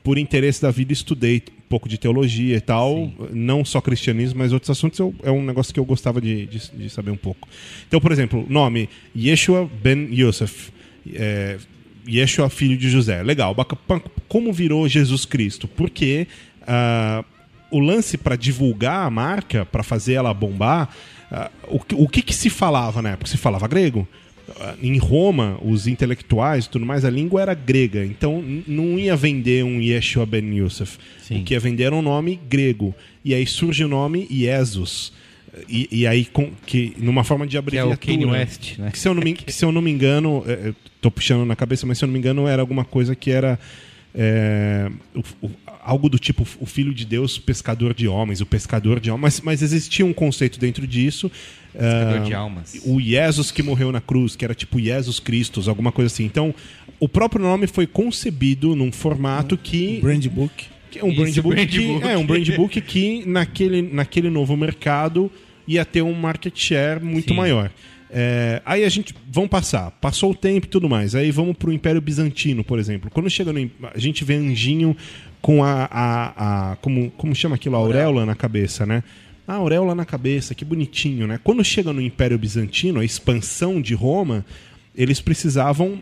por interesse da vida, estudei um pouco de teologia e tal. Não só cristianismo, mas outros assuntos. Eu, é um negócio que eu gostava de, de, de saber um pouco. Então, por exemplo, nome: Yeshua ben Yosef. É, Yeshua, filho de José. Legal. Como virou Jesus Cristo? Porque ah, o lance para divulgar a marca, para fazer ela bombar, ah, o, que- o que, que se falava na época? Se falava grego? Ah, Em Roma, os intelectuais e tudo mais, a língua era grega. Então não ia vender um Yeshua ben Yosef. Sim. O que ia vender era um nome grego. E aí surge o nome Jesus. E, e aí, com, que, numa forma de Que é abreviatura. o Kanye West, né? Que se eu não me, se eu não me engano, é, eu tô puxando na cabeça, mas se eu não me engano, era alguma coisa que era. é, o- o- algo do tipo o filho de Deus, pescador de homens, o pescador de homens, mas, mas existia um conceito dentro disso. Pescador ah, de almas. O Jesus que morreu na cruz, que era tipo Jesus Christus, alguma coisa assim. Então, o próprio nome foi concebido num formato que. Brand book. que é um Isso, brand book, brand que, book. é um brand book que naquele, naquele novo mercado ia ter um market share muito Sim. maior. É, aí a gente vamos passar, passou o tempo e tudo mais. Aí vamos pro Império Bizantino, por exemplo. Quando chega no, a gente vê anjinho com a, a, a- como, como chama aquilo, a auréola na cabeça, né? A auréola na cabeça, que bonitinho, né? Quando chega no Império Bizantino, a expansão de Roma, eles precisavam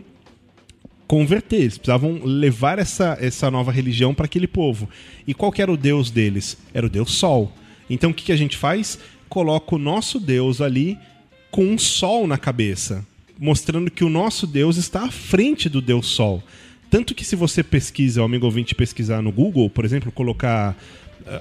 converter, eles precisavam levar essa, essa nova religião para aquele povo. E qual era o deus deles? Era o deus Sol. Então o que, que a gente faz? Coloca o nosso deus ali com um sol na cabeça, mostrando que o nosso deus está à frente do deus Sol. Tanto que se você pesquisa, o amigo ouvinte pesquisar no Google, por exemplo, colocar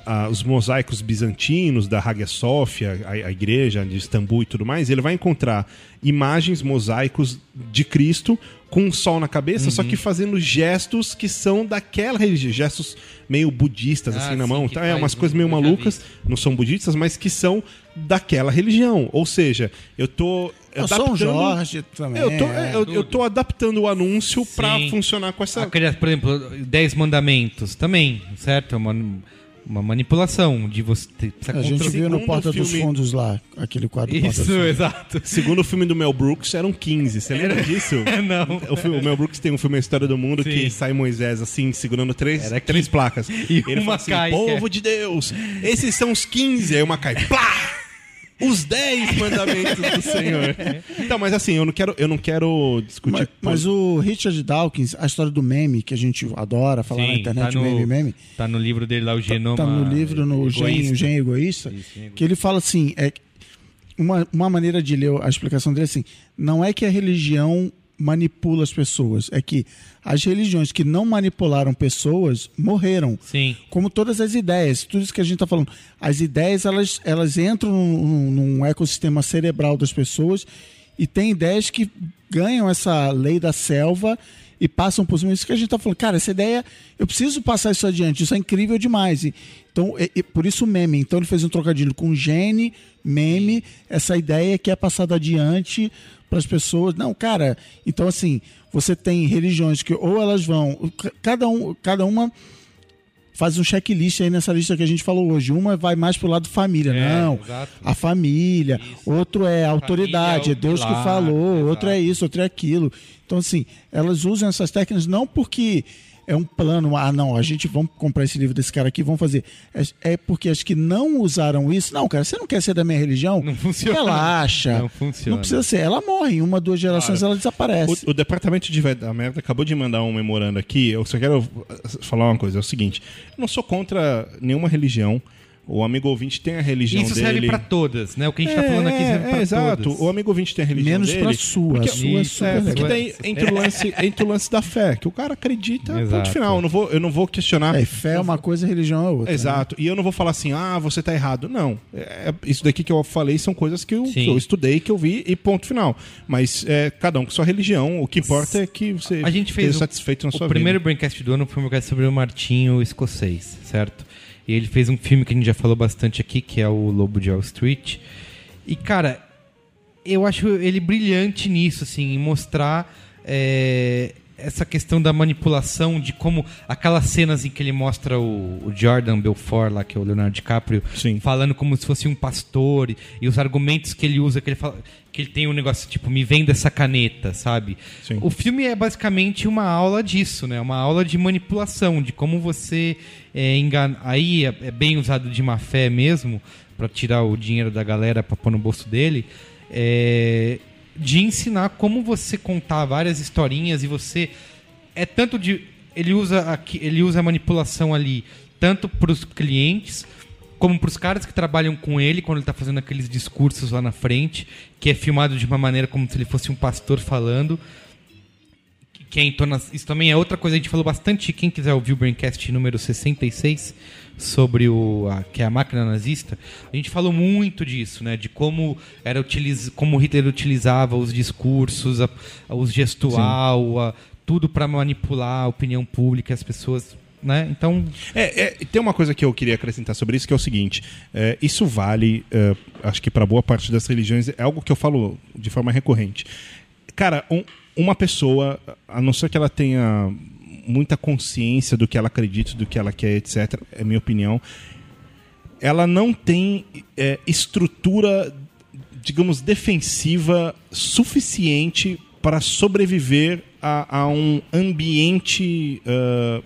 ah, os mosaicos bizantinos da Hagia Sophia, a, a igreja de Istambul e tudo mais, ele vai encontrar imagens, mosaicos de Cristo com um sol na cabeça, só que fazendo gestos que são daquela religião, gestos meio budistas Ah, assim na sim, mão, tá? é umas um- coisas meio malucas, não são budistas, mas que são daquela religião. Ou seja, eu tô Eu sou um Jorge também. eu tô, é. eu, eu tô adaptando o anúncio pra Sim. funcionar com essa. Aquele, por exemplo, Dez Mandamentos também, certo? É uma, uma manipulação de você ter, precisa A gente viu no Porta dos filme- Fundos lá, aquele quadro Porta dos Isso, Fundos. exato. Segundo o filme do Mel Brooks, eram 15. Você lembra disso? Não. O, filme- o Mel Brooks tem um filme A História do Mundo Sim. que sai Moisés assim, segurando três, Era três placas. E Ele uma fala assim, cai, povo é- de Deus, esses são os 15. Aí uma cai, plá! Os 10 mandamentos do Senhor. Então, mas assim, eu não quero, eu não quero discutir... Mas, mas o Richard Dawkins, a história do meme, que a gente adora falar na Sim, internet, tá no, meme, meme, Tá no livro dele lá, o Genoma. tá no livro, no Gen, Egoísta. o Gen Egoísta, Isso, Gen que ele fala assim, é uma, uma maneira de ler a explicação dele é assim, não é que a religião manipula as pessoas, é que as religiões que não manipularam pessoas morreram. Sim. Como todas as ideias, tudo isso que a gente está falando. As ideias, elas, elas entram num, num ecossistema cerebral das pessoas e tem ideias que ganham essa lei da selva e passam por cima. Isso que a gente está falando, cara, essa ideia, eu preciso passar isso adiante, isso é incrível demais. E, então, e- e por isso o meme. Então ele fez um trocadilho com gene, meme, essa ideia que é passada adiante para as pessoas. Não, cara, então assim, você tem religiões que ou elas vão, cada, um, cada uma faz um checklist aí nessa lista que a gente falou hoje. Uma vai mais pro lado família, É, não. exato. A família. Outro é a autoridade, é é o Deus que falou. Outro é isso, outro é aquilo. Então, assim, elas usam essas técnicas não porque é um plano, ah, não, a gente vamos comprar esse livro desse cara aqui, vamos fazer. É, é porque as que não usaram isso, não, cara, você não quer ser da minha religião? Não funciona. Relaxa. Não funciona. Não precisa ser. Ela morre, em uma, duas gerações Cara, ela desaparece. O, o departamento de da Merda acabou de mandar um memorando aqui. Eu só quero falar uma coisa: é o seguinte. Eu não sou contra nenhuma religião. O amigo ouvinte tem a religião Isso dele. serve pra todas, né? O que a gente tá É, falando aqui serve é, pra exato. todas. O amigo ouvinte tem a religião Menos dele. pra sua. Porque, A sua é Isso, super porque daí entra o, lance, entra o lance da fé, que o cara acredita, ponto Exato. final. Eu não vou, eu não vou questionar. É, fé é uma coisa, religião é outra. né? Exato. E eu não vou falar assim, ah, você tá errado. Não. É, isso daqui que eu falei são coisas que eu, que eu estudei, que eu vi e ponto final. Mas é, cada um com sua religião. O que importa é que você A gente fez esteja o, satisfeito na o sua primeiro vida. Braincast do ano foi um podcast sobre o Martinho escocês, certo? E ele fez um filme que a gente já falou bastante aqui, que é o Lobo de Wall Street. E, cara, eu acho ele brilhante nisso, assim, em mostrar é, essa questão da manipulação, de como aquelas cenas em que ele mostra o, o Jordan Belfort, lá, que é o Leonardo DiCaprio, falando como se fosse um pastor, e, e os argumentos que ele usa, que ele fala. Que ele tem um negócio tipo, me venda essa caneta, sabe? O filme é basicamente uma aula disso, né? Uma aula de manipulação, de como você é, engana. Aí é, é bem usado de má fé mesmo, para tirar o dinheiro da galera para pôr no bolso dele. É, de ensinar como você contar várias historinhas e você é tanto de ele usa aqui, ele usa a manipulação ali tanto para os clientes como para os caras que trabalham com ele quando ele está fazendo aqueles discursos lá na frente que é filmado de uma maneira como se ele fosse um pastor falando que- que é entona... isso também é outra coisa a gente falou bastante quem quiser ouvir o Braincast número 66 sobre o a, que é a máquina nazista a gente falou muito disso né de como era utiliz... como Hitler utilizava os discursos a, a- os gestual a- tudo para manipular a opinião pública as pessoas né então É, é, tem uma coisa que eu queria acrescentar sobre isso, que é o seguinte: é, isso vale, é, acho que para boa parte das religiões, é algo que eu falo de forma recorrente. Cara, um- uma pessoa, a não ser que ela tenha muita consciência do que ela acredita, do que ela quer, etc., é minha opinião, ela não tem é, estrutura, digamos, defensiva suficiente para sobreviver a, a um ambiente ah,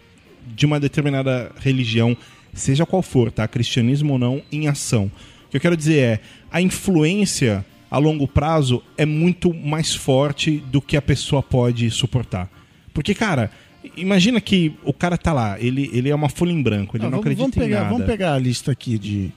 de uma determinada religião, seja qual for, tá? Cristianismo ou não, em ação. O que eu quero dizer é, a influência a longo prazo é muito mais forte do que a pessoa pode suportar. Porque, cara, imagina que o cara tá lá, ele, ele é uma folha em branco, ele Ah, não vamos, acredita vamos pegar, em nada. Vamos pegar a lista aqui de,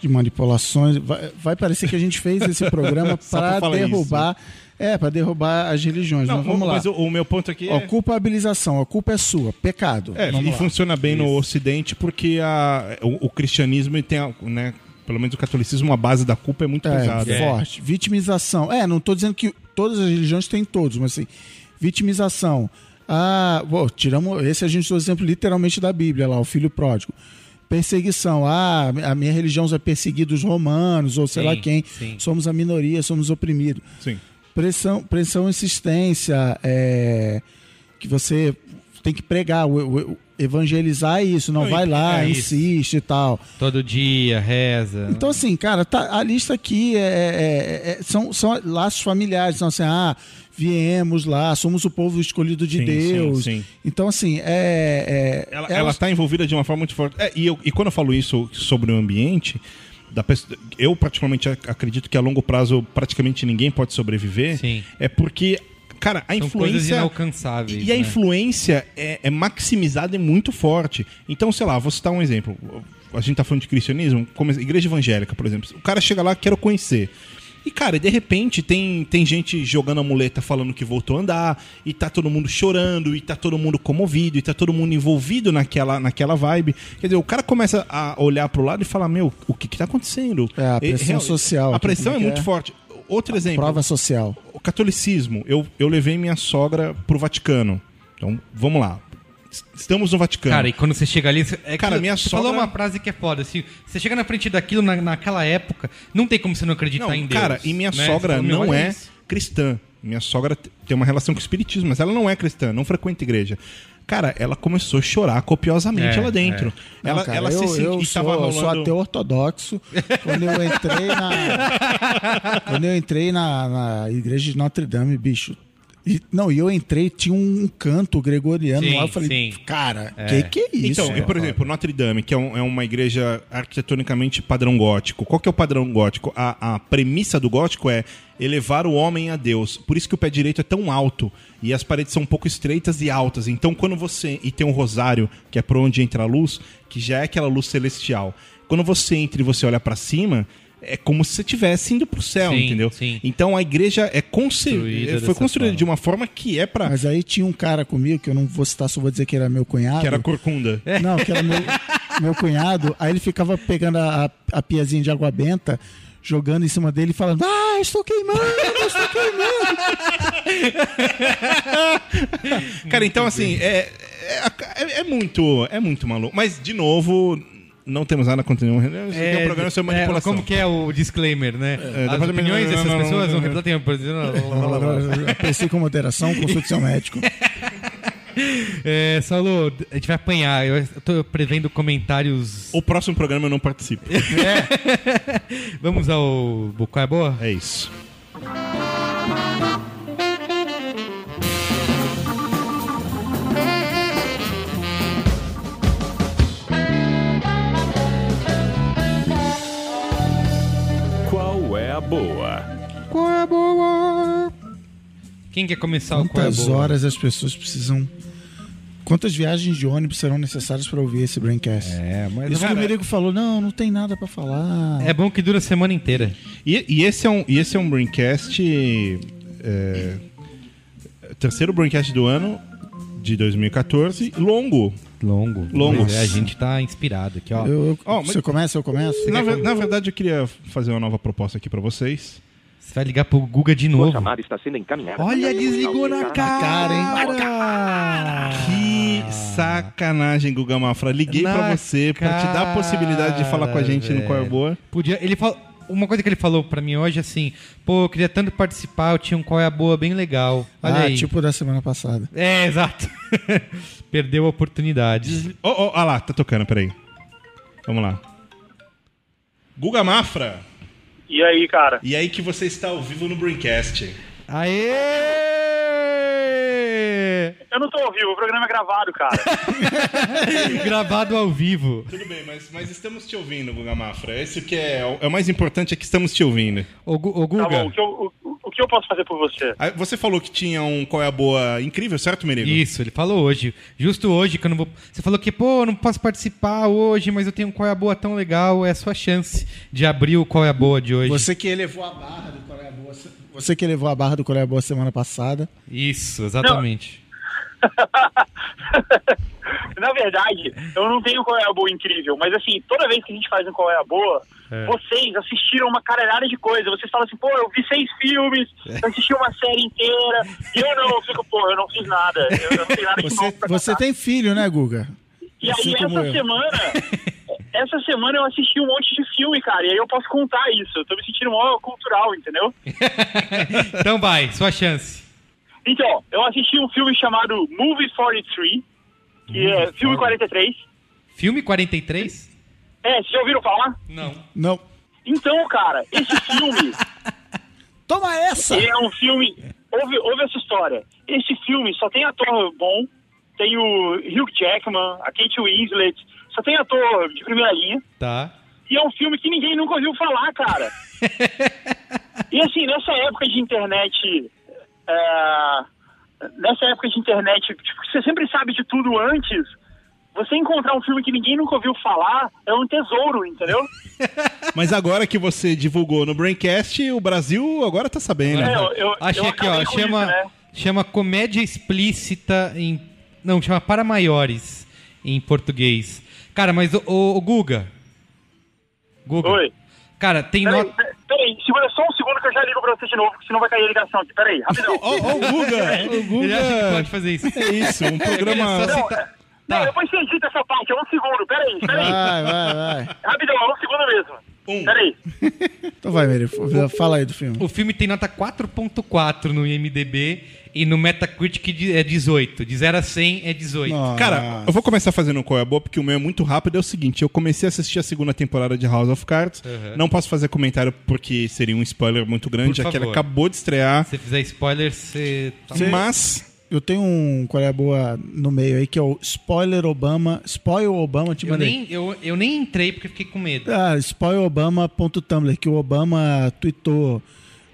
de manipulações. Vai, vai parecer que a gente fez esse programa para derrubar. É, para derrubar as religiões. Não, mas vamos lá. mas o, o meu ponto aqui Ó, é... culpabilização, a culpa é sua, pecado. É, e lá. funciona bem no Ocidente porque a, o, o cristianismo tem, a, né, pelo menos o catolicismo, a base da culpa é muito É, pesada. forte. Vitimização. É, não estou dizendo que todas as religiões têm todos, mas assim, vitimização. Ah, bom, tiramos. Esse a gente usou o exemplo literalmente da Bíblia lá, o filho pródigo. Perseguição. Ah, a minha religião vai perseguir os romanos, ou sei Sim, lá quem. sim. Somos a minoria, somos oprimidos. Sim. Pressão, pressão insistência. É, que você tem que pregar, o- o- evangelizar isso, não, Não, vai lá, é insiste e tal. todo dia reza Então, assim, cara, tá- a lista aqui é, é- é- são, são laços familiares. São assim, ah, viemos lá, somos o povo escolhido de Sim, Deus. sim, sim. Então, assim, é. é Ela, elas- ela tá envolvida de uma forma muito forte. É, e, eu- e quando eu falo isso sobre o ambiente, da eu particularmente ac- acredito que a longo prazo praticamente ninguém pode sobreviver. É porque, cara, a São coisas influência. inalcançáveis, E a né? influência é, é maximizada e muito forte. Então, sei lá, vou citar um exemplo. A gente tá falando de cristianismo, como igreja evangélica, por exemplo. O cara chega lá, quero conhecer. E, cara, e de repente tem, tem gente jogando a muleta falando que voltou a andar, e tá todo mundo chorando, e tá todo mundo comovido, e tá todo mundo envolvido naquela, naquela vibe. Quer dizer, o cara começa a olhar pro lado e falar, meu, o que que tá acontecendo? É, a pressão real- social A pressão é é muito é? forte. outro exemplo. Prova social. O catolicismo. Eu, eu levei minha sogra pro Vaticano. Então, vamos lá. Estamos no Vaticano. Cara, e quando você chega ali. É Cara, minha você sogra- falou uma frase que é foda. Assim, você chega na frente daquilo na, naquela época, não tem como você não acreditar Não, em Deus. cara, e minha né? Sogra não é cristã. Minha sogra tem uma relação com o espiritismo, mas ela não é cristã, não frequenta igreja. Cara, ela começou a chorar copiosamente É, lá dentro. Não, Ela, cara, ela eu, se sentiu. eu e sou, tava eu sou rolando- ateu ortodoxo. Quando eu entrei na. quando eu entrei na, na igreja de Notre Dame, bicho. E, não, e eu entrei, tinha um canto gregoriano Sim, lá. Eu falei, sim. cara, É. que que é isso? Então, e, por exemplo, Notre Dame, que é, um- é uma igreja arquitetonicamente padrão gótico. Qual que é o padrão gótico? A, a premissa do gótico é elevar o homem a Deus. Por isso que o pé direito é tão alto e as paredes são um pouco estreitas e altas. Então, quando você e tem um rosário, que é por onde entra a luz, que já é aquela luz celestial. Quando você entra e você olha pra cima, é como se você estivesse indo pro céu, Sim, entendeu? Então a igreja é. Construída foi dessa construída forma. de uma forma que é pra. Mas aí tinha um cara comigo, que eu não vou citar, só vou dizer que era meu cunhado. Que era corcunda. Não, que era meu, meu cunhado. Aí ele ficava pegando a, a, a piazinha de água benta, jogando em cima dele e falando: Ah, estou queimando, estou queimando. Cara, então assim, é, é, é muito, é muito maluco. Mas, de novo, não temos nada contra nenhum. Isso aqui é um programa sobre é, manipulação. como que é o disclaimer, né? É, As depois- opiniões dessas não, não, pessoas não, refletem a Aprecie com moderação, consulte seu médico. É, Saulo, a gente vai apanhar. Eu tô prevendo comentários. O próximo programa eu não participo. Vamos ao Qual é Boa? É isso. A boa? Qual é a boa? Quem quer começar o Qual é a Quantas Boa? horas as pessoas precisam. Quantas viagens de ônibus serão necessárias para ouvir esse Braincast? É, mas. Isso que cara, o Merigo falou: não, não tem nada para falar. é bom que dura a semana inteira. E, e esse é um, e esse é um Braincast. é, terceiro Braincast do ano, de 2014, longo. Longo. Longo. É, a gente tá inspirado aqui, ó. Eu, eu- Ó, mas- Você começa, eu começo? Na, ver- na verdade, eu queria fazer uma nova proposta aqui pra vocês. Você vai ligar pro Guga de novo. Olha, desligou na cara, Que sacanagem, Guga Mafra. Liguei Na pra você pra te dar a possibilidade de falar com a gente no Qual é. Boa. Podia, ele falou, uma coisa que ele falou pra mim hoje assim, pô, eu queria tanto participar, eu tinha um qual é a boa bem legal. Olha ah, aí. tipo da semana passada. É, exato. Perdeu a oportunidade. Ó, ó, ó lá, tá tocando, peraí. Vamos lá. Guga Mafra. E aí, cara? E aí que você está ao vivo no Braincast. Aê! Eu não tô ao vivo, o programa é gravado, cara. Gravado ao vivo. Tudo bem, mas, mas estamos te ouvindo, Guga Mafra. Esse que é, o- é o mais importante é que estamos te ouvindo. Ô, Gu- ô, Guga. Tá bom, o que, eu, o, o que eu posso fazer por você? Ah, Você falou que tinha um Qual é a Boa incrível, certo, Merigo? Isso, ele falou hoje. Justo hoje, que eu não vou. Você falou que, pô, eu não posso participar hoje, mas eu tenho um Qual é a Boa tão legal. É a sua chance de abrir o Qual é a Boa de hoje. Você que elevou a barra do Coreia Boa. se- Você que elevou a barra do Coreia Boa semana passada. Isso, exatamente. Na verdade, eu não tenho qual é a boa incrível, mas assim, toda vez que a gente faz um qual é a boa, É. vocês assistiram uma caralhada de coisa. Vocês falam assim, pô, eu vi seis filmes, É. eu assisti uma série inteira, e eu não, eu fico, pô, eu não fiz nada. Eu, eu não tenho nada de Você, novo pra você tem filho, né, Guga? E assim aí, essa eu. semana, essa semana eu assisti um monte de filme, cara, e aí eu posso contar isso. Eu tô me sentindo mó cultural, entendeu? então vai, sua chance. Então, eu assisti um filme chamado Movie 43, que é filme 43. Filme 43? É, vocês já ouviram falar? Não. Não. Então, cara, esse filme. Toma essa! Ele é um filme. Ouve, ouve essa história. Esse filme só tem ator bom. Tem o Hugh Jackman, a Kate Winslet. Só tem ator de primeira linha. Tá. E é um filme que ninguém nunca ouviu falar, cara. e assim, nessa época de internet. é, nessa época de internet, tipo, que você sempre sabe de tudo antes. Você encontrar um filme que ninguém nunca ouviu falar é um tesouro, entendeu? Mas agora que você divulgou no Braincast, o Brasil agora tá sabendo. É, eu- eu- Achei eu aqui, ó. Chama, isso, né? chama Comédia Explícita em. Não, chama Para Maiores em português. Cara, mas o, o, o Guga. Guga. Oi. Cara, tem Peraí, nota. peraí, segura só um segundo que eu já ligo pra você de novo, porque senão vai cair a ligação aqui. Peraí, rapidão. Ó, ó o Guga! O Guga... Ele acha que pode fazer isso. É isso, um programa... Não, Tá. não, depois você edita essa parte, é um segundo, peraí, peraí. Vai, vai, vai. Rapidão, é um segundo mesmo. Um. Peraí. Então vai, Mary, fala aí do filme. O filme tem nota 4.4 no IMDB e no Metacritic é 18. De 0 a 100 é 18. Cara, eu vou começar fazendo um qual é a boa, porque o meu é muito rápido. É o seguinte, eu comecei a assistir a segunda temporada de House of Cards. Uhum. Não posso fazer comentário porque seria um spoiler muito grande, Por já que ela acabou de estrear. Se você fizer spoiler, você... tá- Mas... Eu tenho um qual é a boa no meio aí, que é o Spoiler Obama. Spoil Obama, te Eu mandei. nem, eu, eu nem entrei porque fiquei com medo. Ah, spoilobama.tumblr, que o Obama tweetou.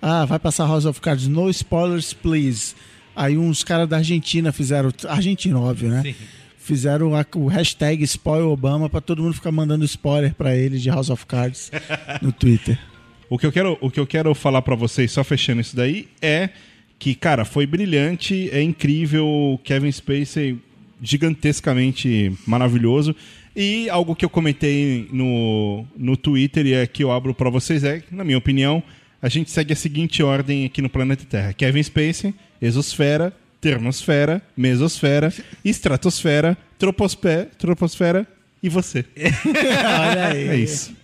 Ah, vai passar House of Cards, no spoilers, please. Aí uns caras da Argentina fizeram. Argentino, óbvio, né? Sim. Fizeram a- o hashtag Spoil Obama pra todo mundo ficar mandando spoiler pra ele de House of Cards no Twitter. O que eu quero, o que eu quero falar pra vocês, só fechando isso daí, é que, cara, foi brilhante, é incrível, Kevin Spacey gigantescamente maravilhoso. E algo que eu comentei no, no Twitter e é que eu abro pra vocês é, na minha opinião, a gente segue a seguinte ordem aqui no planeta Terra: Kevin Spacey, exosfera, termosfera, mesosfera, estratosfera, troposfera, troposfera e você. Olha aí. É isso.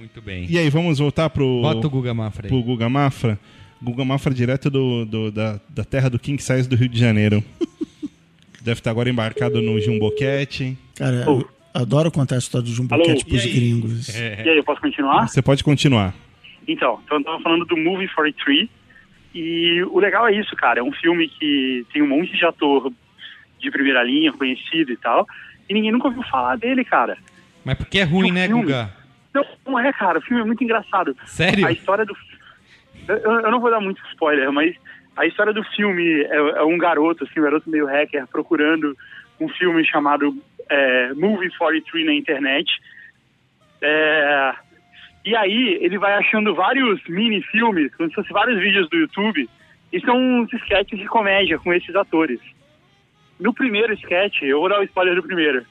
Muito bem. E aí, vamos voltar pro. Bota o Guga Mafra aí. Pro Guga Mafra. Guga Mafra direto do, do- da, da terra do King Size do Rio de Janeiro. Deve estar agora embarcado no Jumboquete. Cara, eu adoro contar a história do Jumbo Alô? Cat pros aí? gringos. E aí, eu posso continuar? Você pode continuar. Então, então eu tava falando do Movie 43 e o legal é isso, cara. É um filme que tem um monte de ator de primeira linha, conhecido e tal, e ninguém nunca ouviu falar dele, cara. Mas porque é ruim, É um né, filme. Guga? Não, não é, cara. O filme é muito engraçado. Sério? A história do. Eu, eu não vou dar muito spoiler, mas a história do filme é, é um garoto, assim, um garoto meio hacker, procurando um filme chamado é, Movie 43 na internet. É, e aí ele vai achando vários mini-filmes, como se fossem vários vídeos do YouTube, e são uns sketches de comédia com esses atores. No primeiro sketch, eu vou dar o spoiler do primeiro.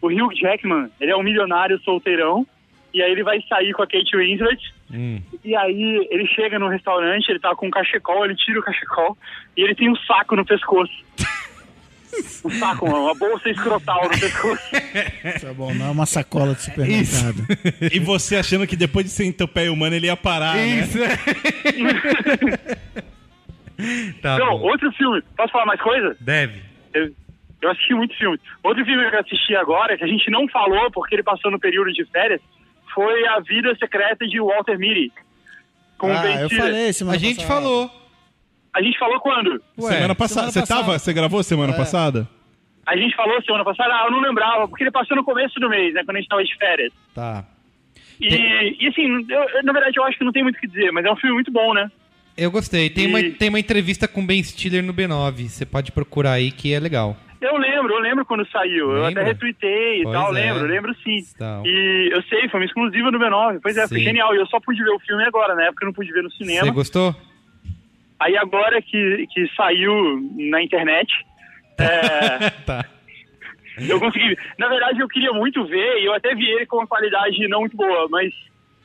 O Hugh Jackman, ele é um milionário solteirão, e aí ele vai sair com a Kate Winslet, Hum. e aí ele chega no restaurante, ele tá com um cachecol, ele tira o cachecol, e ele tem um saco no pescoço. Um saco, uma bolsa escrotal no pescoço. Tá bom, não é uma sacola de supermercado. E você achando que depois de ser entopeia humano ele ia parar, Isso, né? Tá Não, bom. outro filme. Posso falar mais coisa? Deve. Eu, eu assisti muito filme. Outro filme que eu assisti agora, que a gente não falou porque ele passou no período de férias, foi A Vida Secreta de Walter Mitty. Com o Ah, Ben eu falei semana A gente passada. falou. A gente falou quando? Ué, semana passada. Você passada. tava? Você gravou semana É. passada? A gente falou semana passada, ah, eu não lembrava, porque ele passou no começo do mês, né, quando a gente tava de férias. Tá. E, e assim, eu- na verdade eu acho que não tem muito o que dizer, mas é um filme muito bom, né? Eu gostei. Tem, uma, E- tem uma entrevista com o Ben Stiller no B9. Você pode procurar aí que é legal. Eu lembro, eu lembro quando saiu. Eu Lembra? até retuitei e Pois tal, é. lembro, lembro sim. Então. E eu sei, foi uma exclusiva do B9. Pois é, foi Sim. genial. E eu só pude ver o filme agora, na época eu não pude ver no cinema. Você gostou? Aí agora que, que saiu na internet, é, Tá. eu consegui. Na verdade, eu queria muito ver e eu até vi ele com uma qualidade não muito boa, mas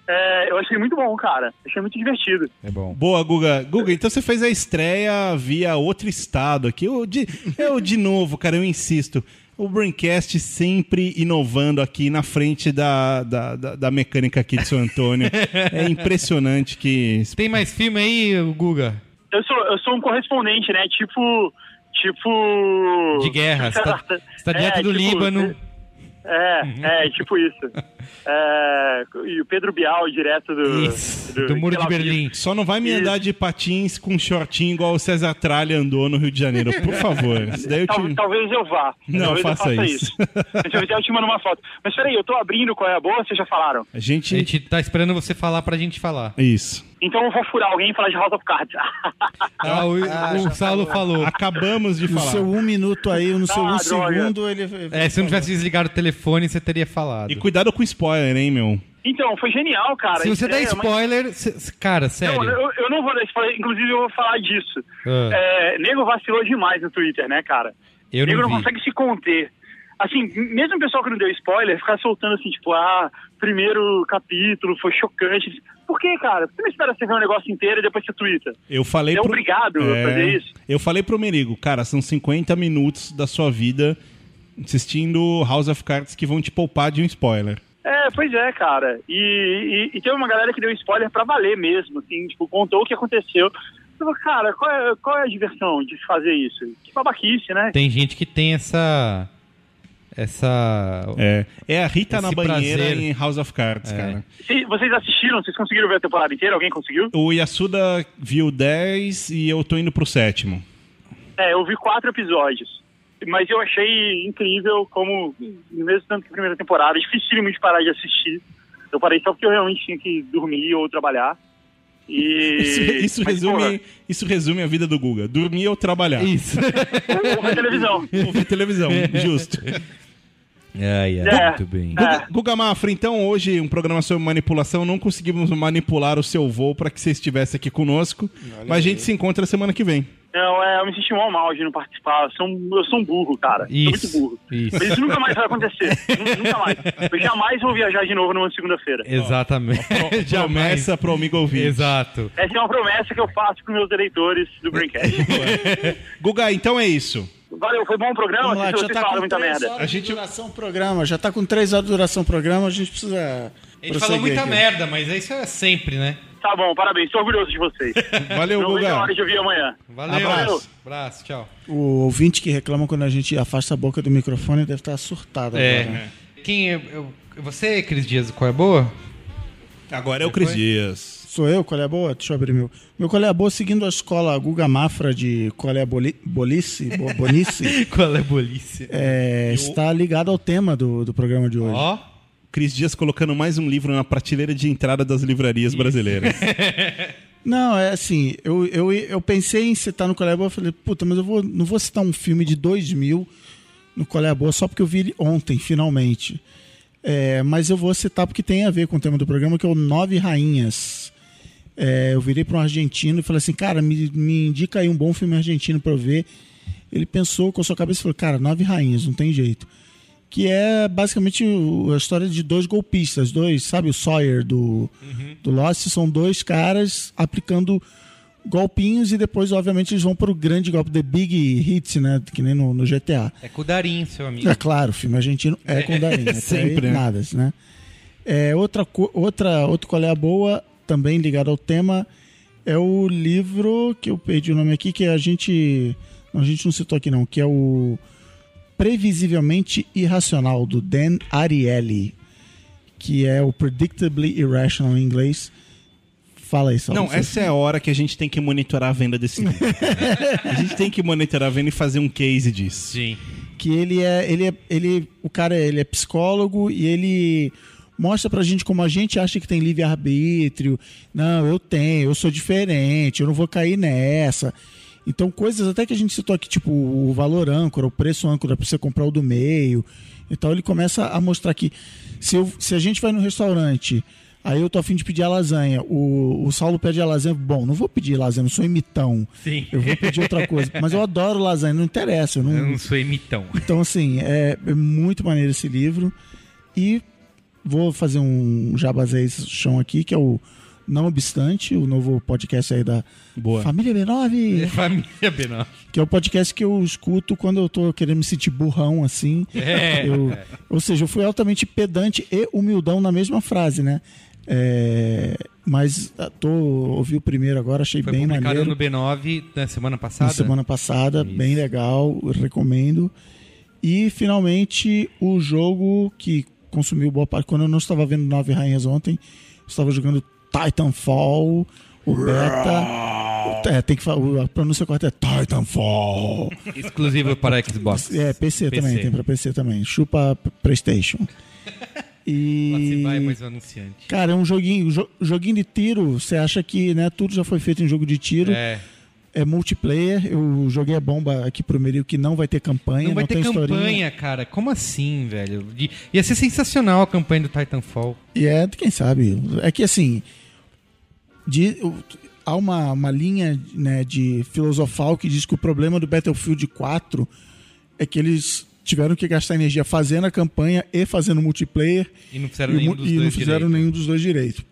é, eu achei muito bom, cara. Achei muito divertido. É bom. Boa, Guga. Guga, então você fez a estreia via outro estado aqui. Eu de, eu, de novo, cara, eu insisto. O Braincast sempre inovando aqui na frente da, da, da, da mecânica aqui de São Antônio. É impressionante que. Tem mais filme aí, Guga? Eu sou, eu sou um correspondente, né? Tipo. Tipo. De guerra. Você tá, você tá direto É, do tipo, Líbano. É, é, tipo isso. É, e o Pedro Bial, direto do. Isso, do Muro Tel de. Berlim. Só não vai me Isso. andar de patins com shortinho igual o César Tralha andou no Rio de Janeiro, por favor. Isso daí eu Tal- te... Talvez eu vá. Não, talvez faça eu faça isso. isso. Deixa eu te mando uma foto. Mas peraí, eu tô abrindo qual é a boa, vocês já falaram. A A gente. gente tá esperando você falar pra gente falar. Isso. Então eu vou furar alguém e falar de House of Cards. Ah, o, o Saulo falou. Acabamos de No falar. seu um minuto aí, no seu Ah, um droga. segundo, ele. É, se eu não tivesse desligado o telefone, você teria falado. E cuidado com spoiler, hein, meu? então, foi genial, cara. Se você der mas- spoiler, cê- cara, sério. Não, eu, eu não vou dar spoiler, inclusive eu vou falar disso. Ah. É, nego vacilou demais no Twitter, né, cara? Eu nego não não consegue se conter. Assim, mesmo o pessoal que não deu spoiler, ficar soltando assim, tipo, ah, primeiro capítulo foi chocante. por que, cara? Por que não espera você ver o negócio inteiro e depois você twitta? Eu falei Você é pro... obrigado a É, fazer isso? Eu falei pro Merigo, cara, são 50 minutos da sua vida assistindo House of Cards que vão te poupar de um spoiler. É, pois é, cara. E, e, e teve uma galera que deu spoiler pra valer mesmo, assim, tipo, contou o que aconteceu. Eu falei, cara, qual é, qual é a diversão de fazer isso? Que babaquice, né? Tem gente que tem essa. Essa. É, é a Rita esse na banheira prazer. em House of Cards, É. cara. Se- vocês assistiram? Vocês conseguiram ver a temporada inteira? Alguém conseguiu? O Yasuda viu 10 e eu tô indo pro sétimo. É, eu vi quatro episódios. Mas eu achei incrível como, mesmo tanto que a primeira temporada, é dificílimo de parar de assistir. Eu parei só porque eu realmente tinha que dormir ou trabalhar. E... Isso, isso mas, resume, porra, isso resume a vida do Guga. Dormir ou trabalhar. Isso. ou ver televisão. Ou ver televisão, justo. Ai, ai, É. muito bem. Guga, Guga Mafra, então hoje um programa sobre manipulação. Não conseguimos manipular o seu voo para que você estivesse aqui conosco. mas a gente se encontra semana que vem. Não, é, eu me senti mal mal de não participar. Eu sou um, eu sou um burro, cara. Isso, Sou muito burro. isso. Mas isso nunca mais vai acontecer. Nu- nunca mais. Eu jamais vou viajar de novo numa segunda-feira. Exatamente. Promessa pro amigo ouvinte. Exato. Essa é uma promessa que eu faço para meus eleitores do Braincast. Guga, então é isso. Valeu, foi bom o programa? Vamos lá, já tá com muita merda. horas de duração do programa. Já tá com três horas de duração do programa, a gente precisa. A gente falou muita merda, mas isso é sempre, né? Tá bom, parabéns. Tô orgulhoso de vocês. Valeu, Não vejo a hora de ouvir amanhã. Valeu. Abraço. Abraço, tchau. O ouvinte que reclama quando a gente afasta a boca do microfone deve estar surtado É. agora. Quem é. eu- você, Cris Dias, qual é boa? Agora é o Cris Dias. Sou eu, qual é a boa? Deixa eu abrir meu. Meu qual é a boa, seguindo a escola Guga Mafra de qual é a boli, Bolice, Bo- Bonice, qual é bolice? é, está ligado ao tema do, do programa de hoje. Ó. Cris Dias colocando mais um livro na prateleira de entrada das livrarias brasileiras. Não, é assim, eu, eu, eu pensei em citar no a Boa, eu falei, puta, mas eu vou, não vou citar um filme de 2000 no a Boa só porque eu vi ele ontem, finalmente. É, mas eu vou citar porque tem a ver com o tema do programa, que é o Nove Rainhas. É, eu virei para um argentino e falei assim, cara, me, me indica aí um bom filme argentino para eu ver. Ele pensou com a sua cabeça e falou, cara, Nove Rainhas, não tem jeito. Que é basicamente a história de dois golpistas, dois, sabe, o Sawyer do, do Lost, são dois caras aplicando golpinhos e depois, obviamente, eles vão para o grande golpe, The Big Hits, né, que nem no, no GTA. É com o Darim, seu amigo. É claro, o filme argentino é com o Darim. até aí, Sempre, né? Nada, né? É, outra, outra, outro qual é a boa, também ligado ao tema, é o livro que eu perdi o nome aqui, que a gente. não, a gente não citou aqui, não, que é o Previsivelmente Irracional, do Dan Ariely, que é o Predictably Irrational em inglês. Fala aí. Não, essa é a hora que a gente tem que monitorar a venda desse livro. a gente tem que monitorar a venda e fazer um case disso. Sim. que ele é ele é ele o cara ele é psicólogo e ele mostra pra gente como a gente acha que tem livre arbítrio. Não, eu tenho, eu sou diferente, eu não vou cair nessa. Então coisas até que a gente citou aqui, tipo o valor âncora, o preço âncora para você comprar o do meio. Então ele começa a mostrar que se, eu- se a gente vai no restaurante, aí eu tô afim de pedir a lasanha, o, o Saulo pede a lasanha, bom, não vou pedir lasanha, não sou imitão. Sim. Eu vou pedir outra coisa. Mas eu adoro lasanha, não interessa. Eu não, Eu não sou imitão. então, assim, é, é muito maneiro esse livro. E vou fazer um jabazei chão aqui, que é o Não Obstante, o novo podcast aí da Boa. Família B9. Família B9. Que é o podcast que eu escuto quando eu tô querendo me sentir burrão, assim. É. Eu- ou seja, eu fui altamente pedante e humildão na mesma frase, né? É, mas ah, tô, ouvi o primeiro agora, achei Foi bem publicado maneiro. no B9 na semana passada. Na semana passada, bem legal, recomendo. E finalmente o jogo que consumiu boa parte. Quando eu não estava vendo Nove Rainhas ontem, estava jogando Titanfall, o beta. É, tem que falar, a pronúncia correta é Titanfall. Exclusivo para Xbox. É, PC, também, tem pra PC também. Chupa PlayStation. E. Lá se vai mais um anunciante. Cara, é um joguinho, jo- joguinho de tiro. Você acha que né, tudo já foi feito em jogo de tiro. É. É multiplayer. Eu joguei a bomba aqui pro Merio que não vai ter campanha. Não vai ter tem historinha. campanha, cara. Como assim, velho? Ia ser sensacional a campanha do Titanfall. E é, quem sabe. É que assim. De- há uma, uma linha né, de filosofal que diz que o problema do Battlefield 4 é que eles tiveram que gastar energia fazendo a campanha e fazendo multiplayer. E não fizeram e, nenhum dos e dois não fizeram direito. nenhum dos dois direito.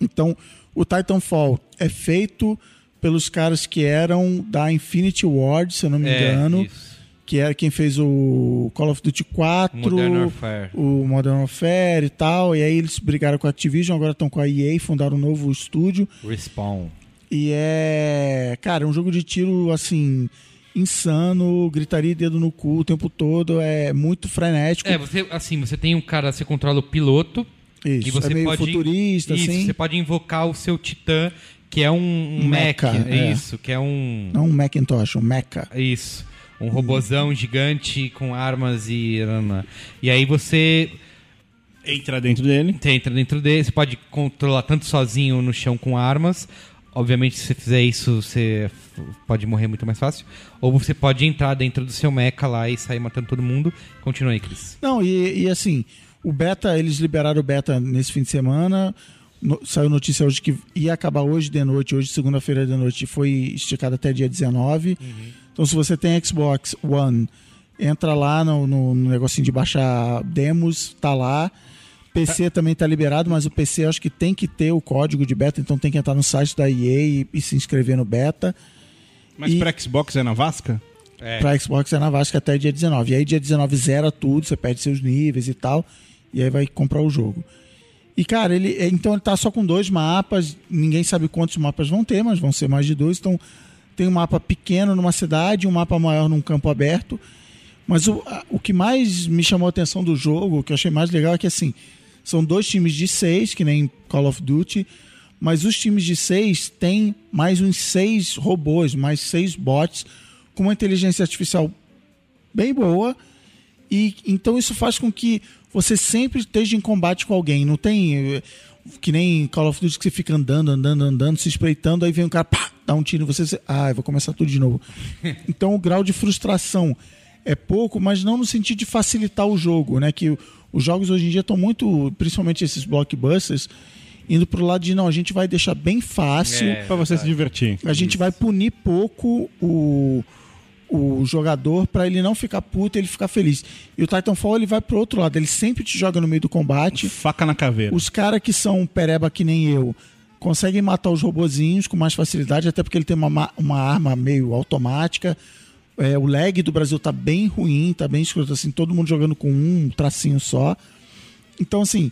Então, o Titanfall é feito pelos caras que eram da Infinity Ward, se eu não me É, engano. isso. Que era quem fez o Call of Duty 4, Modern Warfare. o Modern Warfare e tal. E aí eles brigaram com a Activision, agora estão com a EA, fundaram um novo estúdio. Respawn. E é. Cara, é um jogo de tiro assim. Insano, gritaria dedo no cu o tempo todo, é muito frenético. É, você, assim, você tem um cara, você controla o piloto. Isso, e você é meio pode, futurista, isso, assim. Você pode invocar o seu titã, que é um, um mech. mecha, é é. isso, que é um. Não um Macintosh, um Mecha. Isso. Um robozão gigante com armas e. E aí você. Entra dentro dele. Você entra dentro dele. Você pode controlar tanto sozinho no chão com armas. Obviamente, se você fizer isso, você pode morrer muito mais fácil. Ou você pode entrar dentro do seu mecha lá e sair matando todo mundo. Continua aí, Cris. Não, e, e assim, o beta, eles liberaram o beta nesse fim de semana. No- saiu notícia hoje que ia acabar hoje de noite, hoje, segunda-feira de noite, e foi esticado até dia 19. Então, se você tem Xbox One, entra lá no, no- no negocinho de baixar demos, tá lá. PC também tá liberado, mas o PC acho que tem que ter o código de beta, então tem que entrar no site da EA e, e se inscrever no beta. Mas E- pra Xbox é na Vasca? Pra Xbox é na Vasca até dia 19. E aí dia 19 zera tudo, você perde seus níveis e tal, e aí vai comprar o jogo. E cara, ele é, então ele tá só com dois mapas, ninguém sabe quantos mapas vão ter, mas vão ser mais de dois. Então tem um mapa pequeno numa cidade, um mapa maior num campo aberto. Mas o, o que mais me chamou a atenção do jogo, o que eu achei mais legal é que assim, são dois times de seis, que nem Call of Duty, mas os times de seis têm mais uns seis robôs, mais seis bots, com uma inteligência artificial bem boa. E então isso faz com que você sempre esteja em combate com alguém. Não tem que nem Call of Duty que você fica andando, andando, andando, se espreitando, aí vem um cara, pá, dá um tiro em você, você ah, eu vou começar tudo de novo. então o grau de frustração é pouco, mas não no sentido de facilitar o jogo, né? Que o- os jogos hoje em dia estão muito, principalmente esses blockbusters, indo pro lado de não, a gente vai deixar bem fácil É, Pra você se divertir. a gente vai punir pouco o, o jogador para ele não ficar puto, ele ficar feliz. E o Titanfall ele vai pro outro lado, ele sempre te joga no meio do combate. Faca na caveira. Os caras que são pereba que nem eu conseguem matar os robozinhos com mais facilidade, até porque ele tem uma, ma- uma arma meio automática. É, o lag do Brasil tá bem ruim, tá bem escroto, assim, todo mundo jogando com um tracinho só. Então, assim,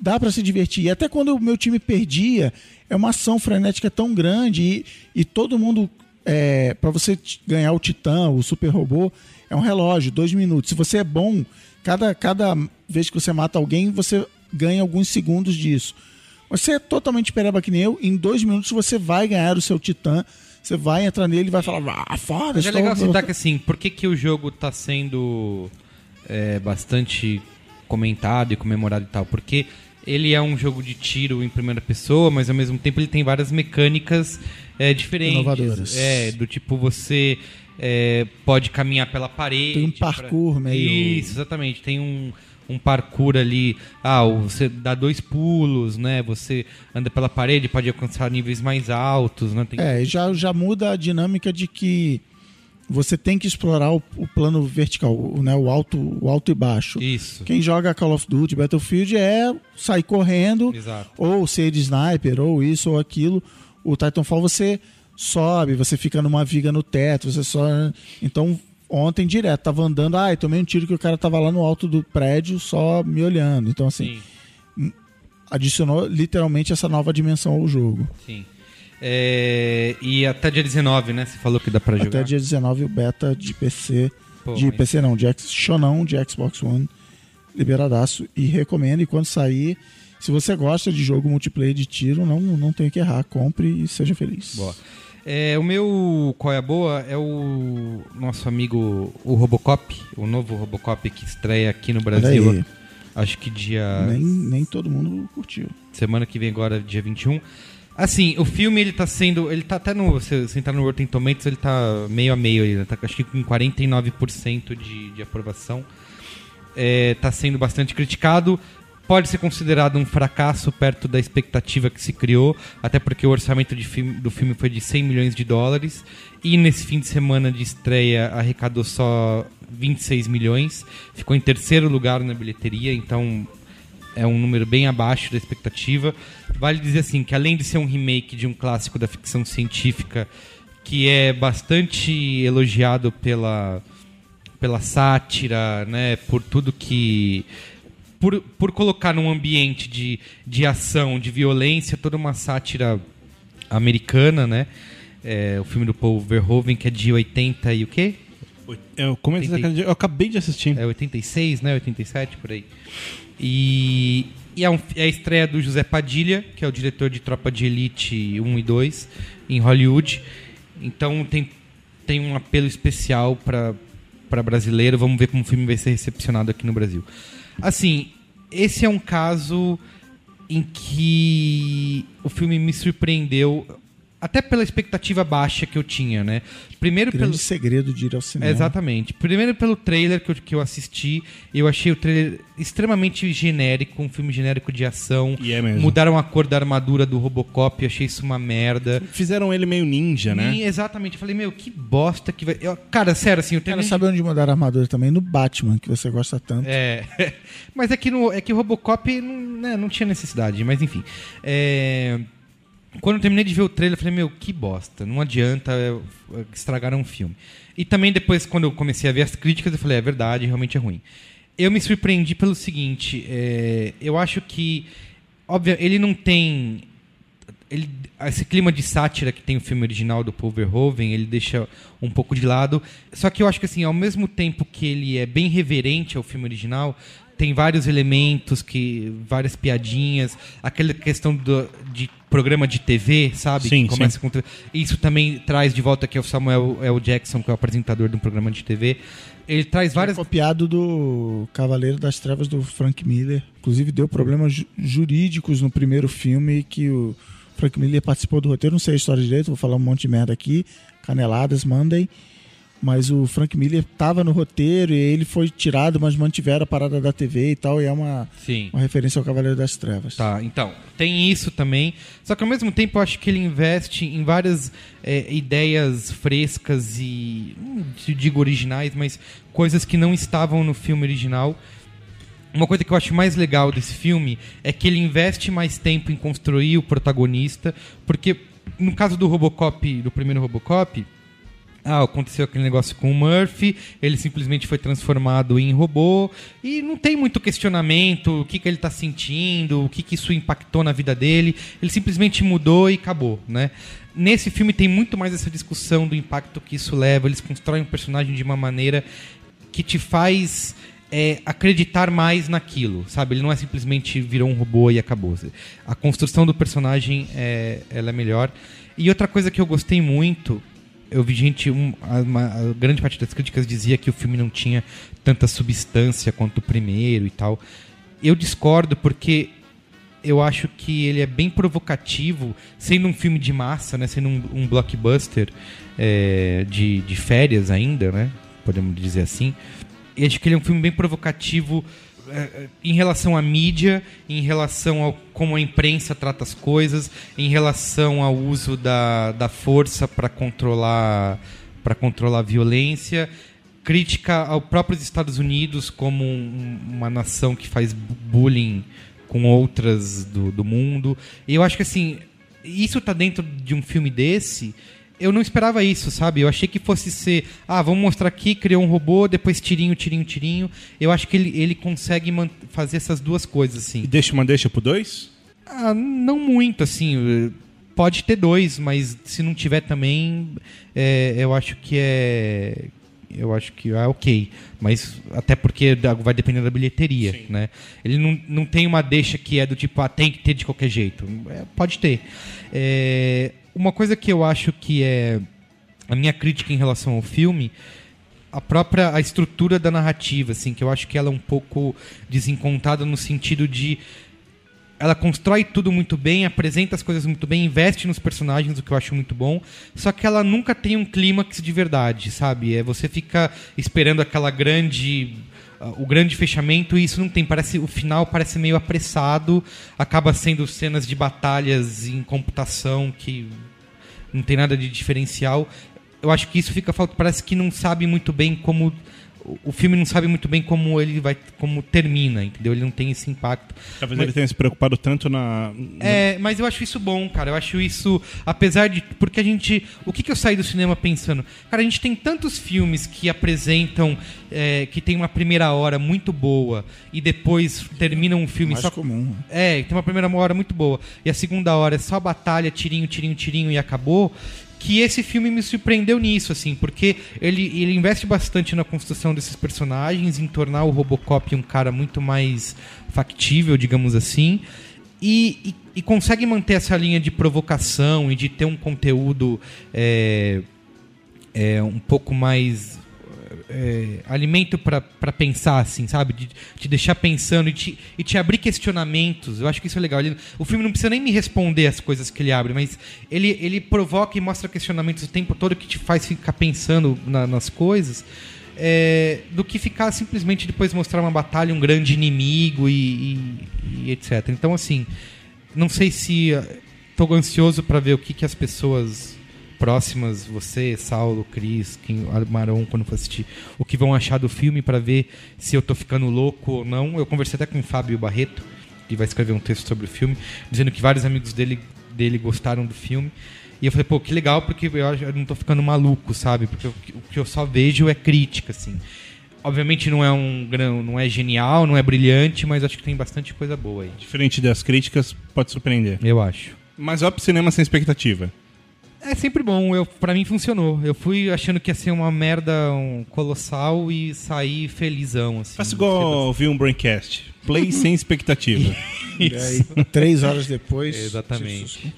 dá pra se divertir. E até quando o meu time perdia, é uma ação frenética tão grande e, e todo mundo. É, para você ganhar o Titã, o super robô, é um relógio, dois minutos. Se você é bom, cada, cada vez que você mata alguém, você ganha alguns segundos disso. Mas Você é totalmente pereba que nem eu, em dois minutos você vai ganhar o seu Titã, você vai entrar nele e vai falar, ah, foda, Mas é legal citar que assim, por que, que o jogo tá sendo é, bastante comentado e comemorado e tal? Porque ele é um jogo de tiro em primeira pessoa, mas ao mesmo tempo ele tem várias mecânicas é, diferentes. Inovadoras. É, do tipo você é, pode caminhar pela parede. Tem um parkour pra- meio- Isso, exatamente. Tem um, um parkour ali. Ah, você dá dois pulos, né? Você anda pela parede, pode alcançar níveis mais altos, né? Tem- É, já, já muda a dinâmica de que você tem que explorar o, o plano vertical, o, né, o, alto, o alto e baixo. Isso. Quem joga Call of Duty, Battlefield é sair correndo, Exato. ou ser de sniper, ou isso ou aquilo. O Titanfall você sobe, você fica numa viga no teto, você só. Então, ontem direto, tava andando, ai, tomei um tiro que o cara tava lá no alto do prédio só me olhando. Então, assim, adicionou literalmente essa nova dimensão ao jogo. Sim. É, e até dia 19, né? Você falou que dá pra jogar. Até dia 19 o beta de PC. Pô, de mas- PC não, de X, Shonão de Xbox One. Liberadaço. E recomendo. E quando sair, se você gosta de jogo multiplayer de tiro, não, não tem o que errar. Compre e seja feliz. Boa. É, o meu qual é a boa é o nosso amigo o Robocop, o novo Robocop que estreia aqui no Brasil. Acho que dia Nem, nem todo mundo curtiu. semana que vem agora, dia 21. Assim, o filme ele tá sendo, ele tá até no, se você entrar no Rotten Tomatoes, ele tá meio a meio aí, né? tá acho que com 49% de, de aprovação. É, tá sendo bastante criticado. Pode ser considerado um fracasso perto da expectativa que se criou, até porque o orçamento filme- do filme foi de 100 milhões de dólares. E nesse fim de semana de estreia arrecadou só 26 milhões. Ficou em terceiro lugar na bilheteria, então é um número bem abaixo da expectativa. Vale dizer assim que além de ser um remake de um clássico da ficção científica que é bastante elogiado pela pela sátira, né, por tudo que por, por colocar num ambiente de, de ação, de violência, toda uma sátira americana, né? É, o filme do Paul Verhoeven, que é de 80 e o quê? É o começo da década de- Eu acabei de assistir. É 86, né? 87, por aí. E, e é, um- é a estreia do José Padilha, que é o diretor de Tropa de Elite 1 e 2, em Hollywood. Então tem, tem um apelo especial para brasileiro. Vamos ver como o filme vai ser recepcionado aqui no Brasil. Assim, esse é um caso em que o filme me surpreendeu até pela expectativa baixa que eu tinha, né? Primeiro Grande pelo segredo de ir ao cinema. Exatamente. Primeiro pelo trailer que eu, que eu assisti, eu achei o trailer extremamente genérico, um filme genérico de ação. E é mesmo. Mudaram a cor da armadura do Robocop, eu achei isso uma merda. Fizeram ele meio ninja, né? E, exatamente. Eu falei, meu, que bosta que vai. Eu- cara, sério, assim, eu tenho. Cara, sabe onde mudaram a armadura também? No Batman, que você gosta tanto. É. mas é que, no, é que o Robocop não, né, não tinha necessidade, mas enfim. É, Quando eu terminei de ver o trailer, eu falei, meu, que bosta. Não adianta é, estragaram um filme. E também depois, quando eu comecei a ver as críticas, eu falei, é verdade, realmente é ruim. Eu me surpreendi pelo seguinte, é, eu acho que, óbvio, ele não tem ele, esse clima de sátira que tem o filme original do Paul Verhoeven, ele deixa um pouco de lado. Só que eu acho que assim, ao mesmo tempo que ele é bem reverente ao filme original, tem vários elementos que várias piadinhas, aquela questão do, de programa de TV, sabe? Sim, que começa sim. com TV. Isso também traz de volta aqui o Samuel L. Jackson, que é o apresentador de um programa de TV. Ele traz várias É copiado do Cavaleiro das Trevas do Frank Miller. Inclusive deu problemas ju- jurídicos no primeiro filme que o Frank Miller participou do roteiro. Não sei a história direito, vou falar um monte de merda aqui. Caneladas, mandem. Mas o Frank Miller estava no roteiro e ele foi tirado, mas mantiveram a parada da TV e tal. E é uma, Sim. uma referência ao Cavaleiro das Trevas. Tá, então, tem isso também. Só que ao mesmo tempo eu acho que ele investe em várias é, ideias frescas e. Não digo originais, mas coisas que não estavam no filme original. Uma coisa que eu acho mais legal desse filme é que ele investe mais tempo em construir o protagonista, porque no caso do Robocop, do primeiro Robocop, ah, aconteceu aquele negócio com o Murphy, ele simplesmente foi transformado em robô e não tem muito questionamento, o que, que ele está sentindo, o que, que isso impactou na vida dele. Ele simplesmente mudou e acabou, né? Nesse filme tem muito mais essa discussão do impacto que isso leva. Eles constroem um personagem de uma maneira que te faz é, acreditar mais naquilo, sabe? Ele não é simplesmente virou um robô e acabou. A construção do personagem é, ela é melhor. E outra coisa que eu gostei muito eu vi gente, um, uma- a grande parte das críticas dizia que o filme não tinha tanta substância quanto o primeiro e tal. Eu discordo porque eu acho que ele é bem provocativo, sendo um filme de massa, né, sendo um, um blockbuster é, de, de férias ainda, né, podemos dizer assim. E acho que ele é um filme bem provocativo em relação à mídia, em relação ao como a imprensa trata as coisas, em relação ao uso da, da força para controlar para controlar a violência, crítica ao próprios Estados Unidos como um- uma nação que faz bu- bullying com outras do, do mundo. E eu acho que assim, isso tá dentro de um filme desse. Eu não esperava isso, sabe? Eu achei que fosse ser, ah, vamos mostrar aqui, criou um robô, depois tirinho, tirinho, tirinho. Eu acho que ele, ele consegue fazer essas duas coisas, assim. E deixa uma deixa pro dois? Ah, não muito, assim. Pode ter dois, mas se não tiver também, é, eu acho que é. Eu acho que é ok. Mas até porque vai depender da bilheteria, né? Ele não, não tem uma deixa que é do tipo, ah, tem que ter de qualquer jeito. É, pode ter. É, uma coisa que eu acho que é a minha crítica em relação ao filme a própria a estrutura da narrativa, assim, que eu acho que ela é um pouco desencontrada no sentido de ela constrói tudo muito bem, apresenta as coisas muito bem, investe nos personagens, o que eu acho muito bom. Só que ela nunca tem um clímax de verdade, sabe? É você fica esperando aquela grande o grande fechamento e isso não tem, parece o final parece meio apressado, acaba sendo cenas de batalhas em computação que não tem nada de diferencial. Eu acho que isso fica falta, parece que não sabe muito bem como o- filme não sabe muito bem como ele vai. como termina, entendeu? Ele não tem esse impacto. Talvez Mas- ele tenha se preocupado tanto na. é, mas eu acho isso bom, cara. Eu acho isso, apesar de. Porque a gente. O que, que eu saí do cinema pensando? Cara, a gente tem tantos filmes que apresentam. é, que tem uma primeira hora muito boa e depois terminam um filme Mais só. comum. É, tem uma primeira hora muito boa. E a segunda hora é só batalha, tirinho, tirinho, tirinho e acabou. Que esse filme me surpreendeu nisso, assim, porque ele, ele investe bastante na construção desses personagens, em tornar o Robocop um cara muito mais factível, digamos assim. E, e- e consegue manter essa linha de provocação e de ter um conteúdo é, é, um pouco mais é, alimento pra pensar, assim, sabe? De te deixar pensando e te, e te abrir questionamentos. Eu acho que isso é legal. Ele- o filme não precisa nem me responder as coisas que ele abre, mas ele, ele provoca e mostra questionamentos o tempo todo que te faz ficar pensando na- nas coisas. é, do que ficar simplesmente depois mostrar uma batalha, um grande inimigo e, e- e etc. Então, assim, não sei se. Estou ansioso para ver o que, que as pessoas próximas, você, Saulo, Cris, quem, Maron, quando for assistir, o que vão achar do filme para ver se eu tô ficando louco ou não. Eu conversei até com o Fábio Barreto, que vai escrever um texto sobre o filme, dizendo que vários amigos dele, dele gostaram do filme. E eu falei, pô, que legal, porque eu, eu não tô ficando maluco, sabe? Porque o, que- o que eu só vejo é crítica, assim. Obviamente não é um não é genial, não é brilhante, mas acho que tem bastante coisa boa aí. Diferente das críticas, pode surpreender. Eu acho. Mas ó pro cinema sem expectativa. É sempre bom, eu, pra mim funcionou. Eu fui achando que ia ser uma merda um, colossal e saí felizão, assim. Faça igual ouvir um Braincast. Play sem expectativa. E aí, três horas depois, Exatamente.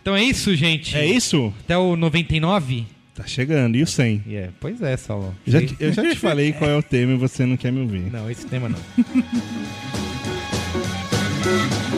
Então é isso, gente. É isso? Até o 99? Tá chegando. E o 100? É, pois é, Saulo. Já te- eu já te falei qual é o tema e você não quer me ouvir. Não, esse tema não.